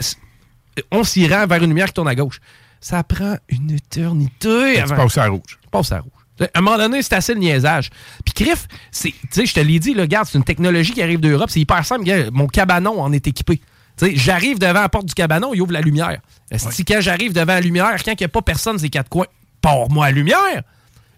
on s'y rend vers une lumière qui tourne à gauche. Ça prend une éternité Tu avant... passes à rouge. Tu passes à rouge. À un moment donné, c'est assez le niaisage. Puis Criff, tu je te l'ai dit, là, regarde, c'est une technologie qui arrive d'Europe. C'est hyper simple. Mon cabanon en est équipé. Tu sais, j'arrive devant la porte du cabanon, il ouvre la lumière. Si quand j'arrive devant la lumière, quand il n'y a pas personne, ces quatre coins, pars-moi la lumière?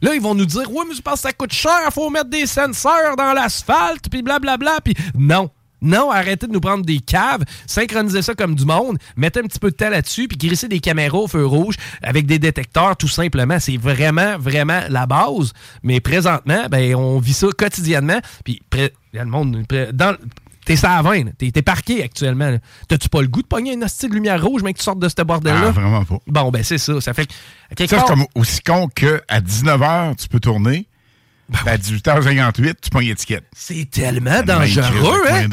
Là, ils vont nous dire, ouais, mais je pense que ça coûte cher, faut mettre des senseurs dans l'asphalte, puis blablabla. Puis non. Non, arrêtez de nous prendre des caves, synchronisez ça comme du monde, mettez un petit peu de temps là-dessus, puis grisser des caméras au feu rouge avec des détecteurs, tout simplement. C'est vraiment, vraiment la base. Mais présentement, ben, on vit ça quotidiennement. Puis, pré- il y a le monde. Dans, T'es ça à 20, t'es t'es parqué actuellement. T'as-tu pas le goût de pogner une hostie de lumière rouge, mais que tu sortes de ce bordel-là? Ah, vraiment pas. Bon, ben c'est ça. Ça fait que. Ça, c'est comme aussi con qu'à 19h, tu peux tourner. puis à 18h58, tu pognes l'étiquette. C'est tellement dangereux, hein?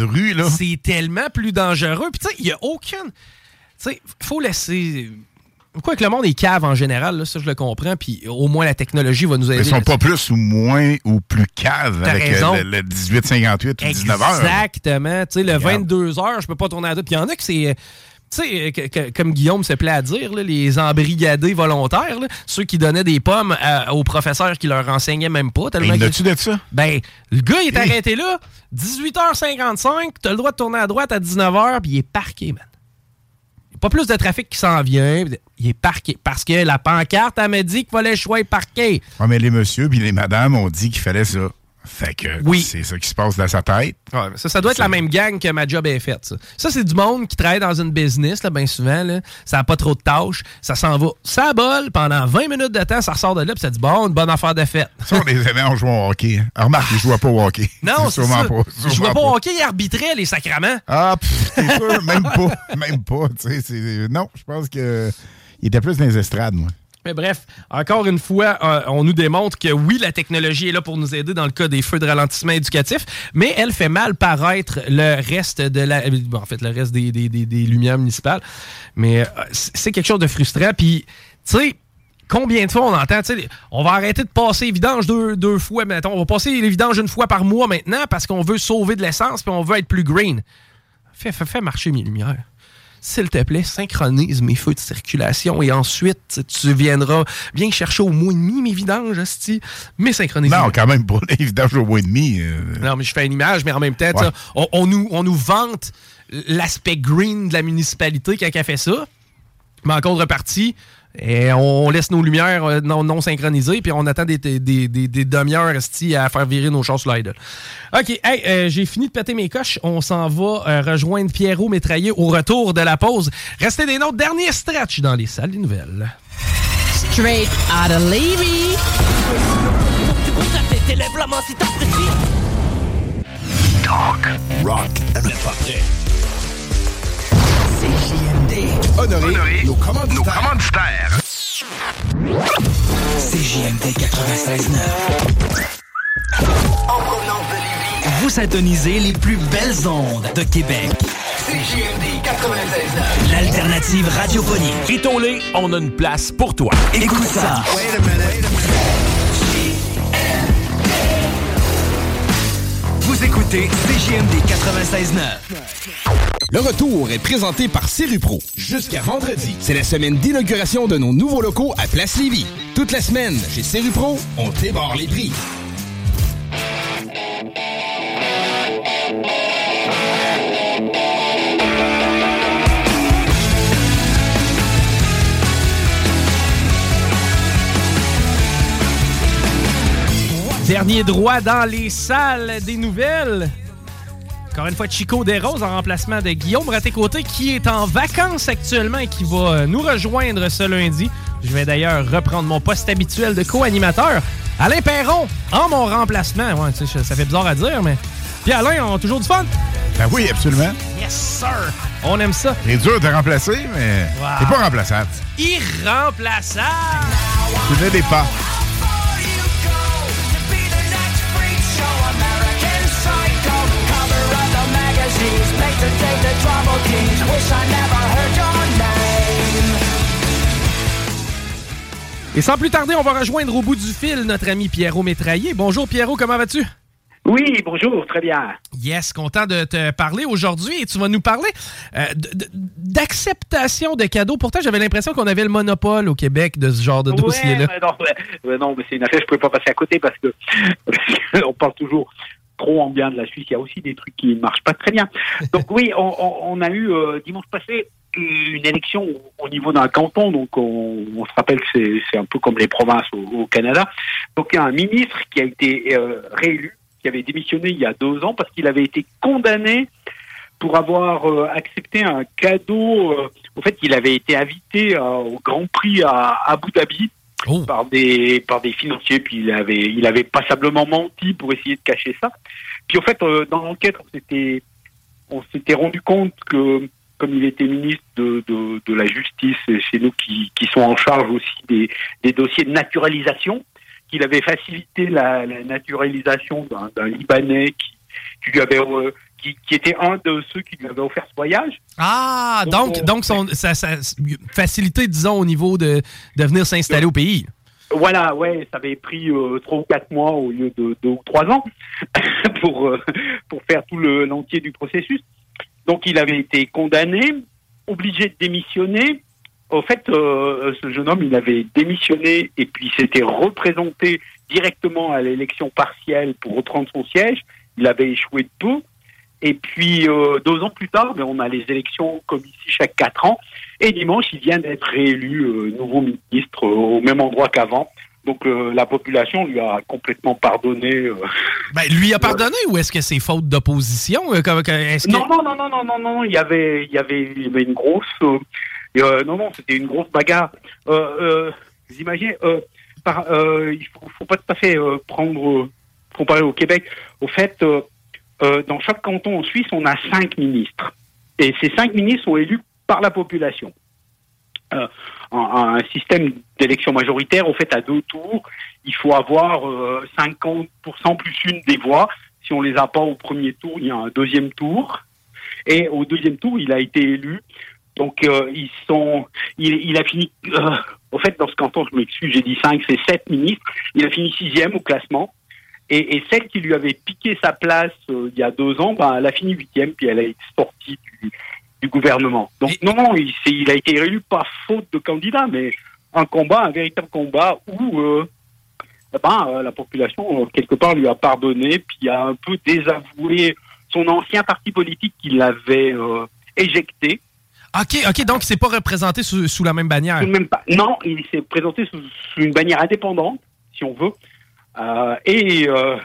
C'est tellement plus dangereux. Puis, tu sais, il n'y a aucune. Tu sais, faut laisser. Quoi que le monde est cave en général, là, ça je le comprends, puis au moins la technologie va nous aider. Ils sont pas plus ou moins ou plus caves avec euh, le, le 1858 ou 19h. Exactement. Tu sais, le Regarde. 22 heures, je peux pas tourner à deux. Puis il y en a qui c'est. euh, Tu sais, euh, comme Guillaume se plaît à dire, là, les embrigadés volontaires, là, ceux qui donnaient des pommes à- aux professeurs qui leur enseignaient même pas. tellement Il y en qu'ils- a-tu de ça? Ben, le gars, il est arrêté là, 18h55, t'as le droit de tourner à droite à 19h, puis il est parqué, man. Pas plus de trafic qui s'en vient, il est parqué. Parce que la pancarte, elle m'a dit qu'il fallait sois parqué. Ouais, mais les messieurs puis les madames ont dit qu'il fallait ça. Fait que Oui. c'est ça qui se passe dans sa tête. Ouais, ça, ça doit être la même gang que ma job est faite. Ça, Ça, c'est du monde qui travaille dans une business, là, bien souvent. Là. Ça n'a pas trop de tâches. Ça s'en va. Ça bol pendant 20 minutes de temps, ça ressort de là, puis ça dit bon, une bonne affaire de fête. Ça, on les aimait en jouant au hockey. Ah, Remarque, ils jouaient pas au hockey. Non, c'est sûrement ça. pas. Je sûrement vois pas au hockey, il arbitrait les sacraments. Ah, pff, sûr, même pas. Même pas. Non, je pense que il était plus dans les estrades, moi. Mais bref, encore une fois, euh, on nous démontre que oui, la technologie est là pour nous aider dans le cas des feux de ralentissement éducatif, mais elle fait mal paraître le reste de euh, le reste des, lumières municipales. Mais euh, c'est quelque chose de frustrant. Puis, tu sais, combien de fois on entend, tu sais, on va arrêter de passer les vidanges deux, deux fois, mettons, on va passer les vidanges une fois par mois maintenant parce qu'on veut sauver de l'essence puis on veut être plus green. Fais marcher mes lumières s'il te plaît, synchronise mes feux de circulation et ensuite, tu viendras bien chercher au mois et demi mes vidanges, hostie, mais synchronise. Non, quand même pas. Les vidanges au mois et demi. euh, Non, mais je fais une image, mais en même temps, Ouais. on, on nous, on nous vante l'aspect green de la municipalité quand elle fait ça. Mais en contrepartie, eh, on laisse nos lumières euh, non, non synchronisées, puis on attend des, des, des, des- des demi-heures à faire virer nos choses sur l'idle. OK, hey, euh, j'ai fini de péter mes coches. On s'en va euh, rejoindre Pierrot Métraillé au retour de la pause. Restez des nôtres. Dernier stretch dans les salles des nouvelles. Straight out of Levy. Talk, rock and pas prêt. CJMD. Honoré, nos commanditaires. CJMD 96.9. En provenance de Lévis. Vous syntonisez les plus belles ondes de Québec. CJMD 96.9. L'alternative radiophonique. Frito-Lay, on a une place pour toi. Écoute ça. Wait a minute. Vous écoutez CJMD 96.9. Le retour est présenté par Serupro. Jusqu'à vendredi, c'est la semaine d'inauguration de nos nouveaux locaux à Place Lévis. Toute la semaine, chez Serupro, on débarre les prix. Dernier droit dans les salles des nouvelles. Encore une fois, Chico Desroses en remplacement de Guillaume Raté-Côté qui est en vacances actuellement et qui va euh, nous rejoindre ce lundi. Je vais d'ailleurs reprendre mon poste habituel de co-animateur. Alain Perron en mon remplacement. Ouais, tu sais, ça fait bizarre à dire, mais. Puis Alain, on a toujours du fun? Ben oui, absolument. Yes, sir! On aime ça. C'est dur de remplacer, mais Wow. c'est pas remplaçable. Irremplaçable! Tu n'as des pas. Et sans plus tarder, on va rejoindre au bout du fil notre ami Pierrot Métraillé. Bonjour Pierrot, comment vas-tu? Oui, bonjour, très bien. Yes, content de te parler aujourd'hui et tu vas nous parler euh, d'acceptation de cadeaux. Pourtant, j'avais l'impression qu'on avait le monopole au Québec de ce genre de dossier-là. Non, non, mais c'est une affaire, je pouvais pas passer à côté parce que on parle toujours trop en bien de la Suisse. Il y a aussi des trucs qui ne marchent pas très bien. Donc oui, on, a eu euh, dimanche passé une élection au- au niveau d'un canton. Donc on, on se rappelle que c'est- c'est un peu comme les provinces au, au Canada. Donc il y a un ministre qui a été euh, réélu, qui avait démissionné il y a deux ans parce qu'il avait été condamné pour avoir euh, accepté un cadeau. au fait, il avait été invité au Grand Prix à Abu Dhabi par des par des financiers. Puis il avait il avait passablement menti pour essayer de cacher ça. Puis en fait, euh, dans l'enquête, on s'était on s'était rendu compte que comme il était ministre de, de, la justice, et c'est nous qui, qui sont en charge aussi des, des dossiers de naturalisation, qu'il avait facilité la, naturalisation d'un Libanais qui, qui lui avait euh, qui, qui était un de ceux qui lui avaient offert ce voyage. Ah, Donc, donc, on- donc son, facilité, disons, au niveau de, de venir s'installer au pays. Voilà, ouais, ça avait pris euh, trois ou quatre mois au lieu de deux ou trois ans pour euh, pour faire tout le l'entier du processus. Donc il avait été condamné, obligé de démissionner. Au fait, euh, ce jeune homme, il avait démissionné et puis s'était représenté directement à l'élection partielle pour reprendre son siège. Il avait échoué de peu. Et puis euh, deux ans plus tard, ben, on a les élections comme ici chaque quatre ans. Et dimanche, il vient d'être réélu euh, nouveau ministre euh, au même endroit qu'avant. Donc euh, la population lui a complètement pardonné. euh. Ben, lui a pardonné ou est-ce que c'est faute d'opposition? Que- Non, non, non, non, non, non, non. Il y avait, il y avait, il y avait une grosse. non, non, c'était une grosse bagarre. Vous imaginez, par, il faut, faut pas tout à fait prendre, comparer au Québec. Au fait, euh, dans chaque canton en Suisse, on a cinq ministres, et ces cinq ministres sont élus par la population. Euh, un, un système d'élection majoritaire, au fait, à deux tours, il faut avoir euh, 50% plus une des voix. Si on les a pas au premier tour, il y a un deuxième tour. Et au deuxième tour, il a été élu. Donc, euh, ils sont, il, il a fini, euh, au fait, dans ce canton, je m'excuse, j'ai dit cinq, c'est sept ministres. Il a fini sixième au classement. Et, et celle qui lui avait piqué sa place euh, il y a deux ans, ben, elle a fini huitième, puis elle a été sortie du, du gouvernement. Donc, non, non, il, a été élu pas faute de candidat, mais un combat, un véritable combat où euh, eh ben, euh, la population, quelque part, lui a pardonné, puis a un peu désavoué son ancien parti politique qui l'avait éjecté. OK, OK, donc il s'est pas représenté sous, sous la même bannière. Même pas. Non, il s'est présenté sous, sous une bannière indépendante, si on veut. Euh, et, euh,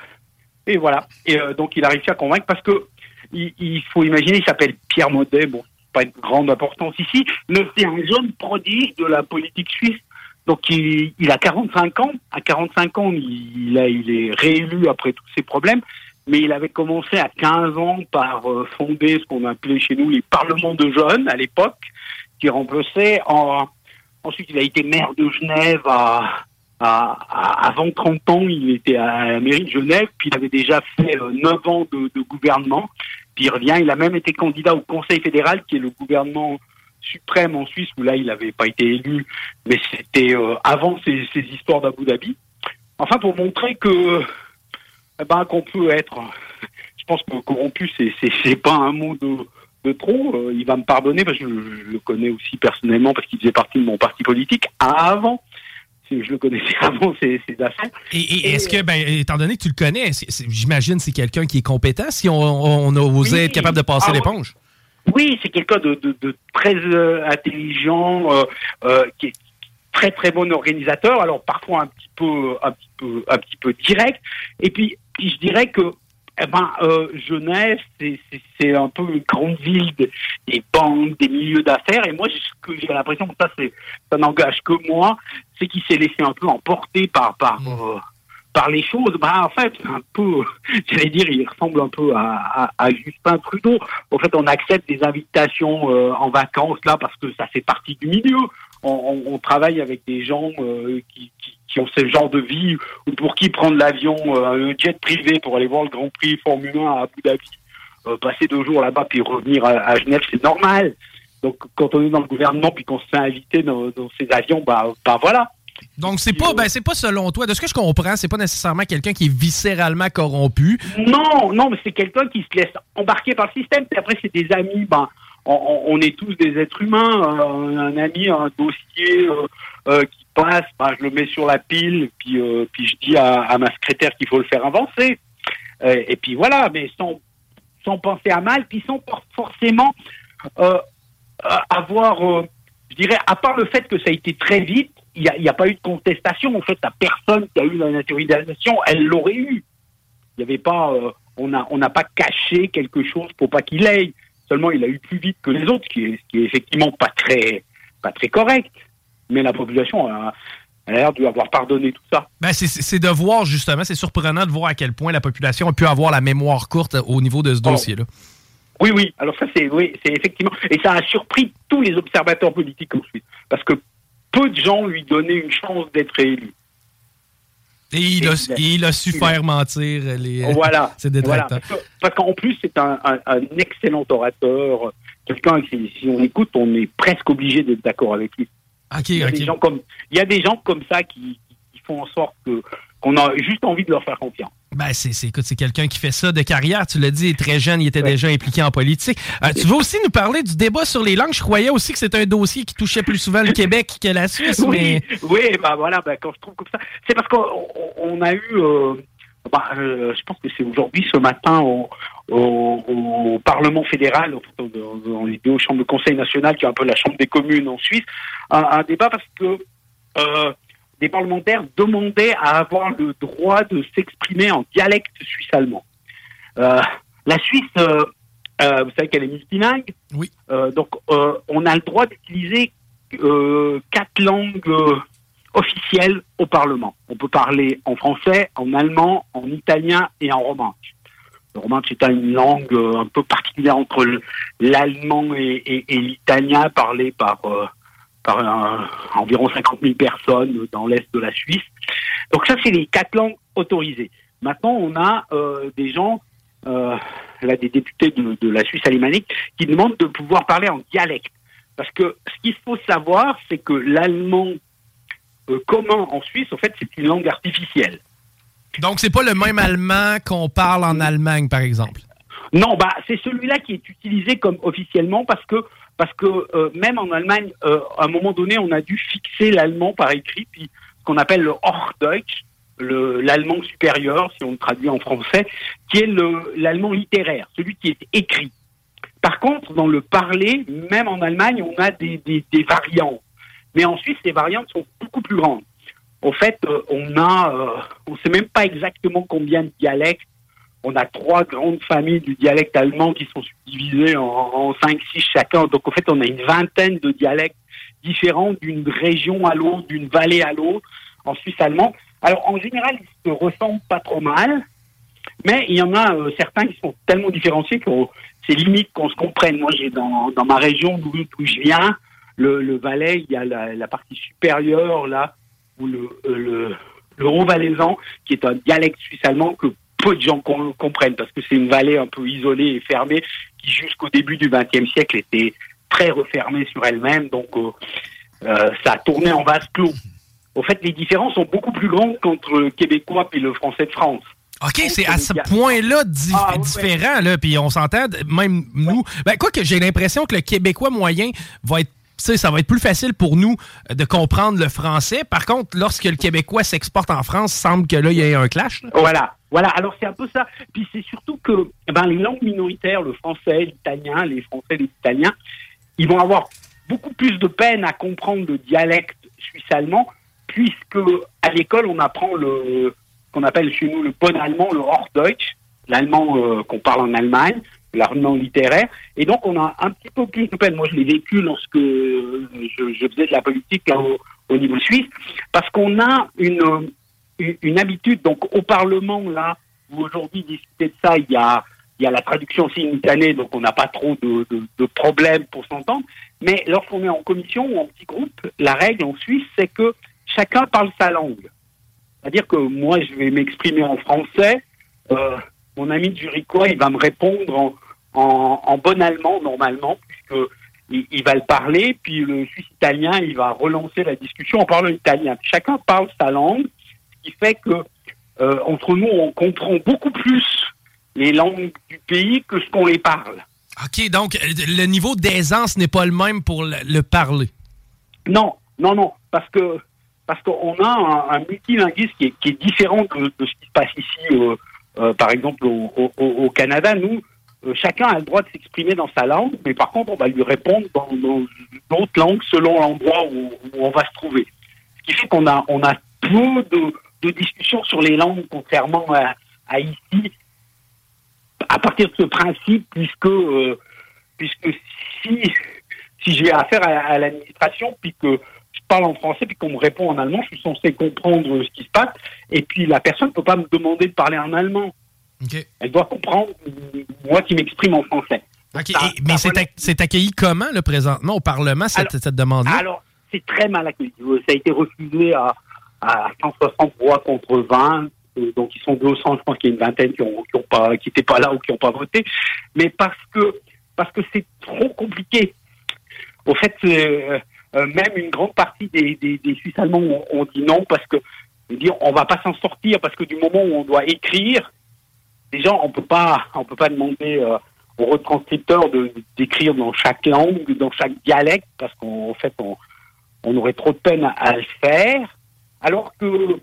et voilà. Et euh, donc il a réussi à convaincre parce que il, il faut imaginer, il s'appelle Pierre Maudet. Bon, pas une grande importance ici, mais c'est un jeune prodige de la politique suisse Donc il, il a 45 ans. À 45 ans, il, a- il est réélu après tous ces problèmes. Mais il avait commencé à 15 ans par fonder ce qu'on appelait chez nous les parlements de jeunes à l'époque, qui remplaçaient en... Ensuite, il a été maire de Genève à, avant 30 ans, il était à la mairie de Genève, puis il avait déjà fait euh, 9 ans de, gouvernement. Puis il revient, il a même été candidat au Conseil fédéral, qui est le gouvernement suprême en Suisse, où là, il n'avait pas été élu, mais c'était euh, avant ces, histoires d'Abu Dhabi. Enfin, pour montrer que eh ben, qu'on peut être, je pense que corrompu, c'est c'est pas un mot de, trop. Euh, il va me pardonner parce que je le connais aussi personnellement parce qu'il faisait partie de mon parti politique avant. Je le connaissais avant ces, ces affaires. Et, et est-ce que, ben, étant donné que tu le connais, j'imagine c'est quelqu'un qui est compétent si on, on osé être capable de passer Ah l'éponge. Oui, c'est quelqu'un de, de, de très euh, intelligent, euh, euh, qui est très très bon organisateur. Alors parfois un petit peu, un petit peu, un petit peu direct. Et puis, puis je dirais que, eh ben, euh, Genève, c'est un peu une grande ville de- des banques, des milieux d'affaires. Et moi, ce que j'ai l'impression que ça, c'est, ça n'engage que moi, c'est qu'il s'est laissé un peu emporter par par euh, par les choses, bah, en fait, un peu, j'allais dire, il ressemble un peu à, à, à Justin Trudeau. En fait, on accepte des invitations euh, en vacances là parce que ça fait partie du milieu. On, on- on travaille avec des gens euh, qui, qui, qui ont ce genre de vie ou pour qui prendre l'avion, euh, un jet privé pour aller voir le Grand Prix Formule 1 à Abu Dhabi, euh, passer deux jours là-bas puis revenir à, à Genève, c'est normal. Donc, quand on est dans le gouvernement puis qu'on se fait inviter dans, dans ces avions, bah, bah voilà. Donc, c'est pas, ben, c'est pas selon toi. De ce que je comprends, c'est pas nécessairement quelqu'un qui est viscéralement corrompu. Non, non, mais c'est quelqu'un qui se laisse embarquer par le système. Puis après, c'est des amis. Ben, on, est tous des êtres humains. Euh, un ami, un dossier euh, euh, ben, je le mets sur la pile, puis, euh, je dis à, ma secrétaire qu'il faut le faire avancer. Euh, et puis voilà, mais sans, sans penser à mal, puis sans for- forcément euh, avoir, je dirais, à part le fait que ça a été très vite, il n'y a, a pas eu de contestation. En fait, la personne qui a eu la naturalisation, elle l'aurait eu. Il y avait pas, on n'a pas caché quelque chose pour pas qu'il aille. Seulement, il a eu plus vite que les autres, ce qui est, qui est effectivement pas très, pas très correct. Mais la population a, a l'air de lui avoir pardonné tout ça. Ben, c'est- de voir, justement, c'est surprenant de voir à quel point la population a pu avoir la mémoire courte au niveau de ce dossier-là. Oui, oui. Alors ça, c'est oui, c'est effectivement, et ça a surpris tous les observateurs politiques ensuite, parce que peu de gens lui donnaient une chance d'être élu. Et il a, il a su il a- faire mentir les, Voilà. ses Voilà. détracteurs. Que- Parce qu'en plus, c'est un, un- un excellent orateur. Quelqu'un qui, si on écoute, on est presque obligé d'être d'accord avec lui. Il, y a des gens comme, il y a des gens comme ça qui, qui font en sorte que qu'on a juste envie de leur faire confiance. Ben, c'est, c'est, écoute, c'est quelqu'un qui fait ça de carrière. Tu l'as dit, très jeune, il était déjà impliqué en politique. Euh, tu veux aussi nous parler du débat sur les langues? Je croyais aussi que c'était un dossier qui touchait plus souvent le Québec que la Suisse, mais... Oui, oui, bah voilà, bah, quand je trouve comme ça, c'est parce qu'on on- on a eu, euh, bah, euh, je pense que c'est aujourd'hui, ce matin, au, au- au Parlement fédéral, dans, dans les deux chambres de Conseil national, qui est un peu la chambre des communes en Suisse, un, un débat parce que euh, des parlementaires demandaient à avoir le droit de s'exprimer en dialecte suisse-allemand. Euh, la Suisse, euh, vous savez qu'elle est multilingue. Oui. Donc, on a le droit d'utiliser quatre langues officielles au Parlement. On peut parler en français, en allemand, en italien et en romanche. Le romanche est une langue euh, un peu particulière entre le- l'allemand et, l'italien parlé par, euh, environ 50 000 personnes dans l'est de la Suisse. Donc ça, c'est les quatre langues autorisées. Maintenant, on a euh, des gens, là, des députés de, de la Suisse alémanique, qui demandent de pouvoir parler en dialecte. Parce que ce qu'il faut savoir, c'est que l'allemand commun en Suisse, en fait, c'est une langue artificielle. Donc, c'est pas le même allemand qu'on parle en Allemagne, par exemple? Non, bah c'est celui-là qui est utilisé comme officiellement parce que parce que euh, même en Allemagne, euh, à un moment donné, on a dû fixer l'allemand par écrit, puis ce qu'on appelle le Hochdeutsch, le- l'allemand supérieur, si on le traduit en français, qui est le- l'allemand littéraire, celui qui est écrit. Par contre, dans le parler, même en Allemagne, on a des, des, des variantes. Mais en Suisse, les variantes sont beaucoup plus grandes. Au fait, euh, on a, euh, on sait même pas exactement combien de dialectes. On a trois grandes familles du dialecte allemand qui sont subdivisées en, en cinq, six chacun. Donc, au fait, on a une vingtaine de dialectes différents d'une région à l'autre, d'une vallée à l'autre en suisse allemand. Alors en général, ils se ressemblent pas trop mal, mais il y en a euh, certains qui sont tellement différenciés que c'est limite qu'on se comprenne. Moi, j'ai dans, dans ma région d'où d'où je viens, le, le Valais, il y a la, la partie supérieure là, où le, euh, le, le Haut-Valaisan, qui est un dialecte suisse-allemand que peu de gens com- comprennent parce que c'est une vallée un peu isolée et fermée qui jusqu'au début du XXe siècle était très refermée sur elle-même, donc euh, euh, ça a tourné en vase clos. Au fait, les différences sont beaucoup plus grandes qu'entre le québécois et le français de France. OK, c'est à ce point-là di- Ah, différent, là, puis on s'entend, même nous. Ben, quoi que j'ai l'impression que le Québécois moyen va être. Ça va être plus facile pour nous euh, de comprendre le français. Par contre, lorsque le Québécois s'exporte en France, semble que là, il y ait un clash. là. Voilà, voilà. Alors c'est un peu ça. Puis c'est surtout que eh ben, les langues minoritaires, le français, l'italien, les français, les italiens, ils vont avoir beaucoup plus de peine à comprendre le dialecte suisse-allemand, puisque à l'école on apprend le qu'on appelle chez nous le bon allemand, le Hochdeutsch, l'allemand euh, qu'on parle en Allemagne, l'allemand littéraire, et donc on a un petit peu plus de peine. Moi, je l'ai vécu lorsque je, faisais de la politique là, au, au niveau suisse, parce qu'on a une une, habitude. Donc au Parlement, là, où aujourd'hui discuter de ça, il y a, il y a la traduction simultanée, donc on n'a pas trop de, de, de problèmes pour s'entendre. Mais lorsqu'on est en commission ou en petit groupe, la règle en Suisse, c'est que chacun parle sa langue. C'est-à-dire que moi, je vais m'exprimer en français. euh, mon ami Zurichois, il va me répondre en, en, en bon allemand, normalement, puisque il, il va le parler, puis le Suisse italien, il va relancer la discussion en parlant italien. Chacun parle sa langue, ce qui fait que euh, entre nous, on comprend beaucoup plus les langues du pays que ce qu'on les parle. OK, donc le niveau d'aisance n'est pas le même pour le, le parler. Non, non, non, parce que parce qu'on a un, un multilinguisme qui est, qui est différent de, de ce qui se passe ici, euh, euh, par exemple au, Canada. Nous, euh, chacun a le droit de s'exprimer dans sa langue, mais par contre, on va lui répondre dans d'autres langues selon l'endroit où, on va se trouver. Ce qui fait qu'on a on a peu de, discussions sur les langues, contrairement à, ici, à partir de ce principe, puisque euh, puisque si si j'ai affaire à, à l'administration, puis que parle en français, puis qu'on me répond en allemand, je suis censé comprendre ce qui se passe. Et puis la personne ne peut pas me demander de parler en allemand. Elle doit comprendre moi qui m'exprime en français. OK, Ça- et- mais c'est ac- c'est accueilli comment, là, présentement, au Parlement, cette, cette demande-là? Alors, c'est très mal accueilli. Euh, Ça a été refusé à, à 160 voix contre 20. Euh, Donc, ils sont 200, je pense qu'il y a une vingtaine qui ont pas, qui étaient pas là ou qui n'ont pas voté. Mais parce que, parce que c'est trop compliqué. Au fait, euh, euh, même une grande partie des, des, Suisses allemands ont, dit non parce que, dire, on va pas s'en sortir parce que du moment où on doit écrire, déjà, on peut pas, on peut pas demander euh, aux retranscripteurs de d'écrire dans chaque langue, dans chaque dialecte, parce qu'en fait, on, on aurait trop de peine à le faire. Alors que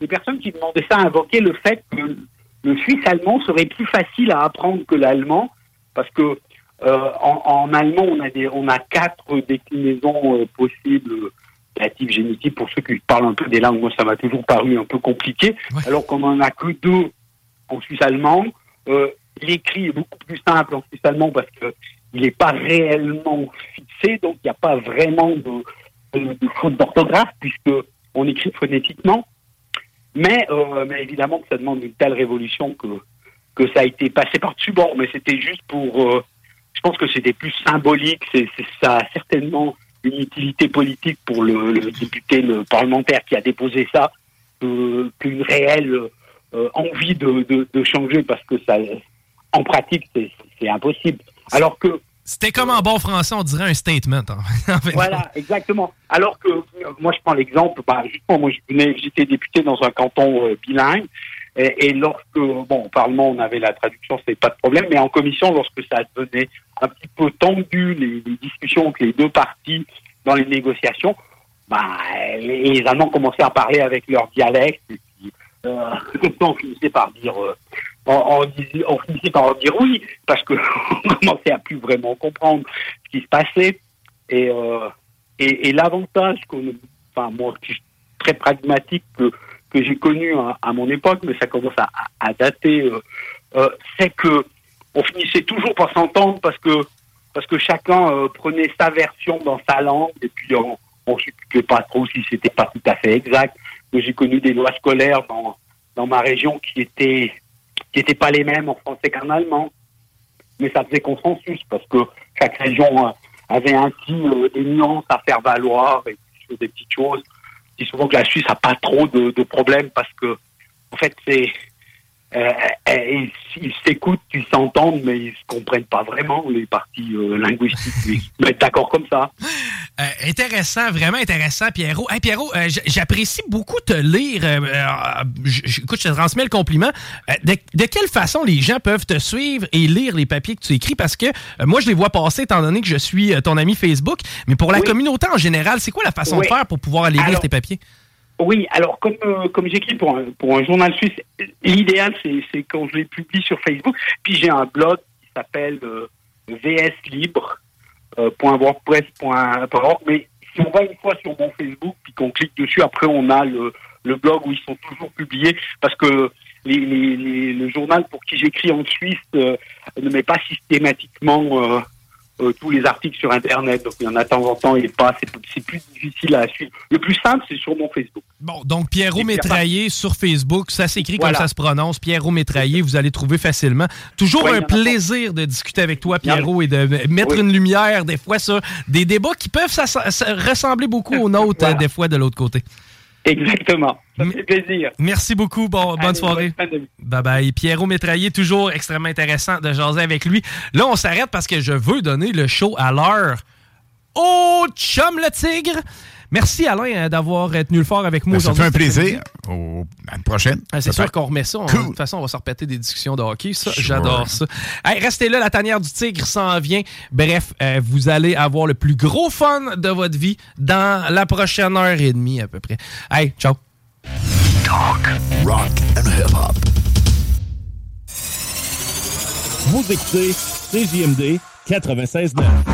les personnes qui demandaient ça invoquaient le fait que le suisse allemand serait plus facile à apprendre que l'allemand, parce que euh, en, en allemand, on a des, on a quatre déclinaisons euh, possibles euh, dative, génitive, pour ceux qui parlent un peu des langues. Moi, ça m'a toujours paru un peu compliqué, alors qu'on en a que deux en suisse allemand. Euh, L'écrit est beaucoup plus simple en suisse allemand parce que il n'est pas réellement fixé, donc il n'y a pas vraiment de, de, de faute d'orthographe puisque on écrit phonétiquement. Mais, euh, mais évidemment que ça demande une telle révolution que que ça a été passé par-dessus bord. Mais c'était juste pour, euh, pense que c'était plus symbolique. C'est, ça a certainement une utilité politique pour le, le député, le parlementaire qui a déposé ça, qu'une réelle euh, envie de, de, de changer parce que ça, en pratique, c'est, impossible. Alors que C'était comme en bon français, on dirait un statement. voilà, exactement. Alors que moi, je prends l'exemple. Bah, justement, moi, je j'étais député dans un canton euh, bilingue, et, et lorsque, bon, au Parlement, on avait la traduction, c'était pas de problème, mais en commission, lorsque ça devenait un petit peu tendu, les, discussions entre les deux parties dans les négociations, bah, les, les Allemands commençaient à parler avec leur dialecte, et puis, on finissait par dire. oui, parce que on commençait à plus vraiment comprendre ce qui se passait. Et, euh, l'avantage qu'on, moi, qui suis très pragmatique que, que j'ai connu à, mon époque, mais ça commence à dater, euh, euh, c'est que on finissait toujours par s'entendre parce que parce que chacun euh, prenait sa version dans sa langue et puis on on ne pas trop si c'était pas tout à fait exact. J'ai connu des lois scolaires dans dans ma région qui étaient qui étaient pas les mêmes en français qu'en allemand, mais ça faisait consensus parce que chaque région euh, avait ainsi euh, des à faire valoir et des petites choses. Je dis souvent que la Suisse a pas trop de, de problèmes parce que en fait c'est euh, euh, ils s'écoutent, ils s'entendent, mais ils se comprennent pas vraiment les parties euh, linguistiques. Ils se mettent d'accord comme ça. Euh, intéressant, vraiment intéressant, Pierrot. Hey, Pierrot, j'apprécie beaucoup te lire. écoute, je te transmets le compliment. De, de quelle façon les gens peuvent te suivre et lire les papiers que tu écris? Parce que moi, je les vois passer étant donné que je suis ton ami Facebook. Mais pour la Oui. communauté en général, c'est quoi la façon Oui. de faire pour pouvoir aller lire tes papiers? Oui, alors comme euh, comme j'écris pour un, pour un journal suisse, l'idéal c'est quand je les publie sur Facebook. Puis j'ai un blog qui s'appelle euh, vslibre.wordpress.org. Mais si on va une fois sur mon Facebook puis qu'on clique dessus, après on a le, le blog où ils sont toujours publiés parce que les, les- les- le journal pour qui j'écris en Suisse euh, ne met pas systématiquement euh, tous les articles sur Internet. Donc il y en a de temps en temps et pas. C'est c'est plus difficile à suivre. Le plus simple, c'est sur mon Facebook. Bon, donc Pierrot Métraillé sur Facebook, ça s'écrit comme ça se prononce. Pierrot Métraillé, vous allez trouver facilement. Toujours Ouais, un il plaisir de discuter avec toi, Il Pierrot, et de mettre Oui. une lumière des fois sur des débats qui peuvent ressembler beaucoup aux nôtres, Voilà. des fois de l'autre côté. Exactement. Ça fait plaisir. Merci beaucoup. Bon, bonne Allez, soirée. bonne Bye bye. Pierrot Métraillé, toujours extrêmement intéressant de jaser avec lui. Là, on s'arrête parce que je veux donner le show à l'heure. Oh, chum le tigre! Merci Alain euh, d'avoir euh, tenu le fort avec moi Ben, ça aujourd'hui. fait un plaisir. Au- à une prochaine. Ah, c'est sûr qu'on remet ça. Cool. De toute façon, on va se repéter des discussions de hockey. Ça, Sure. j'adore ça. Hey, restez là, la tanière du tigre s'en vient. Bref, euh, vous allez avoir le plus gros fun de votre vie dans la prochaine heure et demie à peu près. Hey, ciao. Talk, rock and hip-hop. Vous écoutez CJMD 96.9.